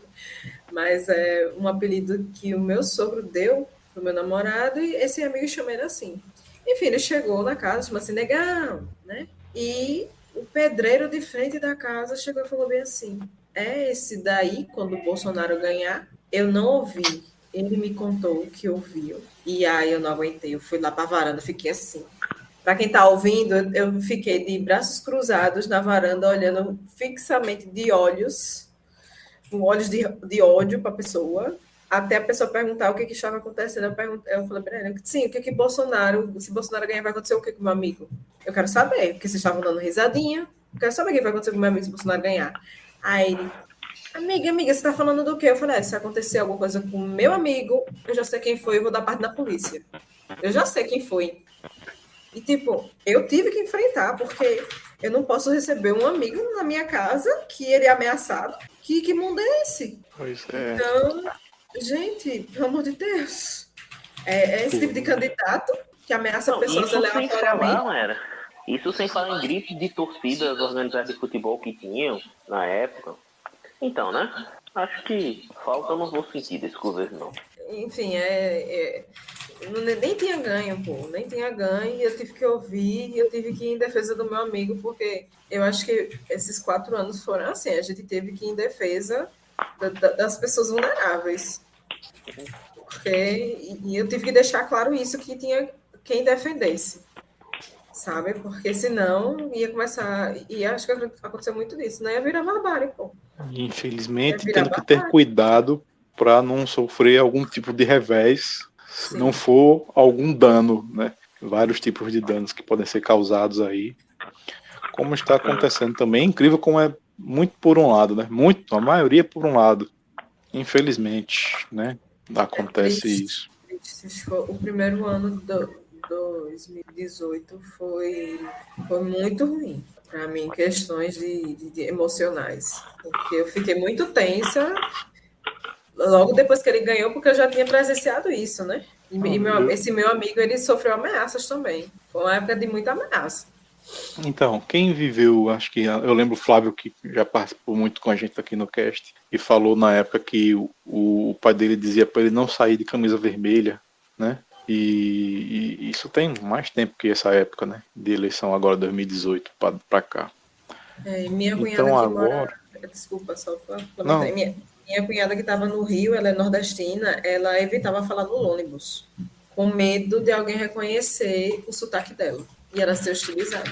Mas é um apelido que o meu sogro deu pro meu namorado e esse amigo chama ele assim. Enfim, ele chegou na casa, chama-se Negão, né? E o pedreiro de frente da casa chegou e falou bem assim: É esse daí, quando o Bolsonaro ganhar? Eu não ouvi. ele me contou que ouviu. E aí eu não aguentei, eu fui lá para a varanda, fiquei assim. Para quem está ouvindo, eu fiquei de braços cruzados na varanda, olhando fixamente de olhos, com olhos de, de ódio para a pessoa, até a pessoa perguntar o que, que estava acontecendo. Eu, perguntei, eu falei, Breno, sim, o que que Bolsonaro, se Bolsonaro ganhar, vai acontecer o que com meu amigo? Eu quero saber, porque vocês estavam dando risadinha. Eu quero saber o que vai acontecer com meu amigo se Bolsonaro ganhar. Aí ele, amiga, amiga, você está falando do quê? Eu falei, é, se acontecer alguma coisa com meu amigo, eu já sei quem foi, eu vou dar parte da polícia. Eu já sei quem foi. E, tipo, eu tive que enfrentar, porque eu não posso receber um amigo na minha casa que ele é ameaçado. Que, que mundo é esse? Pois é. Então, gente, pelo amor de Deus. É, é esse tipo de candidato que ameaça Não, pessoas isso sem aleatoriamente. falar, era. Isso sem falar em gritos de torcidas organizadas de futebol que tinham na época. Então, né? Acho que falta no bom sentido esse governo, não. Enfim, é, é- nem tinha ganho, pô, nem tinha ganho, e eu tive que ouvir, e eu tive que ir em defesa do meu amigo, porque eu acho que esses quatro anos foram assim, a gente teve que ir em defesa da- da- das pessoas vulneráveis. Porque, e, eu tive que deixar claro isso, que tinha quem defendesse, sabe? Porque senão ia começar, e acho que aconteceu muito disso, né? Ia virar barbárie, pô. Infelizmente, tendo que ter cuidado para não sofrer algum tipo de revés, se Sim. não for algum dano, né? Vários tipos de danos que podem ser causados aí. Como está acontecendo também, é incrível como é muito por um lado, né? Muito, a maioria por um lado. Infelizmente, né? Acontece triste. isso. O primeiro ano do 2018 foi, foi muito ruim para mim, questões de, de- de emocionais, porque eu fiquei muito tensa logo depois que ele ganhou, porque eu já tinha presenciado isso, né? E, e meu- esse meu amigo ele sofreu ameaças também. Foi uma época de muita ameaça. Então, quem viveu, acho que eu lembro o Flávio que já participou muito com a gente aqui no cast e falou na época que o, o pai dele dizia para ele não sair de camisa vermelha, né? E, e isso tem mais tempo que essa época, né? De eleição agora 2018 para cá. É, e minha cunhada Então que agora, mora. Desculpa, só para. Minha, minha cunhada que estava no Rio, ela é nordestina, ela evitava falar no ônibus, com medo de alguém reconhecer o sotaque dela e ela ser hostilizada.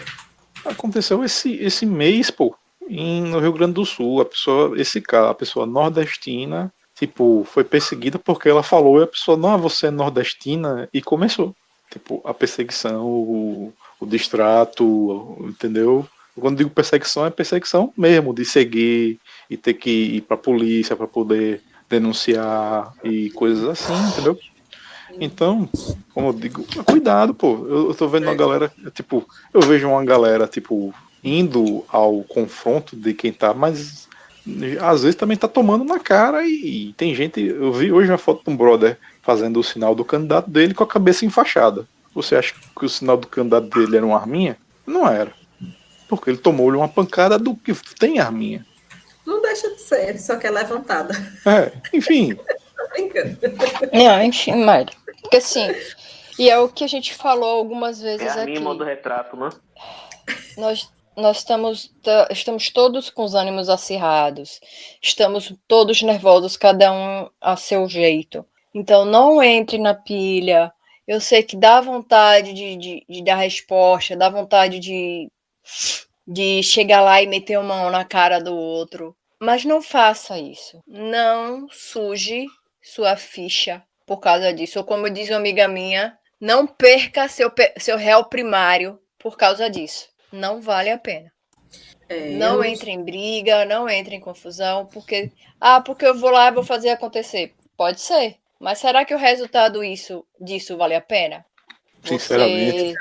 aconteceu esse esse mês, pô, em, no Rio Grande do Sul, a pessoa, esse cara, a pessoa nordestina, tipo, foi perseguida porque ela falou e a pessoa, não, você é nordestina, e começou. Tipo, a perseguição, o, o distrato, entendeu? Quando digo perseguição, é perseguição mesmo, de seguir e ter que ir pra polícia para poder denunciar e coisas assim, entendeu? Então, como eu digo, cuidado, pô. Eu, eu tô vendo uma galera, tipo, eu vejo uma galera, tipo, indo ao confronto de quem tá, mas às vezes também tá tomando na cara e, e tem gente. Eu vi hoje uma foto de um brother fazendo o sinal do candidato dele com a cabeça enfaixada. Você acha que o sinal do candidato dele era uma arminha? Não era. Porque ele tomou-lhe uma pancada do que tem arminha. Não deixa de ser, só que é levantada. É, enfim, [laughs] brincando. Não, enfim, Mário. Porque assim, e é o que a gente falou algumas vezes É a aqui. modo retrato, né? Nós, nós estamos, ta- estamos todos com os ânimos acirrados, estamos todos nervosos, cada um a seu jeito. Então, não entre na pilha. Eu sei que dá vontade de, de, de dar resposta, dá vontade de, de chegar lá e meter a mão na cara do outro. Mas não faça isso. Não suje sua ficha por causa disso. Ou como diz uma amiga minha, não perca seu, seu réu primário por causa disso. Não vale a pena. É, Não eu- entre em briga, não entre em confusão, porque. Ah, porque eu vou lá e vou fazer acontecer. Pode ser. Mas será que o resultado isso, disso vale a pena? Sinceramente.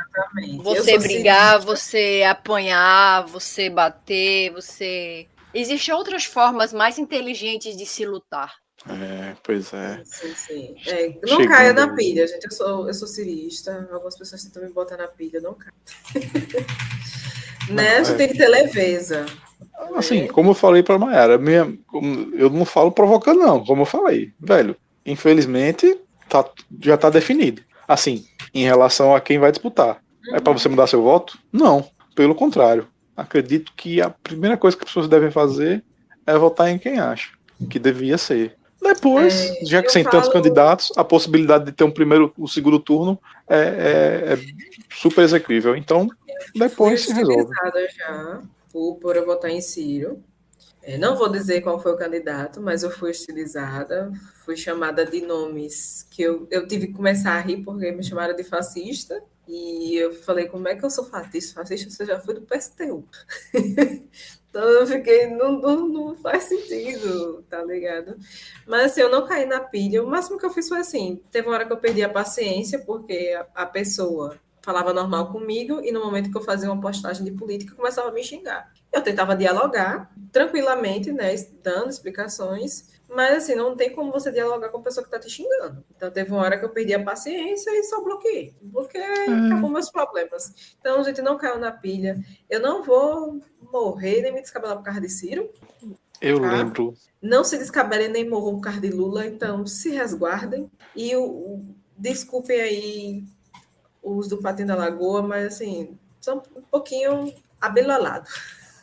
Você sou brigar, você apanhar, você bater, você. Existem outras formas mais inteligentes de se lutar. É, pois é. Sim, sim. É, não Chegando caia na pilha, gente. Eu sou, eu sou cirista. Algumas pessoas tentam me botar na pilha, não caia. né? A gente é. tem que ter leveza. Assim, como eu falei pra Mayara, minha, eu não falo provocando, não, como eu falei, velho. Infelizmente, tá, já tá definido. Assim, em relação a quem vai disputar. É pra você mudar seu voto? Não, pelo contrário. Acredito que a primeira coisa que as pessoas devem fazer é votar em quem acha que devia ser. Depois, É, já que sem tantos falo- candidatos, a possibilidade de ter um primeiro, um segundo turno é, é- é super execuível. Então, depois se fui resolve. já por, por eu votar em Ciro. É, não vou dizer qual foi o candidato, mas eu fui utilizada, fui chamada de nomes que eu, eu tive que começar a rir porque me chamaram de fascista. E eu falei, como é que eu sou fascista? Fascista você já foi do PSTU. [laughs] então eu fiquei, não, não, não faz sentido, tá ligado? Mas assim, eu não caí na pilha. O máximo que eu fiz foi assim: teve uma hora que eu perdi a paciência, porque a, pessoa falava normal comigo, e no momento que eu fazia uma postagem de política, começava a me xingar. Eu tentava dialogar tranquilamente, né, dando explicações, mas assim, não tem como você dialogar com a pessoa que está te xingando. Então teve uma hora que eu perdi a paciência e só bloqueei. Bloqueei, acabou meus problemas. Então, gente, não caiu na pilha. Eu não vou morrer nem me descabelar por causa de Ciro. Eu Tá. lembro. Não se descabelem nem morram por causa de Lula, então se resguardem. E o, o- desculpem aí os do Patinho da Lagoa, mas assim, são um pouquinho abelolado.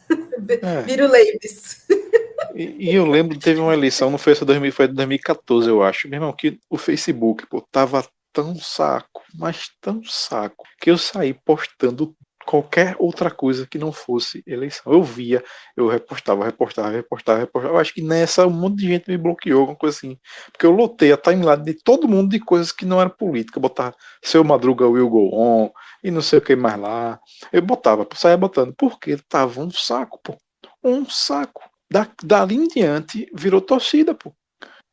[laughs] É. Viro Leibes. [laughs] E, e eu lembro, teve uma eleição, não foi essa 2000, foi 2014, eu acho, meu irmão, que o Facebook, pô, tava tão saco, mas tão saco, que eu saí postando qualquer outra coisa que não fosse eleição. Eu via, eu repostava, repostava, repostava, repostava. Eu acho que nessa um monte de gente me bloqueou, alguma coisa assim. Porque eu lotei a timeline de todo mundo de coisas que não eram política. Botar seu Madruga will go on e não sei o que mais lá. Eu botava, saía botando, porque tava um saco, pô. Um saco. Da, dali em diante virou torcida, pô.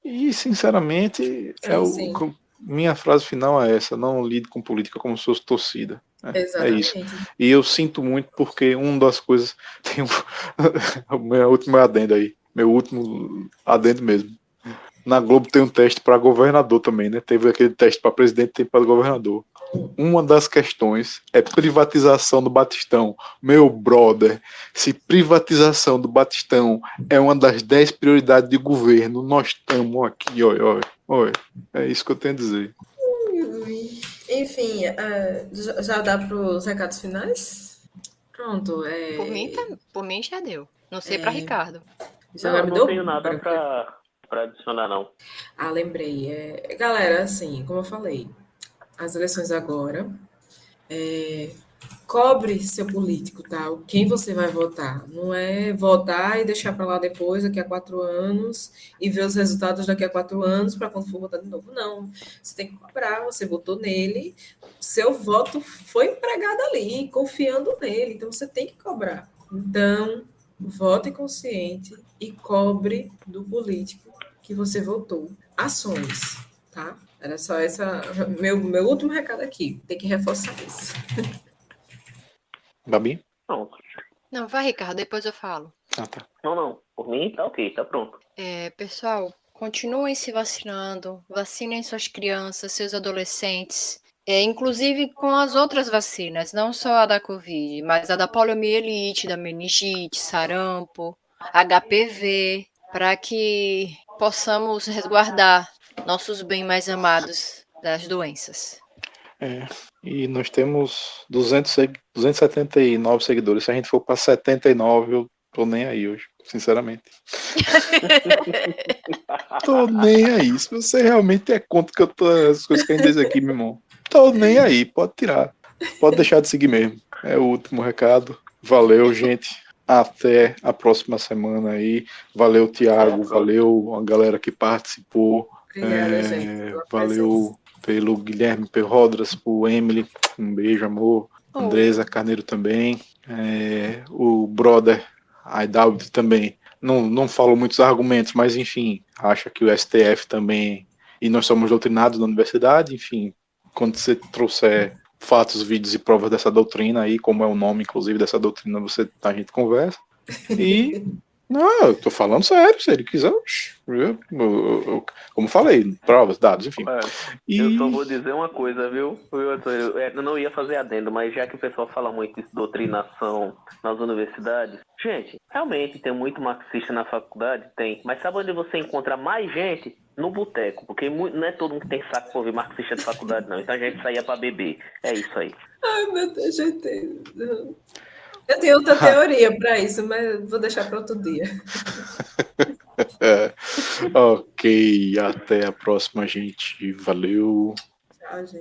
E sinceramente, é o, sim. minha frase final é essa: não lide com política como se fosse torcida. É, é isso. E eu sinto muito porque uma das coisas. [laughs] Tem um, [laughs] o meu último adendo aí. Meu último adendo mesmo. Na Globo tem um teste para governador também, né? Teve aquele teste para presidente e para governador. Uma das questões é privatização do Batistão. Meu brother, se privatização do Batistão é uma das dez prioridades de governo, nós estamos aqui, olha, olha, olha. É isso que eu tenho a dizer. Enfim, é, já dá para os recados finais? Pronto. É, Por mim, tá- por mim já deu. Não sei pra É. Ricardo. já Não, me não deu tenho nada pra adicionar, não. Ah, lembrei. É, galera, assim, como eu falei, as eleições agora, é, cobre seu político, tá? Quem você vai votar. Não é votar e deixar para lá depois, daqui a quatro anos, e ver os resultados daqui a quatro anos para quando for votar de novo. Não. Você tem que cobrar, você votou nele, seu voto foi empregado ali, confiando nele, então você tem que cobrar. Então, vote consciente e cobre do político que você votou. Ações, tá? Era só essa meu, meu último recado aqui. Tem que reforçar isso. Babi? Pronto. Não, vai, Ricardo, depois eu falo. Ah, tá. Não, não. Por mim, tá ok, tá pronto. É, pessoal, continuem se vacinando, vacinem suas crianças, seus adolescentes, é, inclusive com as outras vacinas, não só a da Covid, mas a da poliomielite, da meningite, sarampo, HPV, para que possamos resguardar nossos bem mais amados das doenças. É, e nós temos 200, seg- 279 seguidores. Se a gente for para 79, eu tô nem aí hoje, sinceramente. [laughs] tô nem aí. Se você realmente é contra que eu tô, as coisas que a gente diz aqui, meu irmão, tô nem aí. Pode tirar. Pode deixar de seguir mesmo. É o último recado. Valeu, gente. Até a próxima semana aí. Valeu, Tiago. Valeu a galera que participou. Obrigada, É, gente. valeu pelo Guilherme Perrodras, por Emily, um beijo, amor. Oh. Andresa Carneiro também. É, o brother Aidaldo também. Não, não falou muitos argumentos, mas enfim, acha que o STF também. E nós somos doutrinados na universidade, enfim. Quando você trouxer fatos, vídeos e provas dessa doutrina aí, como é o nome, inclusive, dessa doutrina, você, a gente conversa. E. [laughs] Não, eu tô falando sério, se ele quiser. eu- eu- eu- como falei, provas, dados, enfim. É, E Eu só vou dizer uma coisa, viu? Eu, eu- eu não ia fazer adendo, mas já que o pessoal fala muito de doutrinação nas universidades, gente, realmente tem muito marxista na faculdade? Tem. Mas sabe onde você encontra mais gente? No boteco, porque não é todo mundo que tem saco pra ouvir marxista de faculdade, não. Então a gente saía pra beber. É isso aí. Ai, meu Deus, gente. Eu tenho outra teoria para isso, mas vou deixar para outro dia. [laughs] É. Ok, até a próxima, gente. Valeu. Tchau, gente.